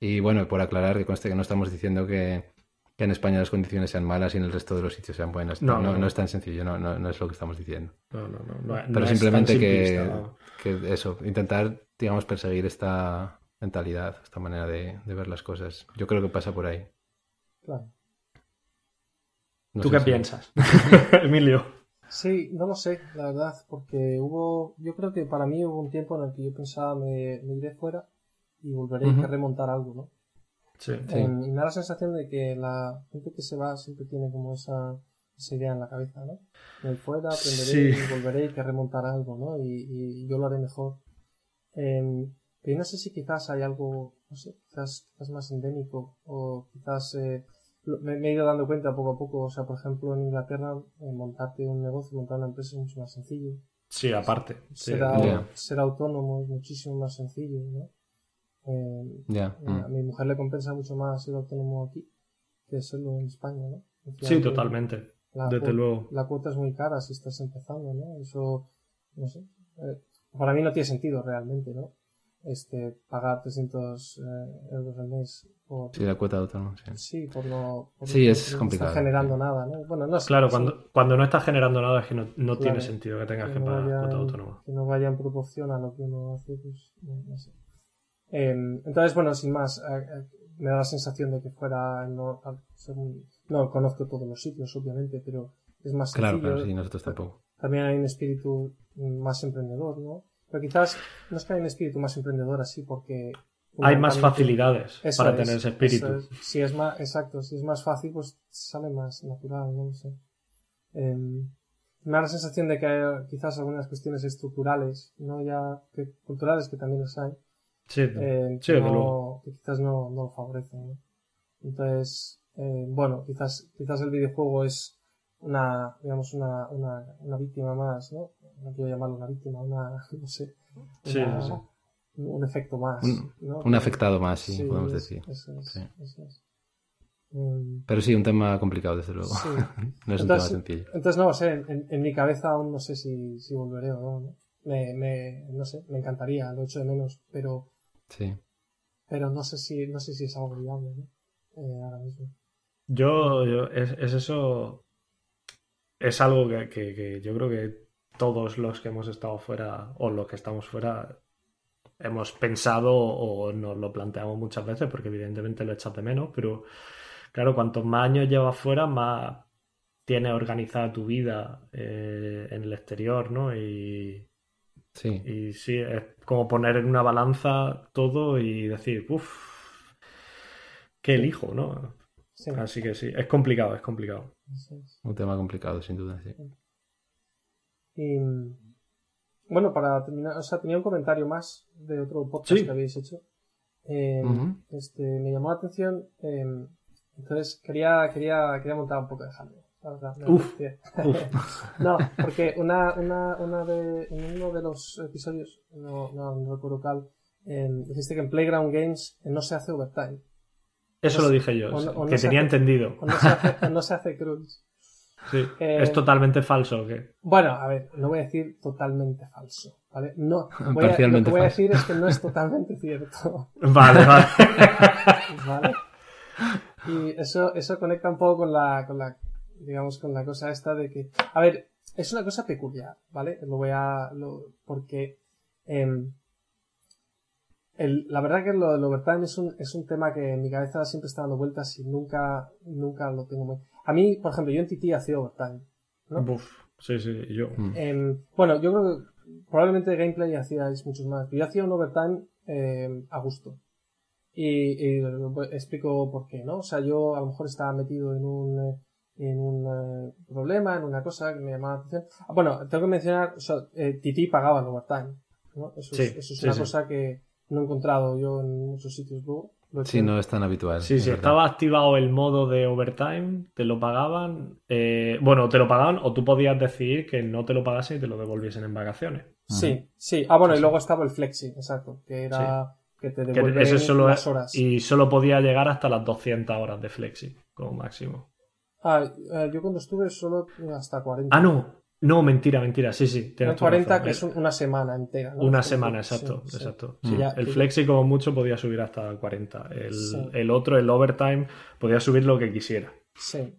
Y bueno, por aclarar que conste que no estamos diciendo que, que en España las condiciones sean malas y en el resto de los sitios sean buenas. No, No, no, no, no. es tan sencillo, no, no, no es lo que estamos diciendo. No, no, no. no- no Pero es tan simplemente que, simplista, ¿no? que eso, intentar, digamos, perseguir esta mentalidad, esta manera de, de ver las cosas. Yo creo que pasa por ahí. Claro. No ¿Tú qué si- piensas, Emilio? Sí, no lo sé, la verdad, porque hubo, yo creo que para mí hubo un tiempo en el que yo pensaba me, me iré fuera y volveré a remontar algo, ¿no? Sí. Sí. Em, y me da la sensación de que la gente que se va siempre tiene como esa, esa idea en la cabeza, ¿no? Me fuera, aprenderé Sí. y volveré y que remontar algo, ¿no? Y, y yo lo haré mejor. Em, pero no sé si quizás hay algo, no sé, quizás, quizás más endémico o quizás eh, me, me he ido dando cuenta poco a poco. O sea, por ejemplo, en Inglaterra, eh, montarte un negocio, montar una empresa es mucho más sencillo. Sí, aparte. Sí, Ser, luego- Ya. ser autónomo es muchísimo más sencillo, ¿no? Eh, Ya. eh, a mm. mi mujer le compensa mucho más ser autónomo aquí que serlo en España, ¿no? Sí, totalmente. La, Desde cuota- luego. la cuota es muy cara si estás empezando, ¿no? Eso, no sé. eh, para mí no tiene sentido realmente, ¿no? Este, pagar 300 eh, euros al mes por, Sí, la cuota de autónomo, sí. sí, por no, por Sí, es por no complicado. estar generando nada, ¿no? Bueno, no sé. Claro, sí, cuando, cuando no estás generando nada es que no, no Claro. tiene sentido que tengas que, no pagar vaya cuota autónoma. que no vaya en proporción a lo que uno hace, pues no, no sé. Em, entonces, bueno, sin más, eh, eh, me da la sensación de que fuera, no, al ser un- no conozco todos los sitios, obviamente, pero es más Claro, sencillo. claro, sí, nosotros tampoco. También hay un espíritu más emprendedor, ¿no? Pero quizás no es que hay un espíritu más emprendedor así porque... Hay más facilidades Eso para es, tener ese espíritu. es. Si es más, exacto, si es más fácil, pues sale más natural, no lo sé. Em, me da la sensación de que hay quizás algunas cuestiones estructurales, no ya que culturales que también las hay, Sí, eh, sí, que, desde no- luego. que quizás no, no lo favorecen. ¿no? Entonces, eh, bueno, quizás, quizás el videojuego es una, digamos, una, una, una víctima más, ¿no? No quiero llamarlo una víctima, una, no sé, Sí, una- sí, sí. un efecto más. Un- ¿no? Un afectado más, sí, podemos es- decir. Eso es, Sí. eso es. Mm, Pero sí, un tema complicado, desde luego. sí. no es un Entonces- tema sencillo. Entonces, no sé, en, en mi cabeza aún no sé si, si volveré o no. ¿no? Me, me, no sé, me encantaría, lo echo de menos, pero, Sí. pero no sé si, no sé si es algo viable, ¿no? Eh, ahora mismo. Yo, yo- es, es eso. Es algo que, que- que yo creo que todos los que hemos estado fuera o los que estamos fuera hemos pensado o nos lo planteamos muchas veces porque evidentemente lo echas de menos, pero claro, cuantos más años llevas fuera, más tienes organizada tu vida eh, en el exterior, ¿no? Y, Sí. y sí, es como poner en una balanza todo y decir, uff, ¿qué elijo, no? Sí, Así que sí, es complicado, es complicado. es. Un tema complicado, sin duda, sí. Y bueno, para terminar, o sea, tenía un comentario más de otro podcast Sí. que habéis hecho. Eh, este, me llamó la atención. eh, entonces quería, quería, quería montar un poco de jaleo. Uf. No, porque una, una, una de, en uno de los episodios, no, no, no recuerdo cuál, eh, dijiste que en Playground Games eh, no se hace overtime. Eso lo dije yo, o no- o no que tenía hace- entendido. O no se hace, no se hace cruise. Sí. Eh, es totalmente falso. ¿o qué? Bueno, a ver, no voy a decir totalmente falso, ¿vale? No, voy a, lo que voy a decir es que no es totalmente cierto, Vale, vale. ¿vale? Y eso, eso conecta un poco con la, con la, digamos, con la cosa esta de que, a ver, es una cosa peculiar, ¿vale? Lo voy a, lo, porque, em, el, la verdad que lo del overtime es un, es un tema que en mi cabeza siempre está dando vueltas y nunca, nunca lo tengo muy... A mí, por ejemplo, yo en TT hacía overtime. ¿no? Uf, sí, sí, yo. Mm. Em, bueno, yo creo que probablemente de gameplay hacíais muchos más. Yo hacía un overtime em, a gusto. Y, y lo- explico por qué, ¿no? O sea, yo a lo mejor estaba metido en un, eh, en un eh, problema, en una cosa que me llamaba la atención. Ah, bueno, tengo que mencionar, o sea, eh, Titi pagaba el overtime, ¿no? Eso, Sí, es, eso es sí, una sí. cosa que no he encontrado yo en muchos sitios luego. Sí, no es tan habitual. Sí, sí, verdad. estaba activado el modo de overtime, te lo pagaban. eh, bueno, te lo pagaban o tú podías decidir que no te lo pagasen y te lo devolviesen en vacaciones. Sí, sí. Ah, bueno, y luego estaba el flexi, exacto, que era que te Que devuelve ese solo las horas. Y solo podía llegar hasta las 200 horas de flexi, como máximo. Ah, eh, yo cuando estuve solo hasta 40. Ah, no. No, mentira, mentira. Sí, sí. Eran Tienes toda 40 razón. que es un- una semana entera. ¿no? Una semana, exacto, sí. exacto. Sí, Sí, ya- el flexi como mucho podía subir hasta 40. El, el otro, el overtime, podía subir lo que quisiera. Sí.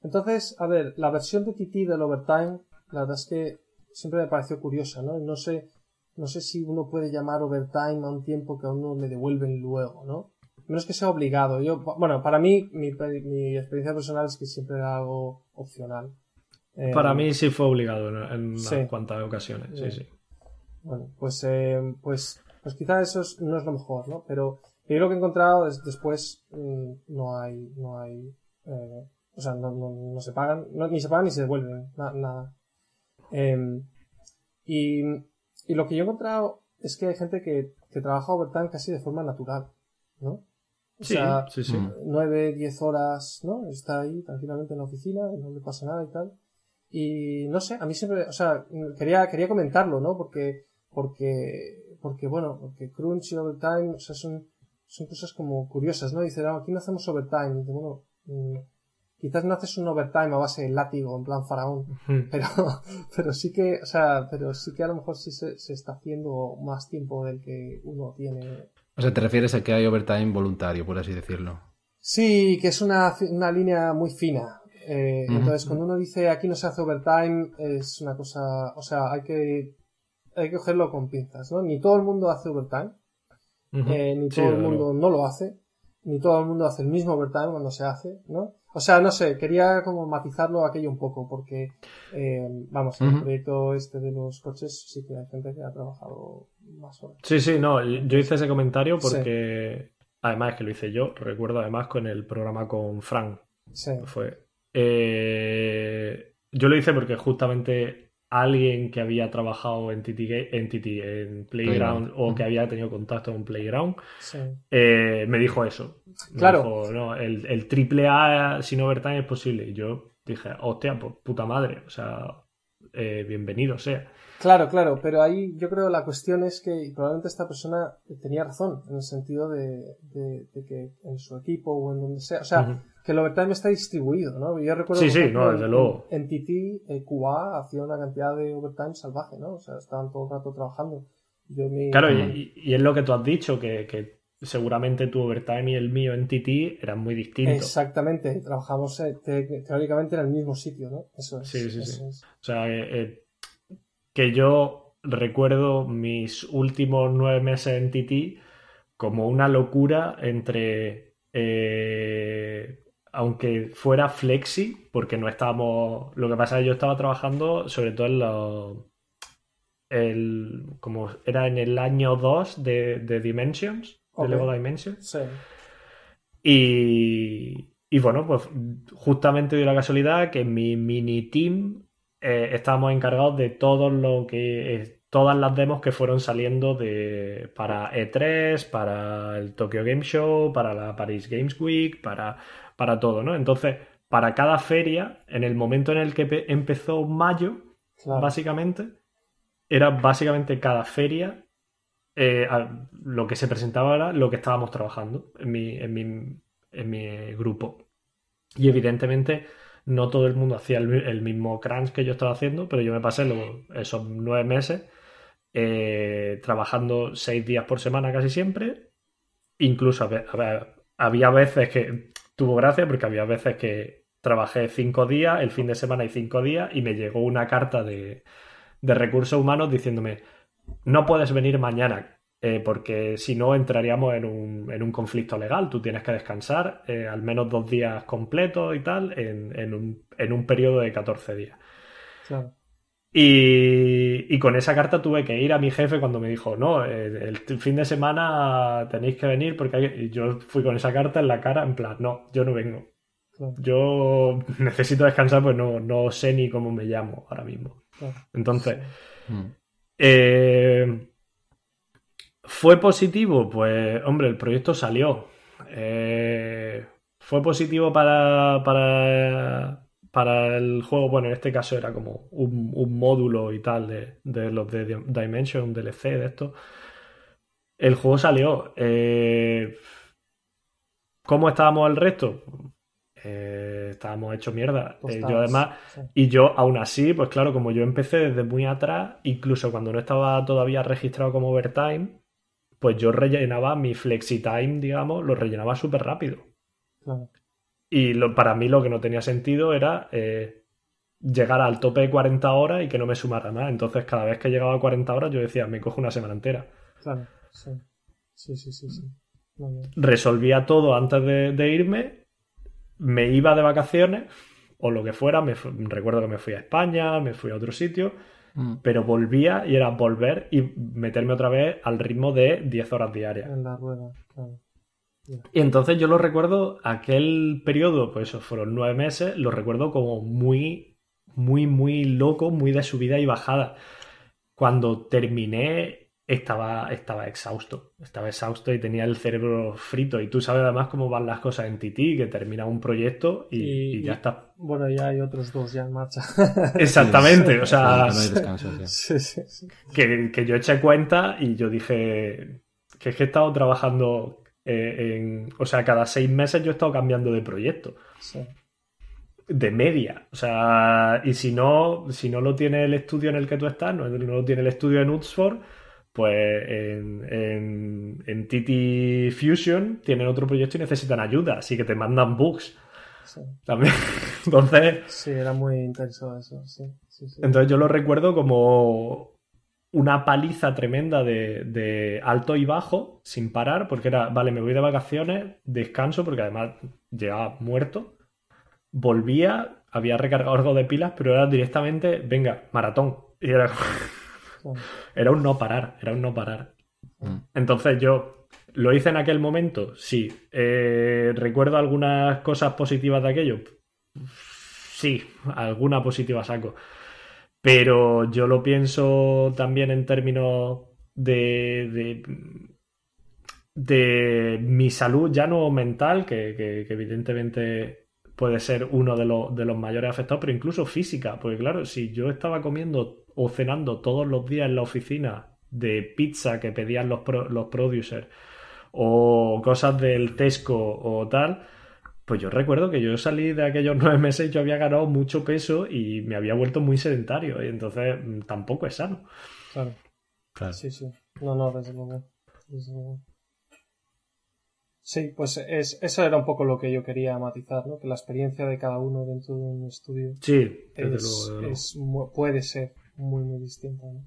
Entonces, a ver, la versión de TT del overtime, la verdad es que siempre me pareció curiosa, ¿no? No sé, no sé si uno puede llamar overtime a un tiempo que a uno le devuelven luego, ¿no? Menos que sea obligado. Yo, bueno, para mí, mi, mi experiencia personal es que siempre era algo opcional. Eh, Para mí sí fue obligado en, en unas Sí. cuantas ocasiones. Sí, sí. Bueno, pues, eh, pues, pues quizá eso es- no es lo mejor, ¿no? Pero yo lo que he encontrado es después mm, no hay, no hay, eh, o sea, no, no, no se pagan, no, ni se pagan ni se devuelven, na- nada. Em, y, y lo que yo he encontrado es que hay gente que, que trabaja overtime casi de forma natural, ¿no? O Sí, sea, sí, sí. Mm. 9, 10 horas, ¿no? Está ahí tranquilamente en la oficina, y no le pasa nada y tal. Y no sé, a mí siempre, o sea, quería, quería comentarlo, ¿no? Porque, porque, porque bueno, porque crunch y overtime, o sea, son, son cosas como curiosas, ¿no? Dice, no, aquí no hacemos overtime. Y dice, bueno, mm, quizás no haces un overtime a base de látigo, en plan faraón, pero, pero sí que, o sea, pero sí que a lo mejor sí se, se está haciendo más tiempo del que uno tiene O sea, te refieres a que hay overtime voluntario, por así decirlo. Sí, que es una, una línea muy fina. Eh. Entonces, cuando uno dice aquí no se hace overtime, es una cosa, o sea, hay que, hay que cogerlo con pinzas, ¿no? Ni todo el mundo hace overtime, eh, ni Sí, todo el mundo no lo hace, ni todo el mundo hace el mismo overtime cuando se hace, ¿no? O sea, no sé, quería como matizarlo aquello un poco, porque, eh, vamos, en el proyecto este de los coches sí que hay gente que ha trabajado más horas. Sí, sí, no, yo hice ese comentario porque, además es que lo hice yo, recuerdo además con el programa con Frank, Sí, fue. Eh, yo lo hice porque justamente alguien que había trabajado en TT, en, TT, en Playground Playground. o que había tenido contacto con Playground, sí. eh, me dijo eso. Me Claro. dijo, no, el, el triple A sin overtime es posible. Y yo dije, hostia, pues puta madre, o sea, eh, bienvenido sea. Claro, claro, pero ahí yo creo la cuestión es que probablemente esta persona tenía razón en el sentido de, de- de que en su equipo o en donde sea, o sea, que el overtime está distribuido, ¿no? Yo recuerdo Sí, sí, no, desde en- luego. En TT, eh, QA hacía una cantidad de overtime salvaje, ¿no? O sea, estaban todo el rato trabajando. Yo mi- Claro, y, y es lo que tú has dicho, que, que seguramente tu overtime y el mío en TT eran muy distintos. Exactamente, trabajamos eh, te- teóricamente en el mismo sitio, ¿no? Eso es. Sí, sí, eso sí. es. O sea, eh, que yo recuerdo mis últimos nueve meses en TT como una locura entre, eh, aunque fuera flexi, porque no estábamos, lo que pasa es que yo estaba trabajando sobre todo en los, el, como era en el año 2 de, de Dimensions, de. Lego Dimensions. Sí, Y, y bueno, pues justamente dio la casualidad que mi mini team eh, estábamos encargados de todo lo que eh, todas las demos que fueron saliendo de para E3, para el Tokyo Game Show, para la Paris Games Week, para, para todo, ¿no? Entonces, para cada feria, en el momento en el que pe- empezó mayo, claro. básicamente, era básicamente cada feria eh, a- lo que se presentaba era lo que estábamos trabajando en mi, en mi, en mi grupo. Y evidentemente no todo el mundo hacía el, mi- el mismo crunch que yo estaba haciendo, pero yo me pasé lo- esos nueve meses eh, trabajando seis días por semana casi siempre. Incluso había veces que tuvo gracia porque había veces que trabajé cinco días, el fin de semana y cinco días, y me llegó una carta de, de recursos humanos diciéndome no puedes venir mañana eh, porque si no entraríamos en un, en un conflicto legal. Tú tienes que descansar eh, al menos dos días completos y tal en, en un, en un periodo de 14 días. claro. Y, y con esa carta tuve que ir a mi jefe cuando me dijo, no, eh, el fin de semana tenéis que venir porque hay... y yo fui con esa carta en la cara en plan, no, yo no vengo. Claro. Yo necesito descansar pues no, no sé ni cómo me llamo ahora mismo. Claro. Entonces, Mm. eh, ¿Fue positivo? Pues, hombre, el proyecto salió. Eh, ¿Fue positivo para, para, para el juego? Bueno, en este caso era como un, un módulo y tal de, de los de Dimension, un DLC de esto. El juego salió. Eh, ¿Cómo estábamos el resto? Eh, estábamos hechos mierda. Pues Eh, yo además, sí. y yo, aún así, pues claro, como yo empecé desde muy atrás, incluso cuando no estaba todavía registrado como overtime, pues yo rellenaba mi flexi-time, digamos, lo rellenaba súper rápido. Claro. Y lo- para mí lo que no tenía sentido era eh, llegar al tope de 40 horas y que no me sumara más. Entonces, cada vez que llegaba a 40 horas, yo decía, me cojo una semana entera. Claro, sí. Sí, sí, sí, sí. Resolvía todo antes de, de irme, me iba de vacaciones o lo que fuera. Me recuerdo que me fui a España, me fui a otro sitio. Mm. pero volvía y era volver y meterme otra vez al ritmo de 10 horas diarias. En la rueda, claro. Y entonces yo lo recuerdo, aquel periodo, pues eso fueron nueve meses, lo recuerdo como muy, muy, muy loco, muy de subida y bajada. Cuando terminé estaba, estaba exhausto, estaba exhausto y tenía el cerebro frito. Y tú sabes además cómo van las cosas en Titi, que termina un proyecto y, y ya está. Bueno, ya hay otros dos ya en marcha. Exactamente, o sea, no hay descanso, sí. sí, sí, sí. que, que yo eché cuenta y yo dije que es que he estado trabajando eh, en, o sea, cada seis meses yo he estado cambiando de proyecto. sí. De media. O sea, y si no, si no lo tiene el estudio en el que tú estás, no, no lo tiene el estudio en Oxford, pues en, en, en TT Fusion tienen otro proyecto y necesitan ayuda, así que te mandan bugs sí. también. Entonces, Sí, era muy intenso eso, sí. sí, sí. entonces yo lo recuerdo como una paliza tremenda de, de alto y bajo, sin parar, porque era, vale, me voy de vacaciones, descanso, porque además llegaba muerto, volvía, había recargado algo de pilas, pero era directamente, venga, maratón. Y era, Sí. era un no parar, era un no parar. Mm. Entonces yo lo hice en aquel momento, sí. Eh, ¿Recuerdo algunas cosas positivas de aquello? Sí, alguna positiva saco. Pero yo lo pienso también en términos de, de, de mi salud, ya no mental, que, que- que evidentemente puede ser uno de los, de los mayores afectados, pero incluso física. Porque claro, si yo estaba comiendo o cenando todos los días en la oficina de pizza que pedían los, pro- los producers o cosas del Tesco o tal, pues yo recuerdo que yo salí de aquellos nueve meses, yo había ganado mucho peso y me había vuelto muy sedentario y entonces mm, tampoco es sano. Claro. Claro. Sí, sí. No, no, desde luego. Desde luego. Sí, pues es, eso era un poco lo que yo quería matizar, ¿no? Que la experiencia de cada uno dentro de un estudio Sí, desde es, luego, desde luego. es mu- puede ser muy, muy distinta, ¿no?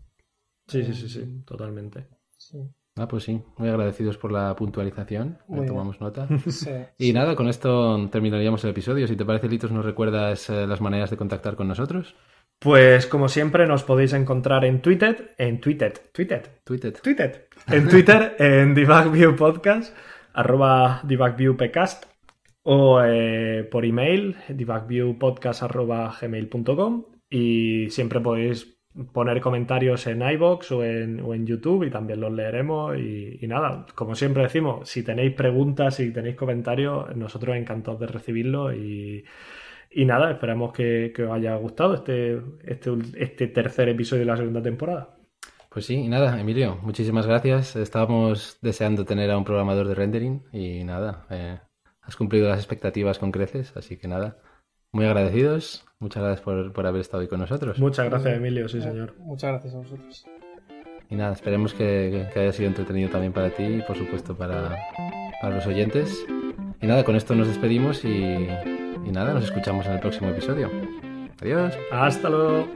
Sí, sí, sí, sí, totalmente. Sí. Ah, pues sí, muy agradecidos por la puntualización. Muy bien. tomamos nota. Sí, Y nada, con esto terminaríamos el episodio. Si te parece, Litos, ¿nos recuerdas eh, las maneras de contactar con nosotros? Pues como siempre nos podéis encontrar en Twitter, en Twitter, Twitter, Twitter. Twitter, en Twitter, en Debug Podcast, arroba debugviewpcast o eh, por email, debugviewpodcast arroba gmail.com y siempre podéis poner comentarios en iBox o en, o en YouTube y también los leeremos y, nada, como siempre decimos, si tenéis preguntas, si tenéis comentarios, nosotros encantados de recibirlos y, nada, esperamos que, que os haya gustado este, este, este tercer episodio de la segunda temporada. Pues sí, y nada, Emilio, muchísimas gracias. Estábamos deseando tener a un programador de rendering y nada, eh, has cumplido las expectativas con creces, así que nada, muy agradecidos. Muchas gracias por, por haber estado hoy con nosotros. Muchas gracias, Emilio, sí, señor. Muchas gracias a vosotros. Y nada, esperemos que, que haya sido entretenido también para ti y por supuesto para, para los oyentes. Y nada, con esto nos despedimos y, y nada, nos escuchamos en el próximo episodio. Adiós. Hasta luego.